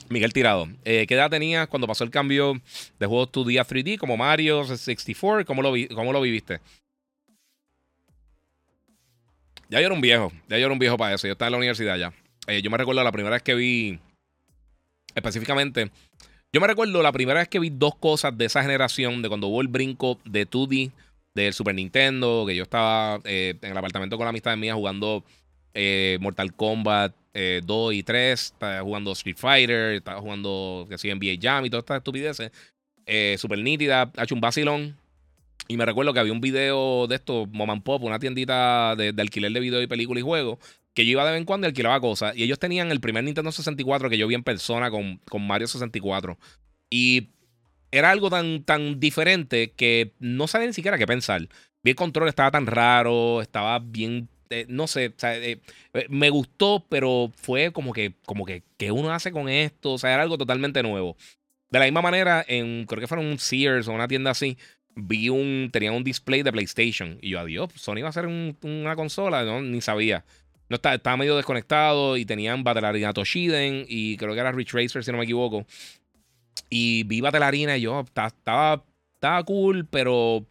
Miguel Tirado, ¿qué edad tenías cuando pasó el cambio de juegos 2D a 3D como Mario 64? ¿Cómo lo, cómo lo viviste? Ya yo era un viejo, ya yo era un viejo para eso. Yo estaba en la universidad ya. Eh, yo me recuerdo la primera vez que vi, específicamente, yo me recuerdo la primera vez que vi dos cosas de esa generación, de cuando hubo el brinco de 2D del Super Nintendo, que yo estaba eh, en el apartamento con la amistad mía jugando eh, Mortal Kombat 2 y 3, estaba jugando Street Fighter, estaba jugando, que sí, NBA Jam y todas estas estupideces. super nítida, ha hecho un vacilón. Y me recuerdo que había un video de esto, Mom Pop, una tiendita de, alquiler de video y películas y juegos, que yo iba de vez en cuando y alquilaba cosas. Y ellos tenían el primer Nintendo 64 que yo vi en persona con, con Mario 64. Y era algo tan, tan diferente que no sabía ni siquiera qué pensar. Vi el control, estaba tan raro, estaba bien eh, no sé, eh, eh, me gustó, pero fue como que, como que, ¿qué uno hace con esto? O sea, era algo totalmente nuevo. De la misma manera, en, creo que fueron un Sears o una tienda así, vi un, tenía un display de PlayStation. Y yo, adiós, Sony va a hacer una consola, no, ni sabía. No estaba, estaba medio desconectado y tenían Battle Arena Toshiden y creo que era Rich Racer, si no me equivoco. Y vi Battle Arena y yo estaba, estaba cool, pero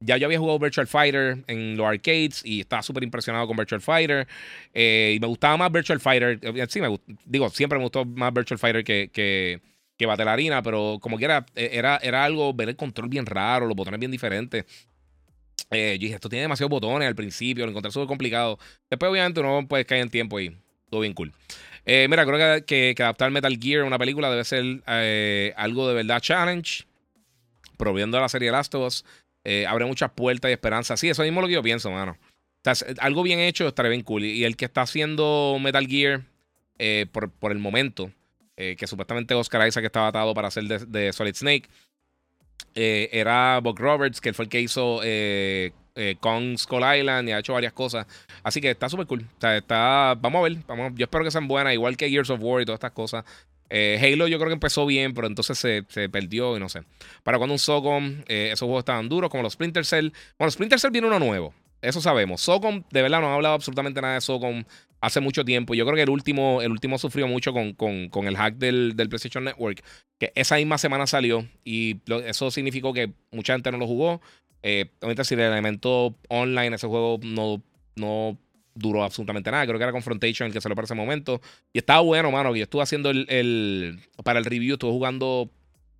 ya yo había jugado Virtual Fighter en los arcades y estaba súper impresionado con Virtual Fighter. Eh, y me gustaba más Virtual Fighter. Eh, sí, me digo, siempre me gustó más Virtual Fighter que, que, que Battle Arena, pero como que era, eh, era, era algo, ver el control bien raro, los botones bien diferentes. yo dije, esto tiene demasiados botones al principio, lo encontré súper complicado. Después, obviamente, uno puede caer en tiempo y todo bien cool. mira, creo que, que, adaptar Metal Gear a una película debe ser algo de verdad challenge. Proviendo a la serie Last of Us eh, abre muchas puertas y esperanzas. Sí, eso mismo es lo que yo pienso, mano. Algo bien hecho estaría bien cool. Y el que está haciendo Metal Gear eh, por, por, el momento, eh, que supuestamente Oscar Isaac estaba atado para hacer de, Solid Snake, era Buck Roberts, que fue el que hizo Kong Skull Island y ha hecho varias cosas. Así que está súper cool. Está. Vamos a ver. Vamos, yo espero que sean buenas, igual que Gears of War y todas estas cosas. Eh, Halo yo creo que empezó bien, pero entonces se, perdió y no sé. Para cuando un Socom, eh, esos juegos estaban duros, como los Splinter Cell. Bueno, Splinter Cell viene uno nuevo, eso sabemos. Socom, de verdad, no ha hablado absolutamente nada de Socom hace mucho tiempo. Yo creo que el último, el último sufrió mucho con, con, el hack del, del, PlayStation Network, que esa misma semana salió y eso significó que mucha gente no lo jugó. Eh, si el elemento online, ese juego no, no duró absolutamente nada. Creo que era Confrontation el que se lo ese momento. Y estaba bueno, mano. Yo estuve haciendo el, Para el review, estuve jugando.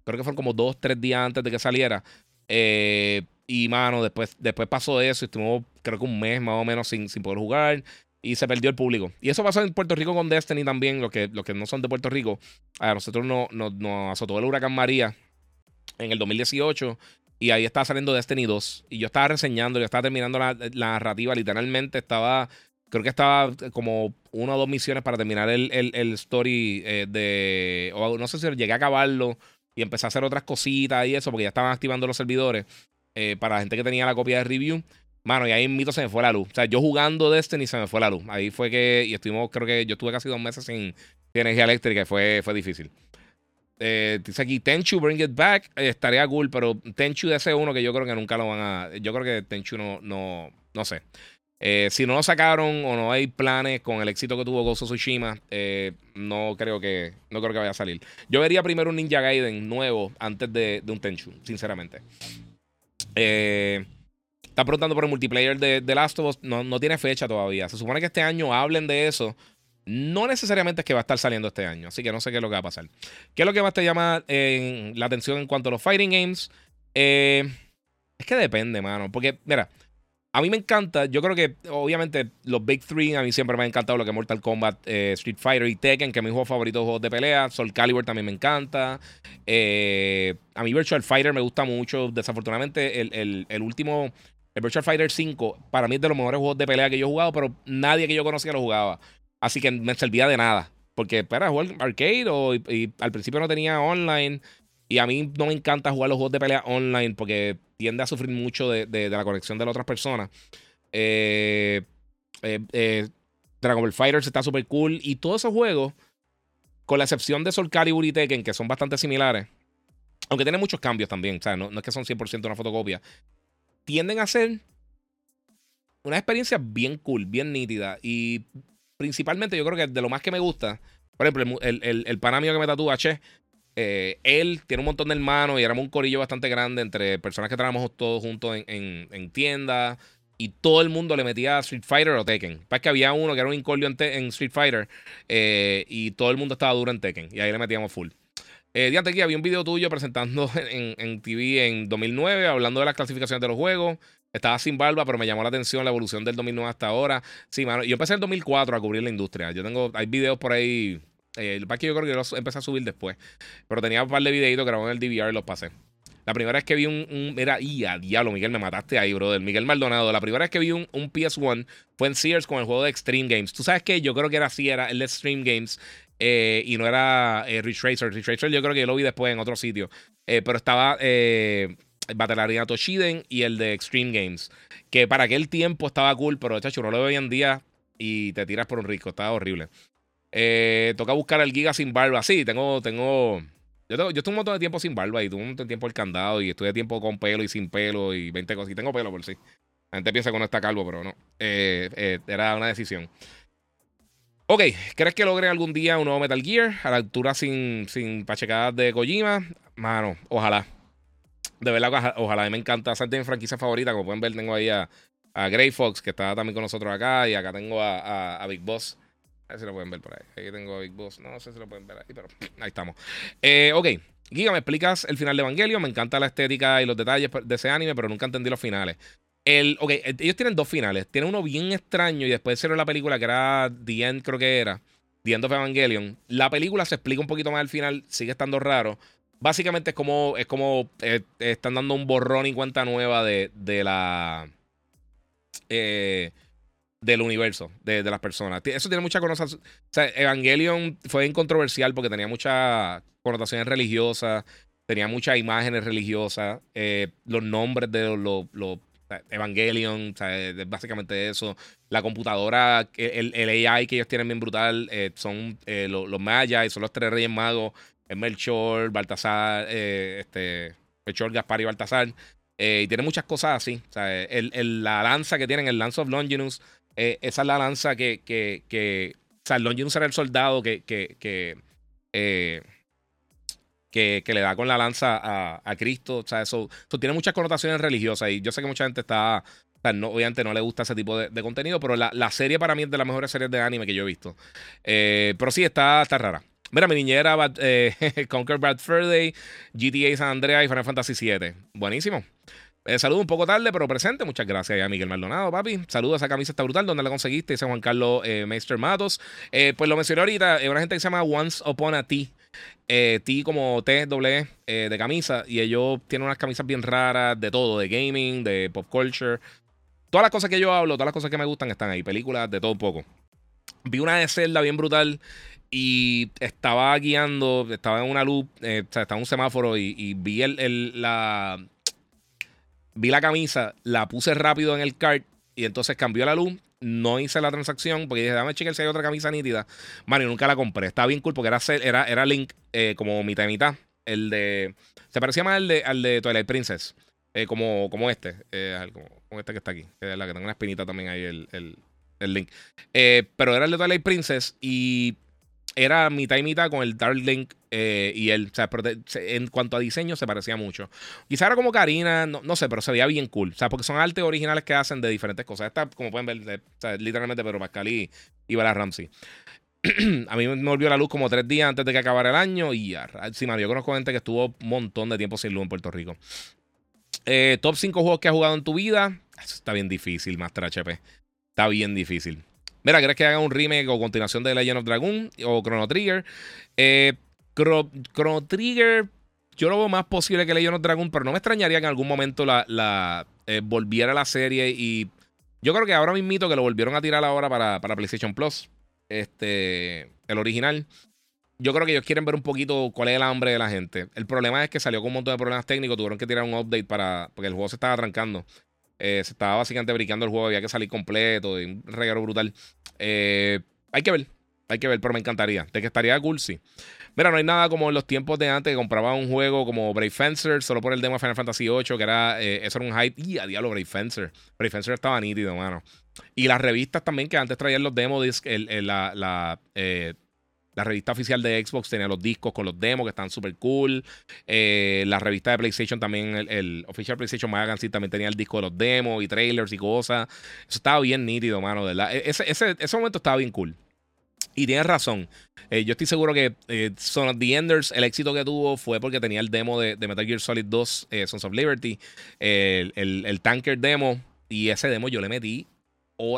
Creo que fueron como dos, tres días antes de que saliera. Eh, y, mano, después, después pasó eso. Y estuvimos, creo que un mes más o menos sin, sin poder jugar. Y se perdió el público. Y eso pasó en Puerto Rico con Destiny también. Los que, los que no son de Puerto Rico. A nosotros nos no, azotó el huracán María en el 2018. Y ahí estaba saliendo Destiny 2. Y yo estaba reseñando, yo estaba terminando la, narrativa. Literalmente estaba Creo que estaba como una o dos misiones para terminar el, el, story eh, de. O no sé si llegué a acabarlo y empecé a hacer otras cositas y eso, porque ya estaban activando los servidores eh, para la gente que tenía la copia de review. Mano, y ahí mito se me fue la luz. O sea, yo jugando Destiny se me fue la luz. Ahí fue que. Y estuvimos, creo que yo estuve casi dos meses sin, energía eléctrica y fue, fue difícil. Eh, dice aquí, Tenchu, bring it back. estaría cool, pero Tenchu de ese uno que yo creo que nunca lo van a. Yo creo que Tenchu no, no, no sé. Eh, si no lo sacaron o no hay planes con el éxito que tuvo Gozo Tsushima, eh, no, creo que, no creo que vaya a salir. Yo vería primero un Ninja Gaiden nuevo antes de, un Tenchu, sinceramente. Eh, está preguntando por el multiplayer de, The Last of Us. No, no tiene fecha todavía. Se supone que este año hablen de eso. No necesariamente es que va a estar saliendo este año, así que no sé qué es lo que va a pasar. ¿Qué es lo que más te llama la atención en cuanto a los fighting games? es que depende, mano. Porque, mira, a mí me encanta, yo creo que obviamente los Big Three a mí siempre me han encantado lo que Mortal Kombat, eh, Street Fighter y Tekken, que es mi juego favorito de juegos de pelea. Soul Calibur también me encanta. Eh, a mí Virtual Fighter me gusta mucho. Desafortunadamente, el, último, Virtual Fighter 5, para mí es de los mejores juegos de pelea que yo he jugado, pero nadie que yo conocía lo jugaba. Así que me servía de nada. Porque para jugar arcade o, y al principio no tenía online. Y a mí no me encanta jugar los juegos de pelea online porque tiende a sufrir mucho de, la conexión de las otras personas. Eh, eh, eh, Dragon Ball Fighters está súper cool. Y todos esos juegos, con la excepción de Soul Calibur y Tekken, que son bastante similares, aunque tienen muchos cambios también, o sea, no, es que son 100% una fotocopia, tienden a ser una experiencia bien cool, bien nítida. Y principalmente yo creo que de lo más que me gusta, por ejemplo, el, el, el pana mío que me tatúa, Che, eh, él tiene un montón de hermanos y éramos un corillo bastante grande entre personas que trabajamos todos juntos en, en. Y todo el mundo le metía a Street Fighter o Tekken. Para que había uno que era un incordio en, Street Fighter. Eh, y todo el mundo estaba duro en Tekken. Y ahí le metíamos full. Eh, aquí había un video tuyo presentando en, en, TV en 2009, hablando de las clasificaciones de los juegos. Estaba sin barba, pero me llamó la atención la evolución del 2009 hasta ahora. Sí, mano. Yo empecé en 2004 a cubrir la industria. Yo tengo, hay videos por ahí eh, el que yo creo que los empecé a subir después. Pero tenía un par de videitos grabado en el DVR y los pasé. La primera vez que vi un. un era, y a diablo, Miguel, me mataste ahí, brother. Miguel Maldonado. La primera vez que vi un, un PS1 fue en Sears con el juego de Extreme Games. Tú sabes que yo creo que era así, era el Extreme Games. Eh, y no era eh, Retracer. Retracer yo creo que yo lo vi después en otro sitio. Eh, pero estaba eh, Battle Arena Toshiden y el de Extreme Games. Que para aquel tiempo estaba cool, pero chacho, no lo veo hoy en día y te tiras por un rico. Estaba horrible. Eh, toca buscar al Giga sin barba. Sí, tengo, tengo. Yo, tengo, yo estuve un montón de tiempo sin barba y tuve un montón de tiempo el candado y estuve tiempo con pelo y sin pelo y 20 cosas. Y tengo pelo por sí. La gente piensa que no está calvo, pero no. Eh, eh, era una decisión. Ok, ¿crees que logre algún día un nuevo Metal Gear a la altura sin, sin pachecadas de Kojima? Mano, ojalá. De verdad, ojalá. me encanta. Esa es mi franquicia favorita. Como pueden ver, tengo ahí a, a Grey Fox, que está también con nosotros acá. Y acá tengo a, Big Boss. A ver si lo pueden ver por ahí. Aquí tengo a Big Boss. No, sé si lo pueden ver ahí, pero ahí estamos. Eh, ok. Giga, ¿me explicas el final de Evangelion? Me encanta la estética y los detalles de ese anime, pero nunca entendí los finales. El, ok, eh, ellos tienen dos finales. Tienen uno bien extraño y después hicieron la película que era The End, creo que era. The End of Evangelion. La película se explica un poquito más al final, sigue estando raro. Básicamente es como, es como eh, están dando un borrón y cuenta nueva de, de la. Eh, del universo, de, de, las personas. Eso tiene mucha connotación. O sea, Evangelion fue incontroversial porque tenía muchas connotaciones religiosas, tenía muchas imágenes religiosas, los nombres de los, los Evangelion, básicamente eso. La computadora, el, el, AI que ellos tienen bien brutal, eh, son eh, los, los Mayas, son los tres reyes magos, Melchor, Baltasar, eh, este, Melchor, Gaspar y Baltasar. y tiene muchas cosas así. el, la lanza que tienen, el Lance of Longinus, esa es la lanza que, que, que o sea, Longinus era el soldado que, que, que que, le da con la lanza a, Cristo. O sea, eso, tiene muchas connotaciones religiosas y yo sé que mucha gente está... no, obviamente no le gusta ese tipo de, contenido, pero la, serie para mí es de las mejores series de anime que yo he visto. Eh, pero sí, está, está rara. Mira, mi niñera eh, Conquer Bad Fur Day, GTA San Andreas y Final Fantasy VII. Buenísimo. Eh, saludo un poco tarde, pero presente. Muchas gracias a Miguel Maldonado, papi. Saludos, esa camisa está brutal. ¿Dónde la conseguiste? Dice Juan Carlos eh, Meister Matos. pues lo mencioné ahorita. Es una gente que se llama Once Upon a T. Eh, T como T, doble e, de camisa. Y ellos tienen unas camisas bien raras de todo, de gaming, de pop culture. Todas las cosas que yo hablo, todas las cosas que me gustan están ahí. Películas de todo un poco. Vi una de Zelda bien brutal y estaba guiando, estaba en una luz, eh, o sea, estaba en un semáforo y, vi el, la. Vi la camisa, la puse rápido en el cart y entonces cambió la luz no hice la transacción porque dije, dame chequear si hay otra camisa nítida. Mario, nunca la compré. Estaba bien cool porque era, era, era Link eh, como mitad y mitad. El de. Se parecía más al de, al de Twilight Princess. Eh, como, como este. Eh, como, este que está aquí. Que es la que tengo una espinita también ahí, el, el, el Link. pero era el de Twilight Princess y era mitad y mitad con el Dark Link eh, y él. O sea, en cuanto a diseño se parecía mucho. Quizá era como Karina, no, sé, pero se veía bien cool. O sea, porque son artes originales que hacen de diferentes cosas. Esta, como pueden ver, literalmente Pedro Pascal y, y Ramsey. a mí me volvió la luz como tres días antes de que acabara el año. Y ya, sí, yo conozco gente que estuvo un montón de tiempo sin luz en Puerto Rico. Eh, top 5 juegos que has jugado en tu vida. Eso está bien difícil, Master HP. Está bien difícil. Mira, ¿crees que haga un remake o continuación de Legend of Dragon o Chrono Trigger? Eh, Chrono Trigger, yo lo veo más posible que Legend of Dragon, pero no me extrañaría que en algún momento la, eh, volviera la serie y yo creo que ahora mismito que lo volvieron a tirar ahora para, para PlayStation Plus, este, el original. Yo creo que ellos quieren ver un poquito cuál es el hambre de la gente. El problema es que salió con un montón de problemas técnicos, tuvieron que tirar un update para porque el juego se estaba arrancando. Eh, se estaba básicamente brincando el juego, había que salir completo, un regalo brutal. Eh, hay que ver, hay que ver, pero me encantaría. De que estaría cool, sí. Mira, no hay nada como en los tiempos de antes que compraba un juego como Brave Fencer solo por el demo de Final Fantasy VIII, que era, eh, eso era un hype. Y a diablo, Brave Fencer. Brave Fencer estaba nítido, mano. Y las revistas también que antes traían los demos, el, la la revista oficial de Xbox tenía los discos con los demos que están súper cool. Eh, la revista de PlayStation también, el, el Official PlayStation Magazine también tenía el disco de los demos y trailers y cosas. Eso estaba bien nítido, mano. ¿verdad? E, ese, ese, ese momento estaba bien cool. Y tienes razón. Eh, yo estoy seguro que eh, Son of the Enders, el éxito que tuvo fue porque tenía el demo de, Metal Gear Solid 2, Sons of Liberty, el, el, Tanker demo. Y ese demo yo le metí.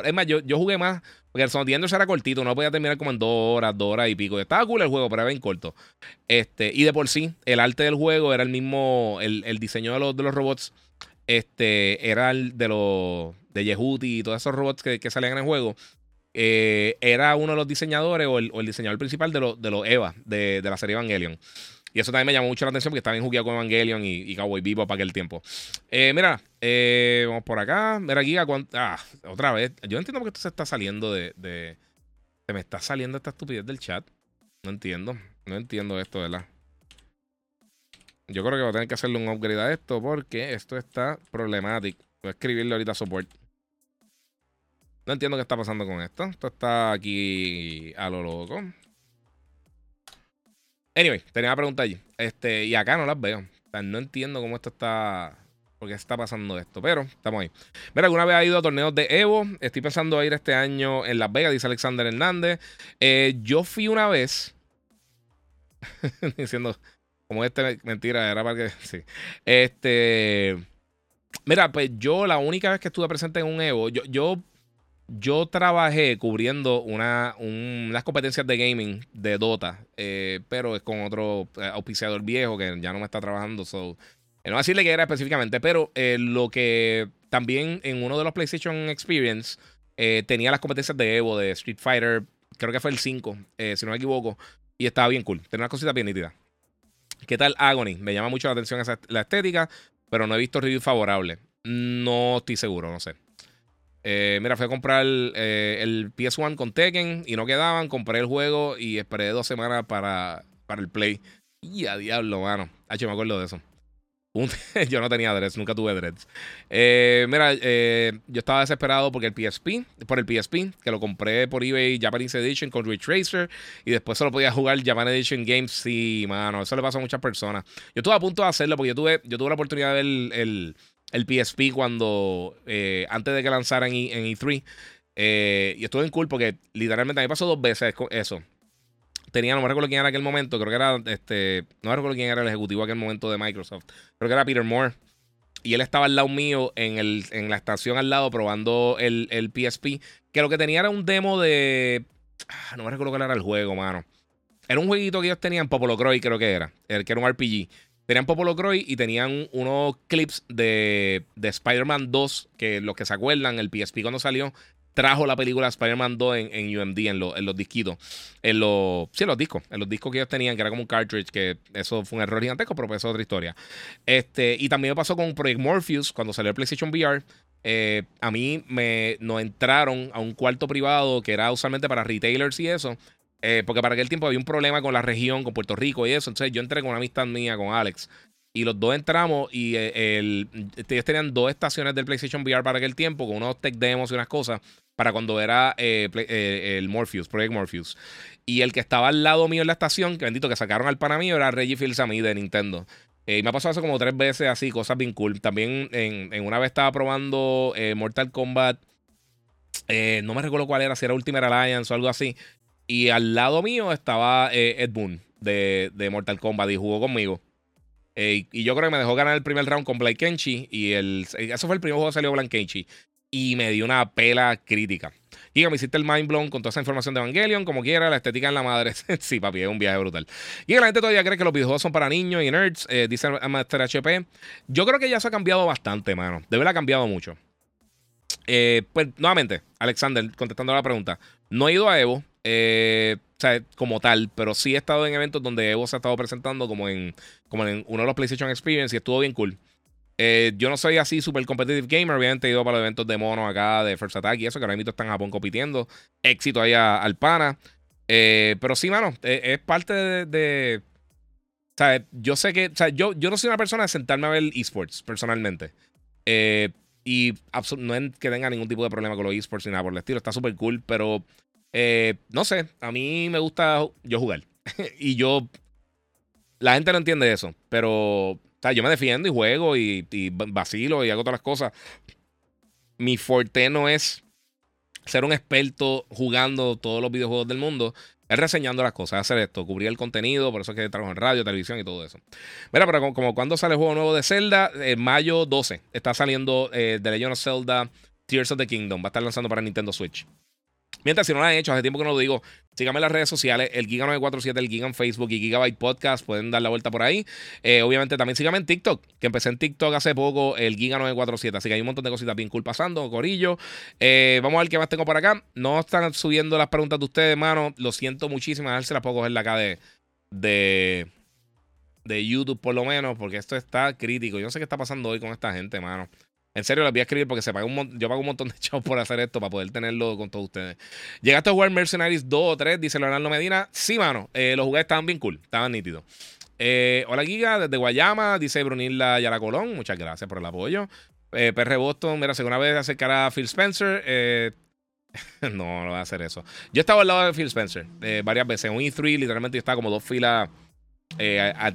Es más, yo, yo jugué más porque el era cortito, no podía terminar como en dos horas, dos horas y pico. Estaba cool el juego, pero era bien corto. Este, y de por sí, el arte del juego era el mismo, el, diseño de los, de los robots, este, era el de los, de Yehuti y todos esos robots que, que salían en el juego. Eh, era uno de los diseñadores o el, diseñador principal de, los de EVA, de, de la serie Evangelion. Y eso también me llamó mucho la atención porque estaba bien jugueado con Evangelion y, y Cowboy Vivo para aquel tiempo. Eh, mira, eh, vamos por acá. Mira, Giga, ah, otra vez. Yo no entiendo por qué esto se está saliendo de, de, Se me está saliendo esta estupidez del chat. No entiendo. No entiendo esto, ¿verdad? Yo creo que voy a tener que hacerle un upgrade a esto porque esto está problemático. Voy a escribirle ahorita a support. No entiendo qué está pasando con esto. Esto está aquí a lo loco. Anyway, tenía una pregunta allí. Este, y acá no las veo. No entiendo cómo esto está. ¿Por qué está pasando esto? Pero estamos ahí. Mira, alguna vez ha ido a torneos de Evo. Estoy pensando a ir este año en Las Vegas, dice Alexander Hernández. Eh, yo fui una vez. diciendo, como este, mentira, era para que. Sí. Este. Mira, pues yo la única vez que estuve presente en un Evo, yo, yo yo trabajé cubriendo una, unas competencias de gaming de Dota, eh, pero es con otro eh, auspiciador viejo que ya no me está trabajando. So, eh, no voy a decirle que era específicamente, pero lo que también en uno de los PlayStation Experience tenía las competencias de Evo, de Street Fighter, creo que fue el 5, si no me equivoco, y estaba bien cool. Tenía unas cositas bien nítidas. ¿Qué tal Agony? Me llama mucho la atención esa, la estética, pero no he visto reviews favorables. No estoy seguro, no sé. Eh, mira, fui a comprar eh, el PS1 con Tekken y no quedaban. Compré el juego y esperé dos semanas para, para el Play. Y a diablo, mano. H, me acuerdo de eso. yo no tenía dreads, nunca tuve dreads. Eh, mira, yo estaba desesperado porque el PSP, por el PSP, que lo compré por eBay Japanese Edition con Ray Tracer y después solo podía jugar Japan Edition Games. Sí, mano, eso le pasó a muchas personas. Yo estuve a punto de hacerlo porque yo tuve, yo tuve la oportunidad de ver el PSP cuando, eh, antes de que lanzaran en E3. Eh, y estuve en cool porque literalmente a mí pasó dos veces eso. Tenía, no me recuerdo quién era en aquel momento, creo que era, este, no me recuerdo quién era el ejecutivo en aquel momento de Microsoft. Creo que era Peter Moore. Y él estaba al lado mío en, el, en la estación al lado probando el, el PSP. Que lo que tenía era un demo de. Ah, no me recuerdo cuál era el juego, mano. Era un jueguito que ellos tenían, Popolo Croy, creo que era. El que era un RPG. Tenían Popolo Croy y tenían unos clips de, de Spider-Man 2, que los que se acuerdan, el PSP cuando salió, trajo la película Spider-Man 2 en, UMD, en, en, los disquitos. En los, sí, en los discos. En los discos que ellos tenían, que era como un cartridge, que eso fue un error gigantesco, pero pues eso es otra historia. Este, y también me pasó con Project Morpheus, cuando salió el PlayStation VR. Eh, a mí me nos entraron a un cuarto privado que era usualmente para retailers y eso. Eh, porque para aquel tiempo había un problema con la región, con Puerto Rico y eso. Entonces yo entré con una amistad mía, con Alex. Y los dos entramos y eh, el, ellos tenían dos estaciones del PlayStation VR para aquel tiempo, con unos tech demos y unas cosas, para cuando era eh, el Morpheus, Project Morpheus. Y el que estaba al lado mío en la estación, que bendito que sacaron al pana mío, era Reggie Fields a mí de Nintendo. y me ha pasado eso como tres veces así, cosas bien cool. También en una vez estaba probando Mortal Kombat. no me recuerdo cuál era, si era Ultimate Alliance o algo así. Y al lado mío estaba eh, Ed Boon de, Mortal Kombat y jugó conmigo. Eh, y yo creo que me dejó ganar el primer round con Blake Kenchi. Y el, eso fue el primer juego que salió Blake Kenchi. Y me dio una pela crítica. Y me hiciste el mind blown con toda esa información de Evangelion, como quiera, la estética en la madre. sí, papi, es un viaje brutal. Y la gente todavía cree que los videojuegos son para niños y nerds, eh, dice Master HP. Yo creo que ya se ha cambiado bastante, mano. Debe haber cambiado mucho. pues nuevamente, Alexander, contestando la pregunta. No he ido a Evo, eh, como tal, pero sí he estado en eventos donde Evo se ha estado presentando como en, como en uno de los PlayStation Experience y estuvo bien cool. Eh, yo no soy así super competitive gamer, obviamente he ido para los eventos de mono acá, de First Attack y eso, que ahora mismo están en Japón compitiendo. Éxito ahí al pana. Eh, pero sí, mano, es parte de, o sea, yo sé que, o sea, yo, yo no soy una persona de sentarme a ver esports personalmente. y no es que tenga ningún tipo de problema con los esports ni nada por el estilo, está súper cool, pero eh, no sé, a mí me gusta yo jugar. y yo. La gente no entiende eso, pero. O sea, yo me defiendo y juego y, vacilo y hago todas las cosas. Mi forte no es ser un experto jugando todos los videojuegos del mundo. Es reseñando las cosas, hacer esto, cubrir el contenido, por eso es que trabajo en radio, televisión y todo eso. Mira, pero como, cuando sale el juego nuevo de Zelda, en mayo 12 está saliendo eh, The Legend of Zelda Tears of the Kingdom. Va a estar lanzando para Nintendo Switch. Mientras, si no lo han hecho, hace tiempo que no lo digo, síganme en las redes sociales, el Giga947, el Giga en Facebook y Gigabyte Podcast, pueden dar la vuelta por ahí. Eh, obviamente también síganme en TikTok, que empecé en TikTok hace poco, el Giga947, así que hay un montón de cositas bien pasando, Corillo. Eh, vamos a ver qué más tengo por acá. No están subiendo las preguntas de ustedes, hermano, lo siento muchísimo, a ver las puedo coger acá de, de, de YouTube por lo menos, porque esto está crítico. Yo no sé qué está pasando hoy con esta gente, hermano. En serio, les voy a escribir porque se paga un yo pago un montón de chavos por hacer esto para poder tenerlo con todos ustedes. ¿Llegaste a jugar Mercenaries 2 o 3? Dice Leonardo Medina. Sí, mano. Eh, los jugué estaban bien cool. Estaban nítidos. Eh, hola, Giga, desde Guayama. Dice Brunilda Yara Colón. Muchas gracias por el apoyo. Eh, PR Boston. Mira, segunda vez acercará a Phil Spencer. Eh, no, no voy a hacer eso. Yo estaba al lado de Phil Spencer varias veces. En un E3, literalmente yo estaba como dos filas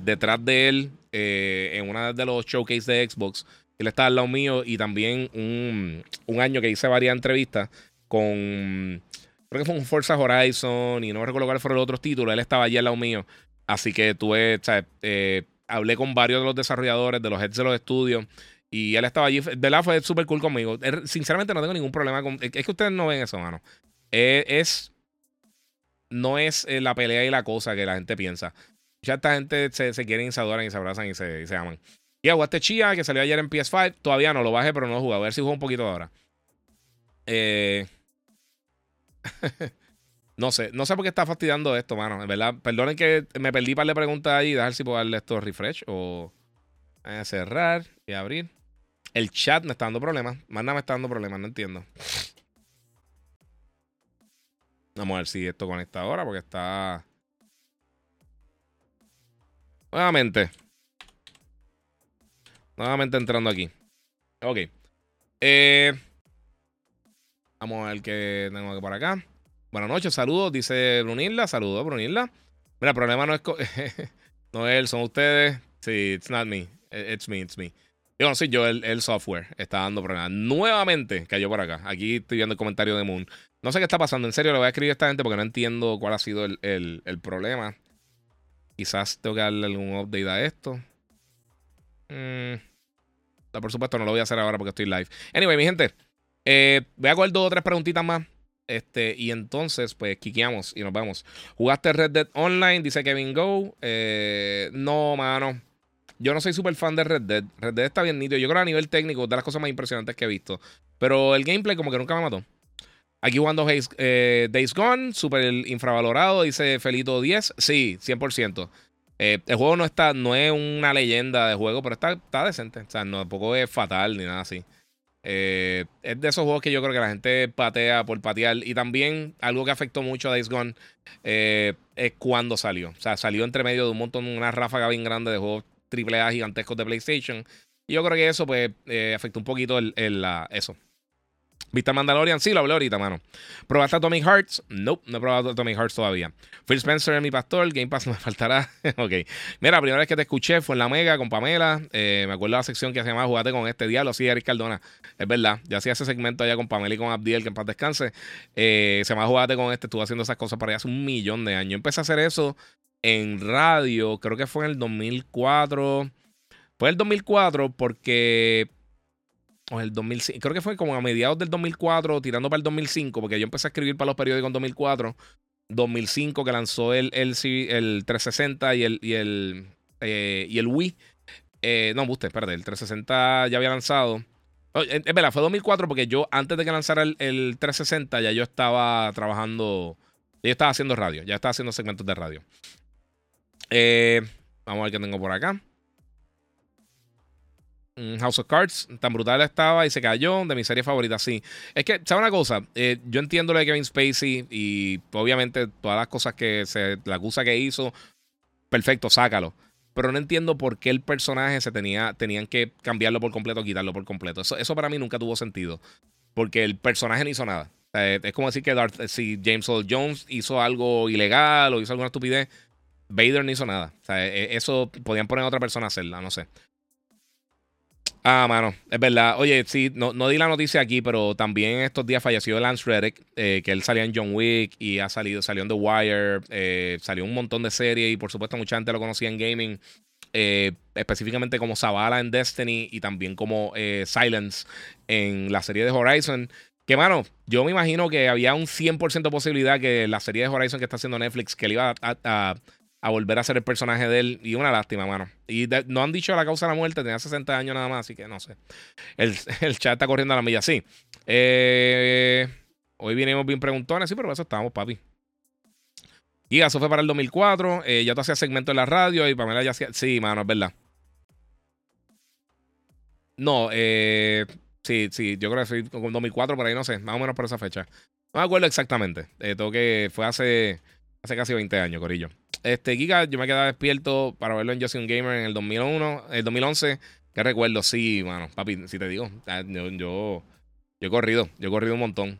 detrás de él en una de los showcases de Xbox. Él estaba al lado mío y también un, un año que hice varias entrevistas con. Creo que fue un Forza Horizon y no recuerdo cuáles fueron los otros títulos. Él estaba allí al lado mío. Así que tuve, o sea, hablé con varios de los desarrolladores, de los heads de los estudios. Y él estaba allí. De verdad fue súper cool conmigo. Sinceramente no tengo ningún problema con... Es que ustedes no ven eso, mano. Es... no es eh, la pelea y la cosa que la gente piensa. Ya esta gente se, se quieren y se adoran y se abrazan y se, y se aman. Y aguaste Chia, que salió ayer en PS5. Todavía no lo bajé, pero no lo jugué. A ver si juego un poquito ahora. Eh... no sé, no sé por qué está fastidiando esto, mano. En verdad, perdonen que me perdí para le preguntas ahí. Dejar si puedo darle esto refresh o a cerrar y abrir. El chat me está dando problemas. Manda me está dando problemas, no entiendo. Vamos a ver si esto conecta ahora porque está. Nuevamente. Nuevamente entrando aquí. Ok. Eh, vamos a ver qué tengo aquí por acá. Buenas noches, saludos, dice Brunilda. Saludos, Brunilda. Mira, el problema no es, no él, son ustedes. Sí, it's not me. It's me, it's me. Yo no soy yo, el, software está dando problemas. Nuevamente cayó por acá. Aquí estoy viendo el comentario de Moon. No sé qué está pasando. En serio, le voy a escribir a esta gente porque no entiendo cuál ha sido el, problema. Quizás tengo que darle algún update a esto. Mm, por supuesto, no lo voy a hacer ahora porque estoy live. Anyway, mi gente, eh, voy a coger dos o tres preguntitas más. Este, y entonces, pues, quiqueamos y nos vamos. ¿Jugaste Red Dead Online? Dice Kevin Go. Eh, no, mano. Yo no soy súper fan de Red Dead. Red Dead está bien nítido. Yo creo que a nivel técnico de las cosas más impresionantes que he visto. Pero el gameplay como que nunca me mató. Aquí jugando eh, Days Gone, súper infravalorado, dice Felito 10. Sí, 100%. Eh, el juego no está, no es una leyenda de juego, pero está, está decente. O sea, no, tampoco es fatal ni nada así. Eh, es de esos juegos que yo creo que la gente patea por patear. Y también algo que afectó mucho a Days Gone es cuando salió. O sea, salió entre medio de un montón, una ráfaga bien grande de juegos AAA gigantescos de PlayStation. Y yo creo que eso, pues, eh, afectó un poquito el, eso. ¿Viste Mandalorian? Sí, lo hablé ahorita, mano. ¿Probaste Atomic Hearts? Nope, no he probado Atomic Hearts todavía. Phil Spencer es mi pastor, Game Pass me faltará. ok. Mira, la primera vez que te escuché fue en La Mega con Pamela. Eh, me acuerdo de la sección que se llamaba Jugate con este diablo. Sí, Eric Cardona. Es verdad. Ya hacía ese segmento allá con Pamela y con Abdiel, que en paz descanse. Eh, se llama Jugate con este. Estuvo haciendo esas cosas para allá hace un millón de años. empecé a hacer eso en radio, creo que fue en el 2004. Fue el 2004 porque... O el 2005, creo que fue como a mediados del 2004, tirando para el 2005, porque yo empecé a escribir para los periódicos en 2004. 2005 que lanzó el, el, el 360 y el, y el, eh, y el Wii. Eh, no, usted, espérate, el 360 ya había lanzado. Oh, es verdad, fue 2004 porque yo antes de que lanzara el, el 360 ya yo estaba trabajando, ya estaba haciendo radio, ya estaba haciendo segmentos de radio. Eh, vamos a ver qué tengo por acá. Mm, House of Cards, tan brutal estaba y se cayó. De mi serie favorita, sí. Es que, ¿sabes una cosa? Eh, yo entiendo lo de Kevin Spacey y obviamente todas las cosas que se. La acusa que hizo, perfecto, sácalo. Pero no entiendo por qué el personaje se tenía. Tenían que cambiarlo por completo, quitarlo por completo. Eso, eso para mí nunca tuvo sentido. Porque el personaje no hizo nada. es como decir que si James Earl Jones hizo algo ilegal o hizo alguna estupidez Vader no hizo nada. O sea, e, eso podían poner a otra persona a hacerla, no sé. Ah, mano, es verdad. Oye, sí, no, no di la noticia aquí, pero también estos días falleció Lance Reddick, eh, que él salía en John Wick y ha salido, salió en The Wire, eh, salió un montón de series y por supuesto mucha gente lo conocía en gaming, eh, específicamente como Zavala en Destiny y también como Silence en la serie de Horizon. Que, mano, yo me imagino que había un 100% posibilidad que la serie de Horizon que está haciendo Netflix, que le iba a a volver a ser el personaje de él. Y una lástima, mano. Y no han dicho la causa de la muerte, tenía 60 años nada más, así que no sé. El, chat está corriendo a la milla, sí. Eh, hoy vinimos bien preguntones, sí, pero eso estábamos, papi. Y eso fue para el 2004. Eh, ya te hacía segmento en la radio y Pamela ya hacía. Sí, mano, es verdad. No, eh, sí, sí, yo creo que fue con 2004, por ahí no sé, más o menos por esa fecha. No me acuerdo exactamente. Eh, tengo que fue hace, hace casi 20 años, Corillo. Este, Giga, yo me quedaba despierto para verlo en Just Gamer en el 2001, el 2011. ¿Qué recuerdo? Sí, mano, papi, si te digo, yo, yo, he corrido, yo he corrido un montón.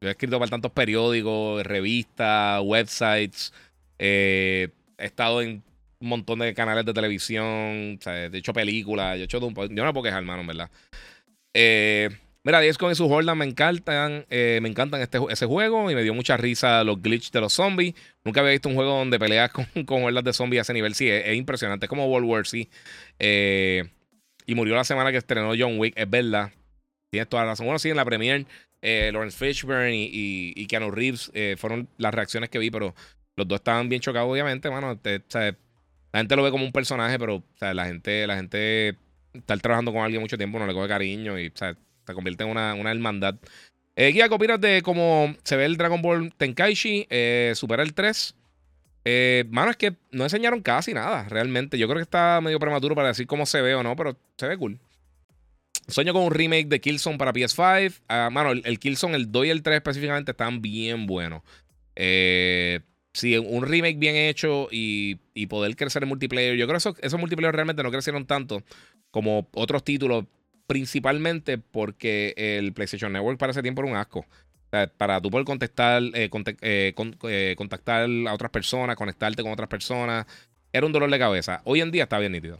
Yo he escrito para tantos periódicos, revistas, websites. Eh, he estado en un montón de canales de televisión. He hecho películas. Yo, he hecho yo no puedo quejar, hermano, en verdad. Eh, mira, 10 con y sus Jordan me encantan. Eh, me encantan este, ese juego. Y me dio mucha risa los glitches de los zombies. Nunca había visto un juego donde peleas con, con hordas de zombies a ese nivel. Sí, es, impresionante. Es como World War C. y murió la semana que estrenó John Wick. Es verdad. Tienes toda la razón. Bueno, sí, en la premiere eh, Lawrence Fishburne y, Keanu Reeves eh, fueron las reacciones que vi, pero los dos estaban bien chocados, obviamente, mano. la gente lo ve como un personaje, pero la gente, la gente estar trabajando con alguien mucho tiempo no le coge cariño y se convierte en una, una hermandad. Eh, Guía, ¿qué opinas de cómo se ve el Dragon Ball Tenkaichi? Eh, supera el 3. mano, es que no enseñaron casi nada, realmente. Yo creo que está medio prematuro para decir cómo se ve o no, pero se ve cool. Sueño con un remake de Killzone para PS5. Ah, mano, el, Killzone, el 2 y el 3 específicamente están bien buenos. Eh, sí, un remake bien hecho y, poder crecer en multiplayer. Yo creo que esos, esos multiplayer realmente no crecieron tanto como otros títulos, principalmente porque el PlayStation Network para ese tiempo era un asco. para tú poder contestar, eh, eh, contactar a otras personas, conectarte con otras personas, era un dolor de cabeza. Hoy en día está bien nítido.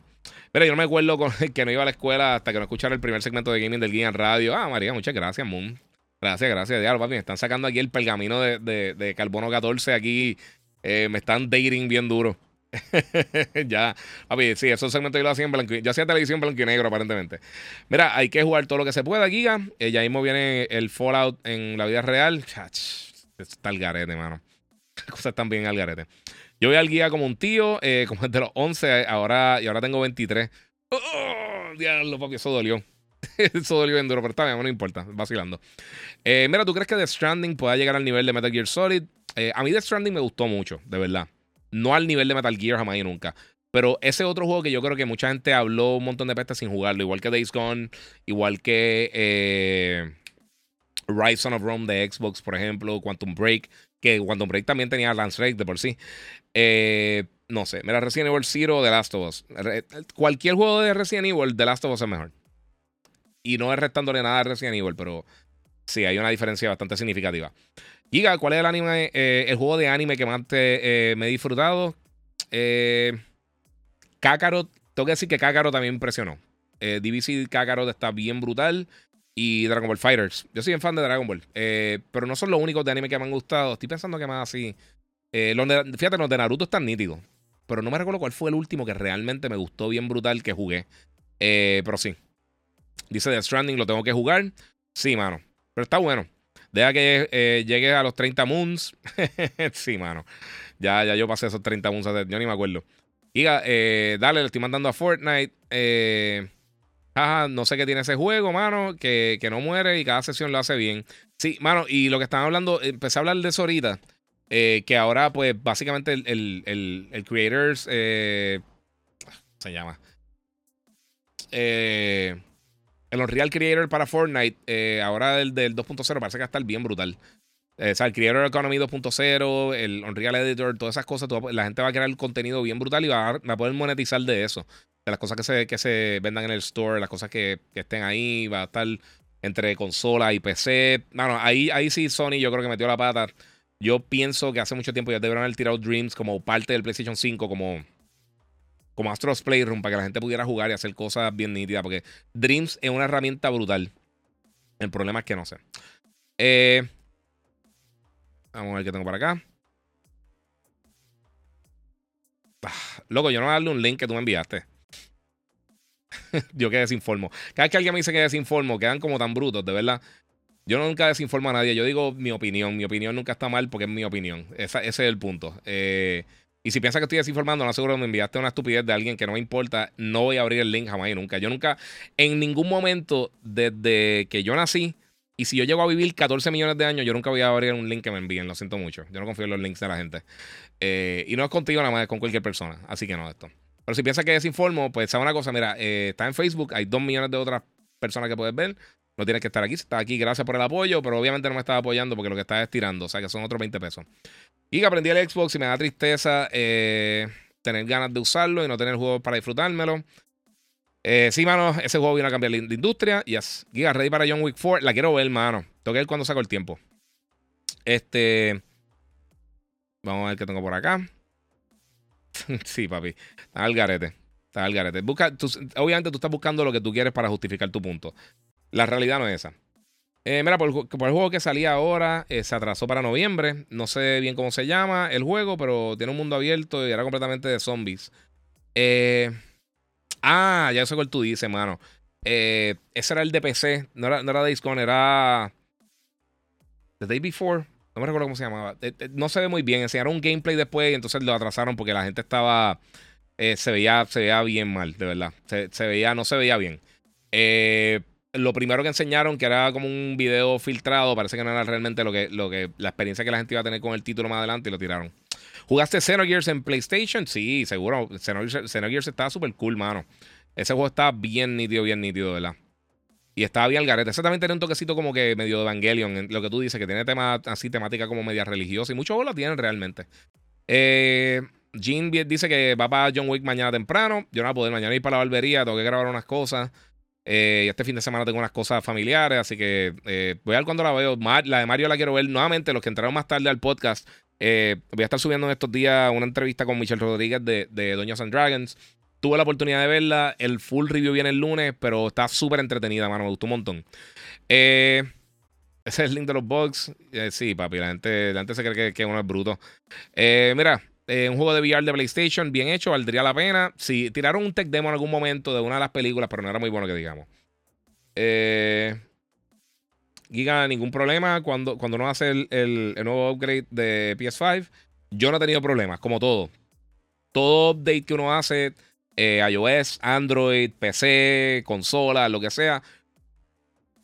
Pero yo no me acuerdo con, que no iba a la escuela hasta que no escuchara el primer segmento de gaming del Guía en radio. Ah, María, muchas gracias, Moon. Gracias, gracias. Diablo, papi. Me están sacando aquí el pergamino de, de, carbono 14. Aquí eh, me están dating bien duro. ya, papi, sí, esos segmentos yo lo hacía en blanco. Yo hacía televisión blanco y negro, aparentemente. Mira, hay que jugar todo lo que se pueda, Giga. Eh, ya mismo viene el Fallout en la vida real. Chach, está el garete, mano. Las cosas están bien al garete. Yo voy al guía como un tío, eh, como de los 11, ahora, y ahora tengo 23. ¡Oh! Diablo, papi, eso dolió. eso dolió bien duro, pero está bien, no importa, vacilando. Eh, mira, ¿tú crees que The Stranding pueda llegar al nivel de Metal Gear Solid? Eh, a mí The Stranding me gustó mucho, de verdad. No al nivel de Metal Gear jamás y nunca. Pero ese otro juego que yo creo que mucha gente habló un montón de pestes sin jugarlo, igual que Days Gone, igual que eh, Rise of Rome de Xbox, por ejemplo, Quantum Break, que Quantum Break también tenía Lance Rake de por sí. Eh, no sé, mira, Resident Evil Zero, The Last of Us. Cualquier juego de Resident Evil, The Last of Us es mejor. Y no es restándole nada a Resident Evil, pero sí, hay una diferencia bastante significativa. Giga, ¿cuál es el anime, eh, el juego de anime que más eh, me he disfrutado? Eh, Kakarot, tengo que decir que Kakarot también impresionó. Eh, DBC Kakarot está bien brutal. Y Dragon Ball Fighters. Yo soy un fan de Dragon Ball. pero no son los únicos de anime que me han gustado. Estoy pensando que más así. Fíjate, los de Naruto están nítidos. Pero no me recuerdo cuál fue el último que realmente me gustó bien brutal que jugué. Pero sí. Dice The Stranding, lo tengo que jugar. Sí, mano. Pero está bueno. Deja que eh, llegue a los 30 moons. sí, mano. Ya, ya yo pasé esos 30 moons. Yo ni me acuerdo. Diga, dale, le estoy mandando a Fortnite. no sé qué tiene ese juego, mano. Que, que no muere y cada sesión lo hace bien. Sí, mano. Y lo que están hablando, empecé a hablar de eso ahorita. Eh, que ahora, pues, básicamente el, el, el, Creators. Eh, se llama? Eh, el Unreal Creator para Fortnite. ahora el del 2.0 parece que va a estar bien brutal. o sea, el Creator Economy 2.0, el Unreal Editor, todas esas cosas. la gente va a crear contenido bien brutal y va a, poder monetizar de eso. De las cosas que se, vendan en el store, las cosas que, que estén ahí. Va a estar entre consola y PC. Bueno, ahí, ahí sí Sony yo creo que metió la pata. Yo pienso que hace mucho tiempo ya deberían haber tirado Dreams como parte del PlayStation 5, como, como Astros Playroom, para que la gente pudiera jugar y hacer cosas bien nítidas. Porque Dreams es una herramienta brutal. El problema es que no sé. Eh, vamos a ver qué tengo por acá. Ah, loco, yo no voy a darle un link que tú me enviaste. yo que desinformo. Cada vez que alguien me dice que desinformo, quedan como tan brutos, de verdad. Yo nunca desinformo a nadie, yo digo mi opinión. Mi opinión nunca está mal porque es mi opinión. ese es el punto. Eh, y si piensas que estoy desinformando, no seguro me enviaste una estupidez de alguien que no me importa, no voy a abrir el link jamás y nunca. Yo nunca, en ningún momento desde que yo nací, y si yo llego a vivir 14 millones de años, yo nunca voy a abrir un link que me envíen, lo siento mucho. Yo no confío en los links de la gente. Eh, y no es contigo nada más, es con cualquier persona. Así que no, esto. Pero si piensas que desinformo, pues sabe una cosa, mira, eh, está en Facebook, hay dos millones de otras personas que puedes ver. No tienes que estar aquí. Si estás aquí, gracias por el apoyo, pero obviamente no me estás apoyando porque lo que estás es tirando. O sea que son otros 20 pesos. Y aprendí el Xbox y me da tristeza eh, tener ganas de usarlo y no tener juegos para disfrutármelo. Eh, sí, mano, ese juego viene a cambiar la, industria. Yes. Giga, ready para John Wick 4. La quiero ver, mano. Tengo ver cuando saco el tiempo. Este. Vamos a ver qué tengo por acá. sí, papi. Está al garete. Está al garete. Busca, obviamente tú estás buscando lo que tú quieres para justificar tu punto. La realidad no es esa. Eh, mira, por, el juego que salía ahora, eh, se atrasó para noviembre. No sé bien cómo se llama el juego, pero tiene un mundo abierto y era completamente de zombies. Eh, ah, ya sé cuál tú dices, mano. ese era el de PC. No era, no era Days Gone, era. The Day Before. No me recuerdo cómo se llamaba. no se ve muy bien. Enseñaron un gameplay después y entonces lo atrasaron porque la gente estaba. se, veía, se veía bien mal, de verdad. Se, veía, no se veía bien. Eh lo primero que enseñaron, que era como un video filtrado, parece que no era realmente lo que, lo que, la experiencia que la gente iba a tener con el título más adelante y lo tiraron. ¿Jugaste Xenogears en PlayStation? Sí, seguro. Xenogears, estaba súper cool, mano. Ese juego estaba bien nítido, bien nítido, ¿verdad? Y estaba bien al garete. Ese también tiene un toquecito como que medio Evangelion, lo que tú dices, que tiene tema así, temática como media religiosa. Y muchos juegos la tienen realmente. Eh, Jean dice que va para John Wick mañana temprano. Yo no voy a poder mañana ir para la barbería, tengo que grabar unas cosas. Eh, y este fin de semana tengo unas cosas familiares, así que eh, voy a ver cuando la veo. la de Mario la quiero ver nuevamente. Los que entraron más tarde al podcast, eh, voy a estar subiendo en estos días una entrevista con Michelle Rodríguez de, de and Dragons. Tuve la oportunidad de verla. El full review viene el lunes, pero está súper entretenida, mano. Me gustó un montón. ese es el link de los bugs. sí, papi, la gente, la gente se cree que, que uno es bruto. mira, eh, un juego de VR de PlayStation, bien hecho, valdría la pena. Si tiraron un tech demo en algún momento de una de las películas, pero no era muy bueno que digamos. Eh, Giga, ningún problema cuando, cuando uno hace el, nuevo upgrade de PS5. Yo no he tenido problemas, como todo. Todo update que uno hace, eh, iOS, Android, PC, consola, lo que sea,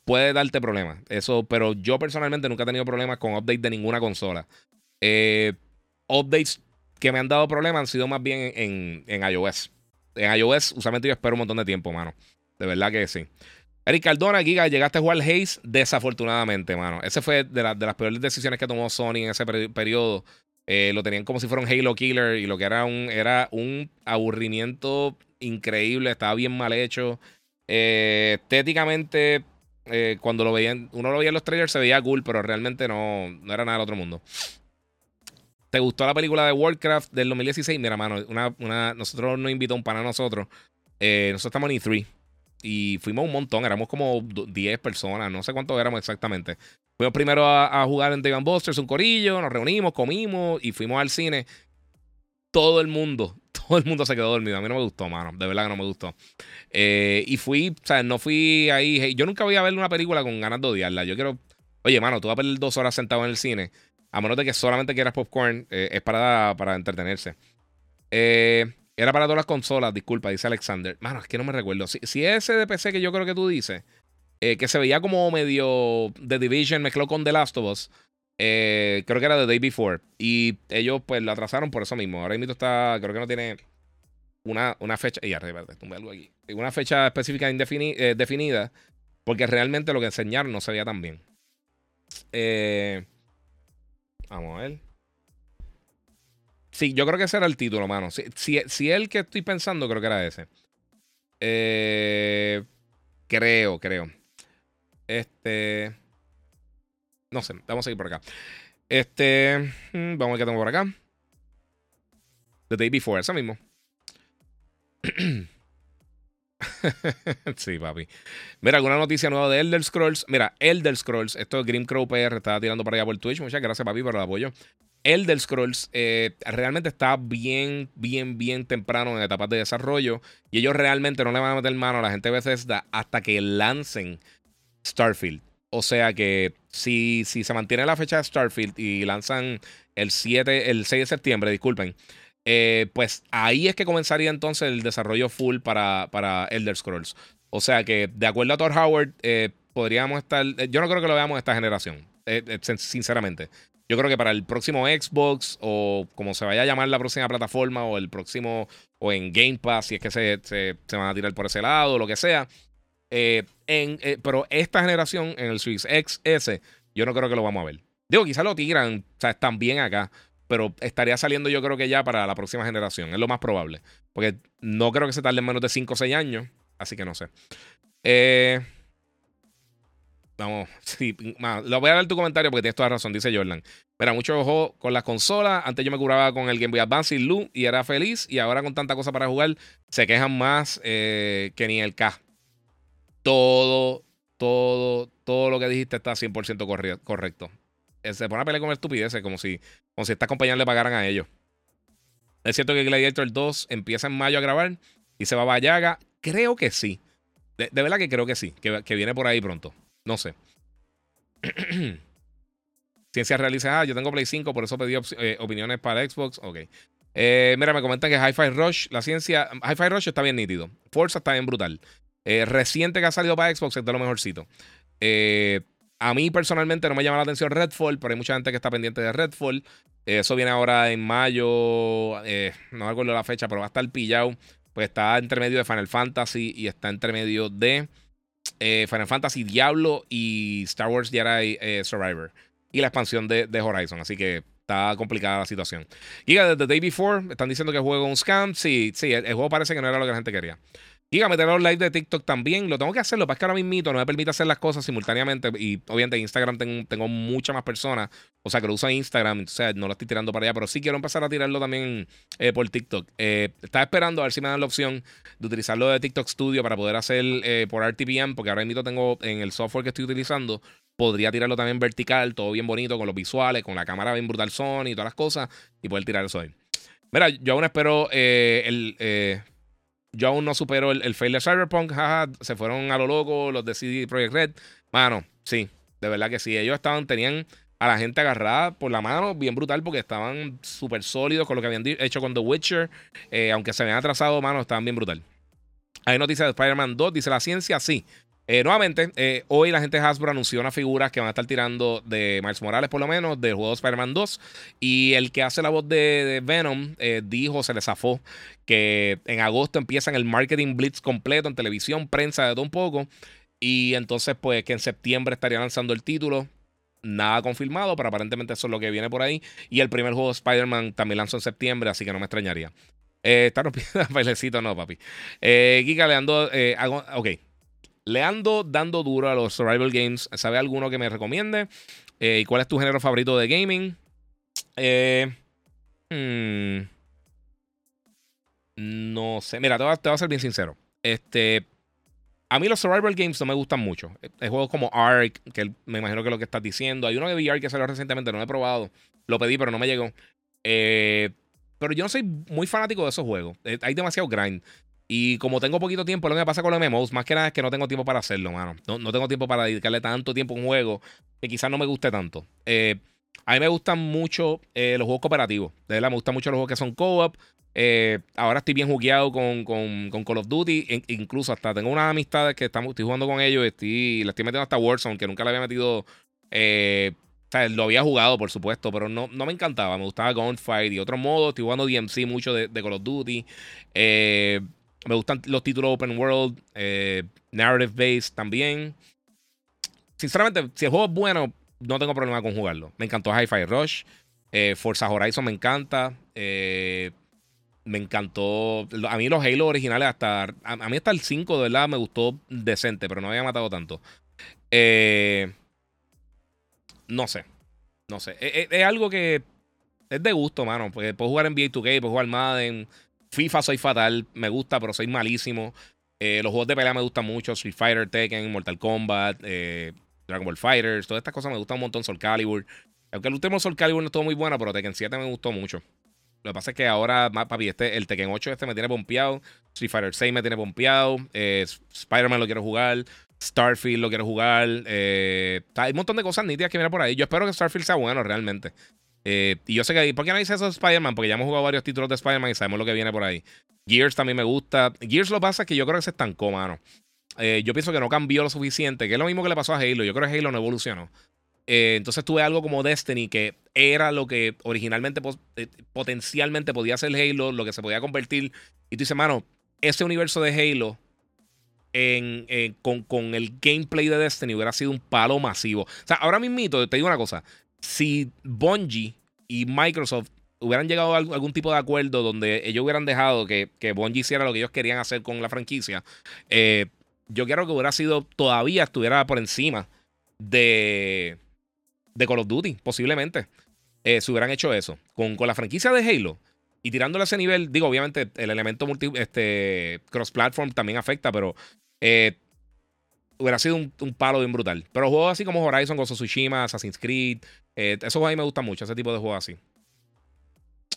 puede darte problemas. Eso, pero yo personalmente nunca he tenido problemas con update de ninguna consola. Eh, updates que me han dado problemas han sido más bien en, en iOS. En iOS, usualmente yo espero un montón de tiempo, mano. De verdad que sí. Eric Cardona, Giga, llegaste a jugar Haze desafortunadamente, mano. Ese fue de, las peores decisiones que tomó Sony en ese periodo. Eh, lo tenían como si fuera un Halo Killer y lo que era un, era un aburrimiento increíble. Estaba bien mal hecho. Eh, estéticamente, eh, cuando lo veían, uno lo veía en los trailers, se veía cool, pero realmente no, no era nada del otro mundo. ¿Te gustó la película de Warcraft del 2016? Mira, mano, nosotros nos invitó un pana a nosotros. Eh, nosotros estamos en E3 y fuimos un montón, éramos como 10 personas, no sé cuántos éramos exactamente. Fuimos primero a, jugar en Dave Busters, un corillo, nos reunimos, comimos y fuimos al cine. Todo el mundo, todo el mundo se quedó dormido. A mí no me gustó, mano. De verdad que no me gustó. Eh, y fui, o sea, no fui ahí. Yo nunca voy a ver una película con ganas de odiarla. Yo quiero, oye, mano, tú vas a perder dos horas sentado en el cine a menos de que solamente quieras popcorn, eh, es para, para entretenerse. Eh, era para todas las consolas, disculpa, dice Alexander. Mano, es que no me recuerdo. Si, si ese de PC que yo creo que tú dices, eh, que se veía como medio The Division mezcló con The Last of Us, creo que era The Day Before. Y ellos pues lo atrasaron por eso mismo. Ahora mismo está, creo que no tiene una, una fecha. Y arriba. Una fecha específica definida. Porque realmente lo que enseñaron no se veía tan bien. Eh. Vamos a ver. Sí, yo creo que ese era el título, mano. Si, si, el que estoy pensando, creo que era ese. Eh, creo, creo. Este. No sé, vamos a seguir por acá. Este. Mm, vamos a ver qué tengo por acá. The Day Before, ese mismo. sí, papi. Mira, alguna noticia nueva de Elder Scrolls. Mira, Elder Scrolls, esto es Grim Crow PR, está tirando para allá por Twitch. Muchas gracias, papi, por el apoyo. Elder Scrolls eh, realmente está bien, bien, bien temprano en etapas de desarrollo. Y ellos realmente no le van a meter mano a la gente de Bethesda hasta que lancen Starfield. O sea que si, si se mantiene la fecha de Starfield y lanzan el 7, el 6 de septiembre, disculpen, eh, pues ahí es que comenzaría entonces el desarrollo full para, para Elder Scrolls. O sea que, de acuerdo a Thor Howard, eh, podríamos estar. Eh, yo no creo que lo veamos esta generación, sinceramente. Yo creo que para el próximo Xbox, o como se vaya a llamar la próxima plataforma, o el próximo, o en Game Pass, si es que se, se, van a tirar por ese lado, o lo que sea. en, pero esta generación, en el Series XS, yo no creo que lo vamos a ver. Digo, quizás lo tiran, o sea, están bien acá pero estaría saliendo yo creo que ya para la próxima generación. Es lo más probable. Porque no creo que se tarde menos de 5 o 6 años. Así que no sé. Eh, Vamos, lo voy a dar tu comentario porque tienes toda razón, dice Jordan. Mira, mucho ojo con las consolas. Antes yo me curaba con el Game Boy Advance y Lu y era feliz. Y ahora con tanta cosa para jugar, se quejan más eh, que ni el K. Todo, todo, todo lo que dijiste está 100% correcto. Eh, se pone a pelear con estupideces, como si, como si estas compañías le pagaran a ellos. Es cierto que Gladiator 2 empieza en mayo a grabar y se va a Vallaga. Creo que sí. De, verdad que creo que sí, que, viene por ahí pronto. No sé. Ciencia realizada. Yo tengo Play 5, por eso pedí eh, opiniones para Xbox. Ok. Eh, mira, me comentan que Hi-Fi Rush, la ciencia. Hi-Fi Rush está bien nítido. Forza está bien brutal. Eh, reciente que ha salido para Xbox es de lo mejorcito. A mí personalmente no me llama la atención Redfall, pero hay mucha gente que está pendiente de Redfall. eso viene ahora en mayo. no me acuerdo la fecha, pero va a estar pillado. Pues está entre medio de Final Fantasy y está entre medio de Final Fantasy Diablo y Star Wars Jedi Survivor y la expansión de, Horizon. Así que está complicada la situación. Y The Day Before, están diciendo que juego un scam. Sí, sí, el, juego parece que no era lo que la gente quería. Giga, meter los live de TikTok también. Lo tengo que hacer. Lo que ahora mismo no me permite hacer las cosas simultáneamente. Y obviamente en Instagram tengo, tengo muchas más personas. O sea, que lo usan Instagram. Entonces no lo estoy tirando para allá. Pero sí quiero empezar a tirarlo también eh, por TikTok. Eh, estaba esperando a ver si me dan la opción de utilizarlo de TikTok Studio para poder hacer eh, por RTPM. Porque ahora mismo tengo en el software que estoy utilizando. Podría tirarlo también vertical. Todo bien bonito con los visuales. Con la cámara bien brutal Sony y todas las cosas. Y poder tirar eso ahí. Mira, yo aún espero el yo aún no supero el, el fail de Cyberpunk. Jaja, se fueron a lo loco los de CD Projekt Red. Mano, sí, de verdad que sí. Ellos estaban, tenían a la gente agarrada por la mano, bien brutal, porque estaban súper sólidos con lo que habían hecho con The Witcher. Eh, aunque se habían atrasado, mano, estaban bien brutal. Hay noticias de Spider-Man 2, dice la ciencia, sí. Eh, nuevamente, eh, hoy la gente de Hasbro anunció unas figuras que van a estar tirando de Miles Morales, por lo menos, del juego de Spider-Man 2. Y el que hace la voz de, Venom eh, dijo, se le zafó, que en agosto empiezan el marketing blitz completo en televisión, prensa, de todo un poco. Y entonces, pues, que en septiembre estaría lanzando el título. Nada confirmado, pero aparentemente eso es lo que viene por ahí. Y el primer juego de Spider-Man también lanzó en septiembre, así que no me extrañaría. Eh, está rompiendo bailecito, no, papi. Eh, Giga le ando. ok. Le ando dando duro a los survival games. ¿Sabe alguno que me recomiende? Eh, ¿Y cuál es tu género favorito de gaming? Eh, hmm, no sé. Mira, te voy, a, ser bien sincero. Este, a mí los survival games no me gustan mucho. Hay juegos como Ark, que me imagino que es lo que estás diciendo. Hay uno de VR que salió recientemente, no lo he probado. Lo pedí, pero no me llegó. Eh, pero yo no soy muy fanático de esos juegos. hay demasiado grind. Y como tengo poquito tiempo, lo que me pasa con los MMOs, más que nada es que no tengo tiempo para hacerlo, mano. No, tengo tiempo para dedicarle tanto tiempo a un juego que quizás no me guste tanto. Eh, a mí me gustan mucho eh, los juegos cooperativos. De verdad, me gustan mucho los juegos que son co-op. Eh, ahora estoy bien jugueado con, Call of Duty. incluso hasta tengo unas amistades que estamos, estoy jugando con ellos. Estoy, le estoy metiendo hasta Warzone, que nunca le había metido. o sea, lo había jugado, por supuesto, pero no, no me encantaba. Me gustaba Gunfight y otros modos. Estoy jugando DMC mucho de, de Call of Duty. Eh, me gustan los títulos open world, eh, narrative based también. Sinceramente, si el juego es bueno, no tengo problema con jugarlo. Me encantó Hi-Fi Rush. Eh, Forza Horizon me encanta. Eh, me encantó. A mí los Halo originales, hasta. A, mí hasta el 5, de verdad, me gustó decente, pero no había matado tanto. no sé. No sé. Es, algo que es de gusto, mano. Porque puedo jugar en NBA 2K, puedo jugar Madden. FIFA soy fatal, me gusta, pero soy malísimo. Eh, los juegos de pelea me gustan mucho. Street Fighter, Tekken, Mortal Kombat, eh, Dragon Ball Fighters. Todas estas cosas me gustan un montón. Soul Calibur. Aunque el último Soul Calibur no estuvo muy bueno, pero Tekken 7 me gustó mucho. Lo que pasa es que ahora, papi, este, el Tekken 8 este me tiene pompeado. Street Fighter 6 me tiene pompeado. Eh, Spider-Man lo quiero jugar. Starfield lo quiero jugar. hay un montón de cosas nítidas que vienen por ahí. Yo espero que Starfield sea bueno realmente. Eh, y yo sé que. ¿Por qué no dice eso de Spider-Man? Porque ya hemos jugado varios títulos de Spider-Man y sabemos lo que viene por ahí. Gears también me gusta. Gears lo pasa es que yo creo que se estancó, mano. Eh, yo pienso que no cambió lo suficiente, que es lo mismo que le pasó a Halo. Yo creo que Halo no evolucionó. Eh, entonces tuve algo como Destiny, que era lo que originalmente potencialmente podía ser Halo, lo que se podía convertir. Y tú dices, mano, ese universo de Halo con, con, el gameplay de Destiny hubiera sido un palo masivo. O sea, ahora mismo te digo una cosa si Bungie y Microsoft hubieran llegado a algún tipo de acuerdo donde ellos hubieran dejado que, que Bungie hiciera lo que ellos querían hacer con la franquicia, eh, yo quiero que hubiera sido, todavía estuviera por encima de, de Call of Duty, posiblemente. Eh, si hubieran hecho eso. Con, con la franquicia de Halo y tirándole a ese nivel, digo, obviamente el elemento multi, este, cross-platform también afecta, pero eh, hubiera sido un, palo bien brutal. Pero juegos así como Horizon, Ghost of Tsushima, Assassin's Creed, eh, esos juegos a mí me gustan mucho, ese tipo de juegos así.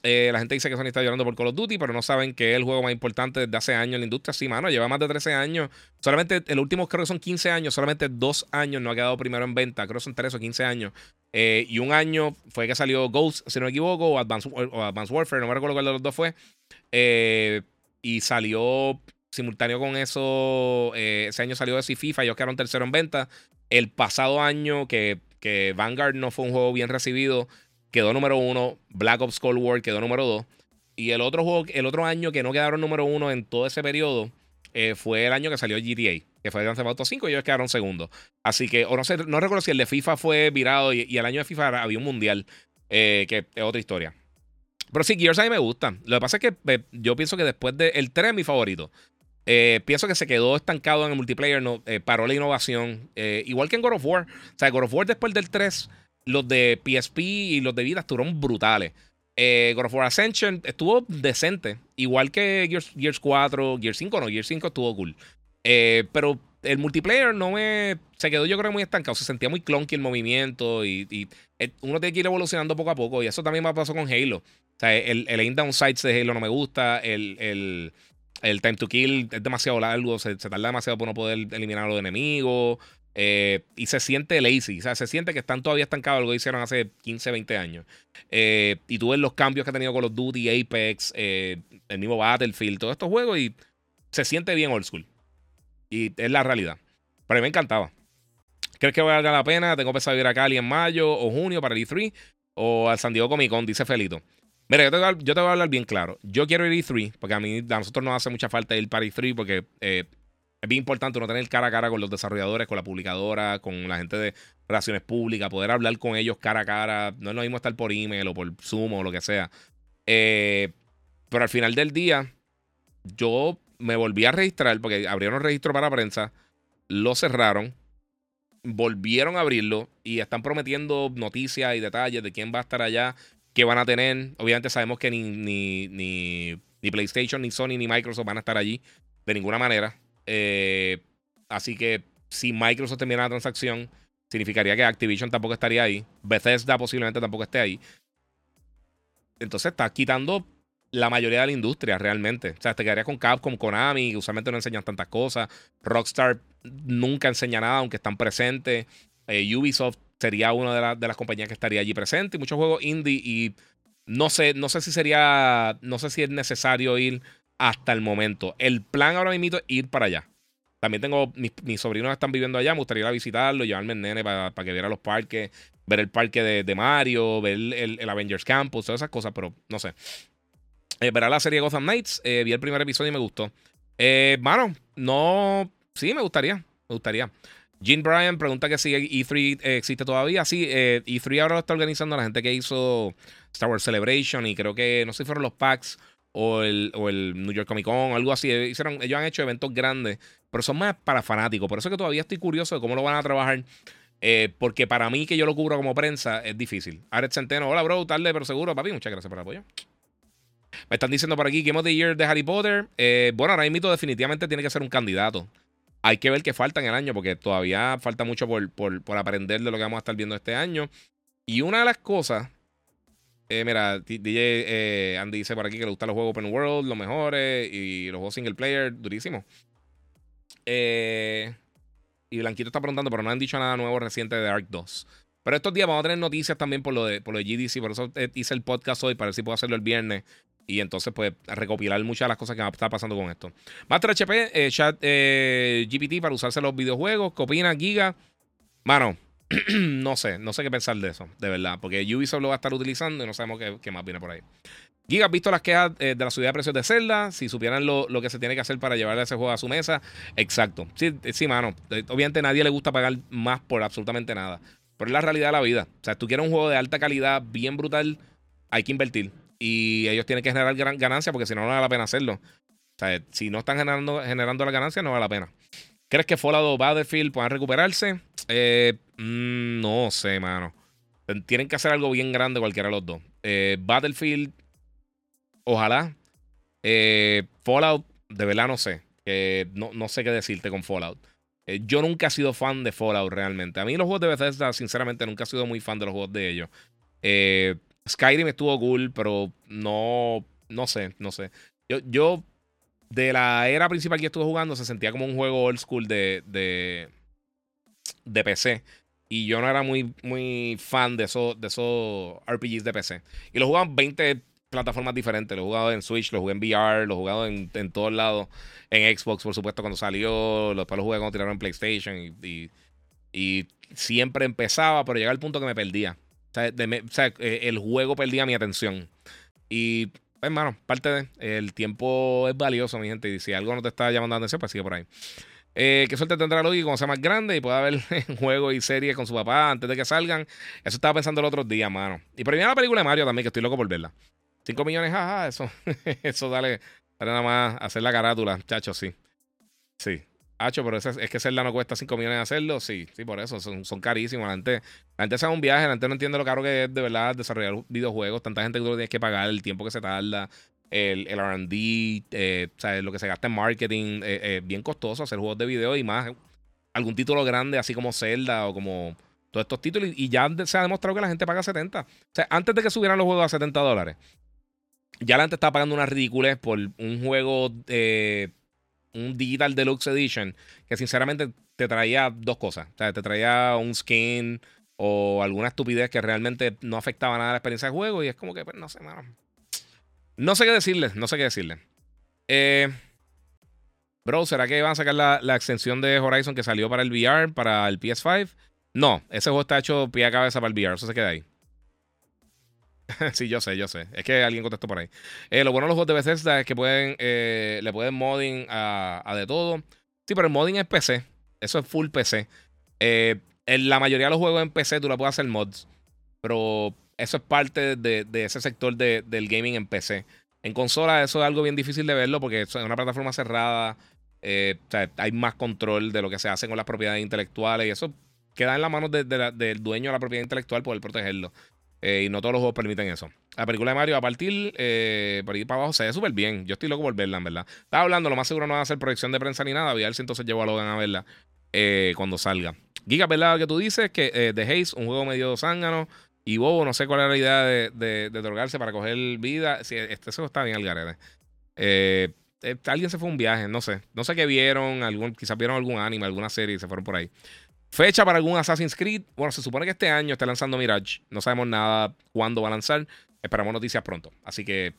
Eh, la gente dice que Sony está llorando por Call of Duty, pero no saben que es el juego más importante desde hace años en la industria. Sí, mano, lleva más de 13 años. Solamente el último creo que son 15 años, solamente dos años no ha quedado primero en venta. Creo que son 13 o 15 años. Eh, y un año fue que salió Ghost, si no me equivoco, o Advanced, Warfare, no me recuerdo cuál de los dos fue. Eh, y salió simultáneo con eso. ese año salió ese FIFA, ellos quedaron tercero en venta. El pasado año, que, que Vanguard no fue un juego bien recibido quedó número uno. Black Ops Cold War quedó número dos. Y el otro juego, el otro año que no quedaron número uno en todo ese periodo eh, fue el año que salió GTA, que fue Grand Theft Auto 5 y ellos quedaron segundos. Así que, o no sé, no recuerdo si el de FIFA fue virado y, el año de FIFA había un mundial, eh, que es otra historia. Pero sí, Gears a mí me gusta. Lo que pasa es que eh, yo pienso que después de. El 3 es mi favorito. Pienso que se quedó estancado en el multiplayer, no, paró la innovación. igual que en God of War. O sea, God of War después del 3 los de PSP y los de Vida estuvieron brutales. Eh, God of War Ascension estuvo decente. Igual que Gears, 4, Gears 5 no, Gears 5 estuvo cool. Eh, pero el multiplayer no me. Se quedó, yo creo, muy estancado. Se sentía muy clunky el movimiento. Y, eh, uno tiene que ir evolucionando poco a poco. Y eso también me pasó con Halo. O sea, el, el aim down sights de Halo no me gusta. El, el, time to kill es demasiado largo. Se, se, tarda demasiado por no poder eliminar a los enemigos. Eh, y se siente lazy, o sea, se siente que están todavía estancados algo que hicieron hace 15, 20 años. Eh, y tú ves los cambios que ha tenido con los Duty, Apex, eh, el mismo Battlefield, todos estos juegos y se siente bien old school. Y es la realidad. Pero a mí me encantaba. ¿Crees que valga la pena? Tengo pensado ir a Cali en mayo o junio para el E3 o al San Diego Comic Con, dice Felito. Mira, yo te, voy a, hablar bien claro. Yo quiero ir E3 porque a mí, a nosotros nos hace mucha falta ir para E3 porque es bien importante no tener cara a cara con los desarrolladores, con la publicadora, con la gente de relaciones públicas, poder hablar con ellos cara a cara. No es lo mismo estar por email o por Zoom o lo que sea. Eh, pero al final del día, yo me volví a registrar porque abrieron registro para prensa, lo cerraron, volvieron a abrirlo y están prometiendo noticias y detalles de quién va a estar allá, qué van a tener. Obviamente sabemos que ni, ni, ni, ni PlayStation, ni Sony, ni Microsoft van a estar allí de ninguna manera. Eh, así que si Microsoft termina la transacción, significaría que Activision tampoco estaría ahí. Bethesda posiblemente tampoco esté ahí. Entonces está quitando la mayoría de la industria realmente. O sea, te quedarías con Capcom, Konami, que usualmente no enseñan tantas cosas. Rockstar nunca enseña nada, aunque están presentes. Eh, Ubisoft sería una de, las compañías que estaría allí presente. Y muchos juegos indie. Y no sé, no sé si sería. No sé si es necesario ir hasta el momento. El plan ahora mismo es ir para allá. También tengo, mis, sobrinos están viviendo allá, me gustaría ir a visitarlo, llevarme el nene para, que viera los parques, ver el parque de, Mario, ver el, Avengers Campus, todas esas cosas, pero no sé. Eh, verá la serie Gotham Knights, eh, vi el primer episodio y me gustó. Eh, no, sí, me gustaría, me gustaría. Jean Bryan pregunta que si E3 existe todavía. Sí, E3 ahora lo está organizando la gente que hizo Star Wars Celebration y creo que, no sé si fueron los packs o el, New York Comic Con, algo así. Hicieron, ellos han hecho eventos grandes, pero son más para fanáticos. Por eso que todavía estoy curioso de cómo lo van a trabajar. Eh, porque para mí, que yo lo cubro como prensa, es difícil. Aret Centeno, hola, bro, tarde, pero seguro, papi. Muchas gracias por el apoyo. Me están diciendo por aquí, Game of the Year de Harry Potter. Eh, bueno, ahora mismo definitivamente tiene que ser un candidato. Hay que ver qué falta en el año, porque todavía falta mucho por, por, por aprender de lo que vamos a estar viendo este año. Y una de las cosas eh, mira, DJ eh, Andy dice por aquí que le gustan los juegos open world, los mejores, y los juegos single player, durísimo. Eh, y Blanquito está preguntando, pero no han dicho nada nuevo reciente de Ark 2. Pero estos días vamos a tener noticias también por lo de, por lo de GDC, por eso hice el podcast hoy, para ver si puedo hacerlo el viernes. Y entonces, pues, recopilar muchas de las cosas que está pasando con esto. Master HP, chat GPT para usarse los videojuegos. ¿Qué opina Giga? Mano, no sé, no sé qué pensar de eso, de verdad. Porque Ubisoft lo va a estar utilizando y no sabemos qué, más viene por ahí. Giga, ¿has visto las quejas eh, de la subida de precios de Zelda? Si supieran lo, que se tiene que hacer para llevarle ese juego a su mesa. Exacto. Sí, eh, sí, mano. Eh, obviamente a nadie le gusta pagar más por absolutamente nada. Pero es la realidad de la vida. O sea, si tú quieres un juego de alta calidad, bien brutal, hay que invertir. Y ellos tienen que generar gran ganancia porque si no, no vale la pena hacerlo. O sea, si no están generando, generando la ganancia, no vale la pena. ¿Crees que Fallout o Battlefield puedan recuperarse? Eh, mm, no sé, mano. Tienen que hacer algo bien grande cualquiera de los dos. Eh, Battlefield, ojalá. Eh, Fallout, de verdad no sé. no, no, sé qué decirte con Fallout. yo nunca he sido fan de Fallout realmente. A mí los juegos de Bethesda, sinceramente, nunca he sido muy fan de los juegos de ellos. Skyrim estuvo cool, pero no, no sé, no sé. Yo, yo, de la era principal que estuve jugando, se sentía como un juego old school de, de, de PC. Y yo no era muy, muy fan de esos, de esos RPGs de PC. Y lo jugaban 20 plataformas diferentes. Lo he jugado en Switch, lo jugué en VR, lo he jugado en, en todos lados. En Xbox, por supuesto, cuando salió. Después lo jugué cuando tiraron en PlayStation. Y, y, siempre empezaba, pero llegaba al punto que me perdía. O sea, eh, el juego perdía mi atención. Y, hermano, parte de. El tiempo es valioso, mi gente. Y si algo no te está llamando la atención, pues sigue por ahí. Eh, que suerte tendrá Loki cuando sea más grande y pueda ver juegos y series con su papá antes de que salgan. Eso estaba pensando el otro día, mano. Y por la película de Mario también, que estoy loco por verla. 5 millones, jaja, eso, eso dale, dale nada más hacer la carátula, chacho, sí. Sí. Hacho, pero es, que Zelda no cuesta 5 millones de hacerlo. Sí, sí, por eso. Son, son carísimos. La gente, la gente se un viaje, la gente no entiende lo caro que es de verdad desarrollar videojuegos. Tanta gente que tú tienes que pagar, el tiempo que se tarda, el, el RD, eh, lo que se gasta en marketing. Eh, eh, bien costoso hacer juegos de video y más algún título grande, así como Zelda o como todos estos títulos. Y, ya se ha demostrado que la gente paga 70. O sea, antes de que subieran los juegos a 70 dólares, ya la gente estaba pagando una ridiculez por un juego. Eh, un Digital Deluxe Edition que sinceramente te traía dos cosas. O sea, te traía un skin o alguna estupidez que realmente no afectaba nada a la experiencia de juego y es como que, pues, no sé, mano. No sé qué decirles, no sé qué decirles. Eh, bro, ¿será que van a sacar la, la, extensión de Horizon que salió para el VR, para el PS5? No, ese juego está hecho pie a cabeza para el VR, eso se queda ahí. sí, yo sé, yo sé. Es que alguien contestó por ahí. Eh, lo bueno de los juegos de Bethesda es que pueden, eh, le pueden modding a, de todo. Sí, pero el modding es PC. Eso es full PC. Eh, en la mayoría de los juegos en PC tú le puedes hacer mods. Pero eso es parte de, ese sector del gaming en PC. En consola eso es algo bien difícil de verlo porque es una plataforma cerrada. hay más control de lo que se hace con las propiedades intelectuales y eso queda en las manos del dueño de la propiedad intelectual poder protegerlo. Eh, y no todos los juegos permiten eso. La película de Mario a partir eh, por ahí para abajo se ve súper bien. Yo estoy loco por verla, en verdad. Estaba hablando, lo más seguro no va a ser proyección de prensa ni nada. Voy a ver si entonces llevo a Logan a verla eh, cuando salga. Giga, ¿verdad? Que tú dices que The Haze, un juego medio zángano y bobo, no sé cuál era la idea de, de, drogarse para coger vida. Si este juego está bien al garete. alguien se fue a un viaje, no sé. No sé qué vieron, algún, quizás vieron algún anime, alguna serie y se fueron por ahí. Fecha para algún Assassin's Creed. Bueno, se supone que este año está lanzando Mirage. No sabemos nada cuándo va a lanzar. Esperamos noticias pronto. Así que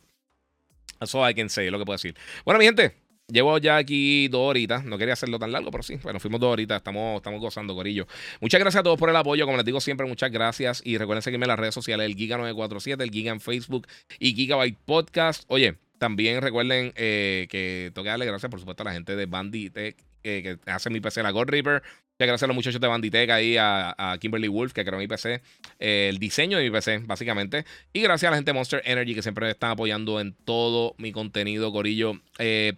eso hay quien sé lo que puedo decir. Bueno, mi gente, llevo ya aquí dos horitas. No quería hacerlo tan largo, pero sí. Bueno, fuimos dos horitas. Estamos, estamos gozando, Corillo. Muchas gracias a todos por el apoyo. Como les digo siempre, muchas gracias. Y recuerden seguirme en las redes sociales: el Giga947, el Giga en Facebook y Gigabyte Podcast. Oye, también recuerden eh, que tengo darle gracias, por supuesto, a la gente de Banditech que hace mi PC, la God Reaper. Muchas gracias a los muchachos de Banditech ahí, a, Kimberly Wolf, que creó mi PC, eh, el diseño de mi PC, básicamente. Y gracias a la gente de Monster Energy, que siempre me están apoyando en todo mi contenido, Corillo. Eh,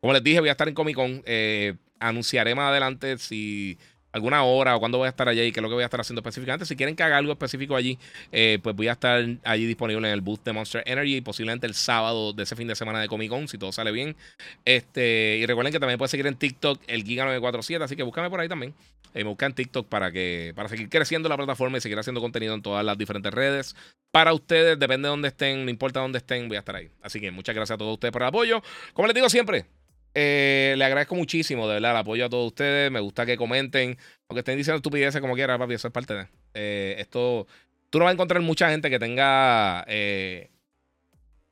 como les dije, voy a estar en Comic Con. Eh, anunciaré más adelante si alguna hora o cuándo voy a estar allí y qué es lo que voy a estar haciendo específicamente. Si quieren que haga algo específico allí, eh, pues voy a estar allí disponible en el booth de Monster Energy y posiblemente el sábado de ese fin de semana de Comic Con, si todo sale bien. Este, y recuerden que también pueden seguir en TikTok el Giga947, así que búscame por ahí también. Eh, me buscan TikTok para que para seguir creciendo la plataforma y seguir haciendo contenido en todas las diferentes redes. Para ustedes, depende de dónde estén, no importa dónde estén, voy a estar ahí. Así que muchas gracias a todos ustedes por el apoyo. Como les digo siempre, eh, le agradezco muchísimo, de verdad, el apoyo a todos ustedes. Me gusta que comenten, aunque estén diciendo estupideces como quiera, papi, eso es parte de. Eh, esto. Tú no vas a encontrar mucha gente que tenga. Eh,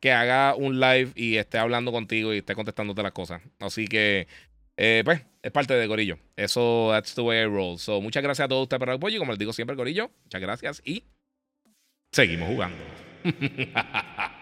que haga un live y esté hablando contigo y esté contestándote las cosas. Así que. pues, es parte de Corillo. Eso, that's the way I roll. So, muchas gracias a todos ustedes por el apoyo. Como les digo siempre, Corillo, muchas gracias y seguimos jugando.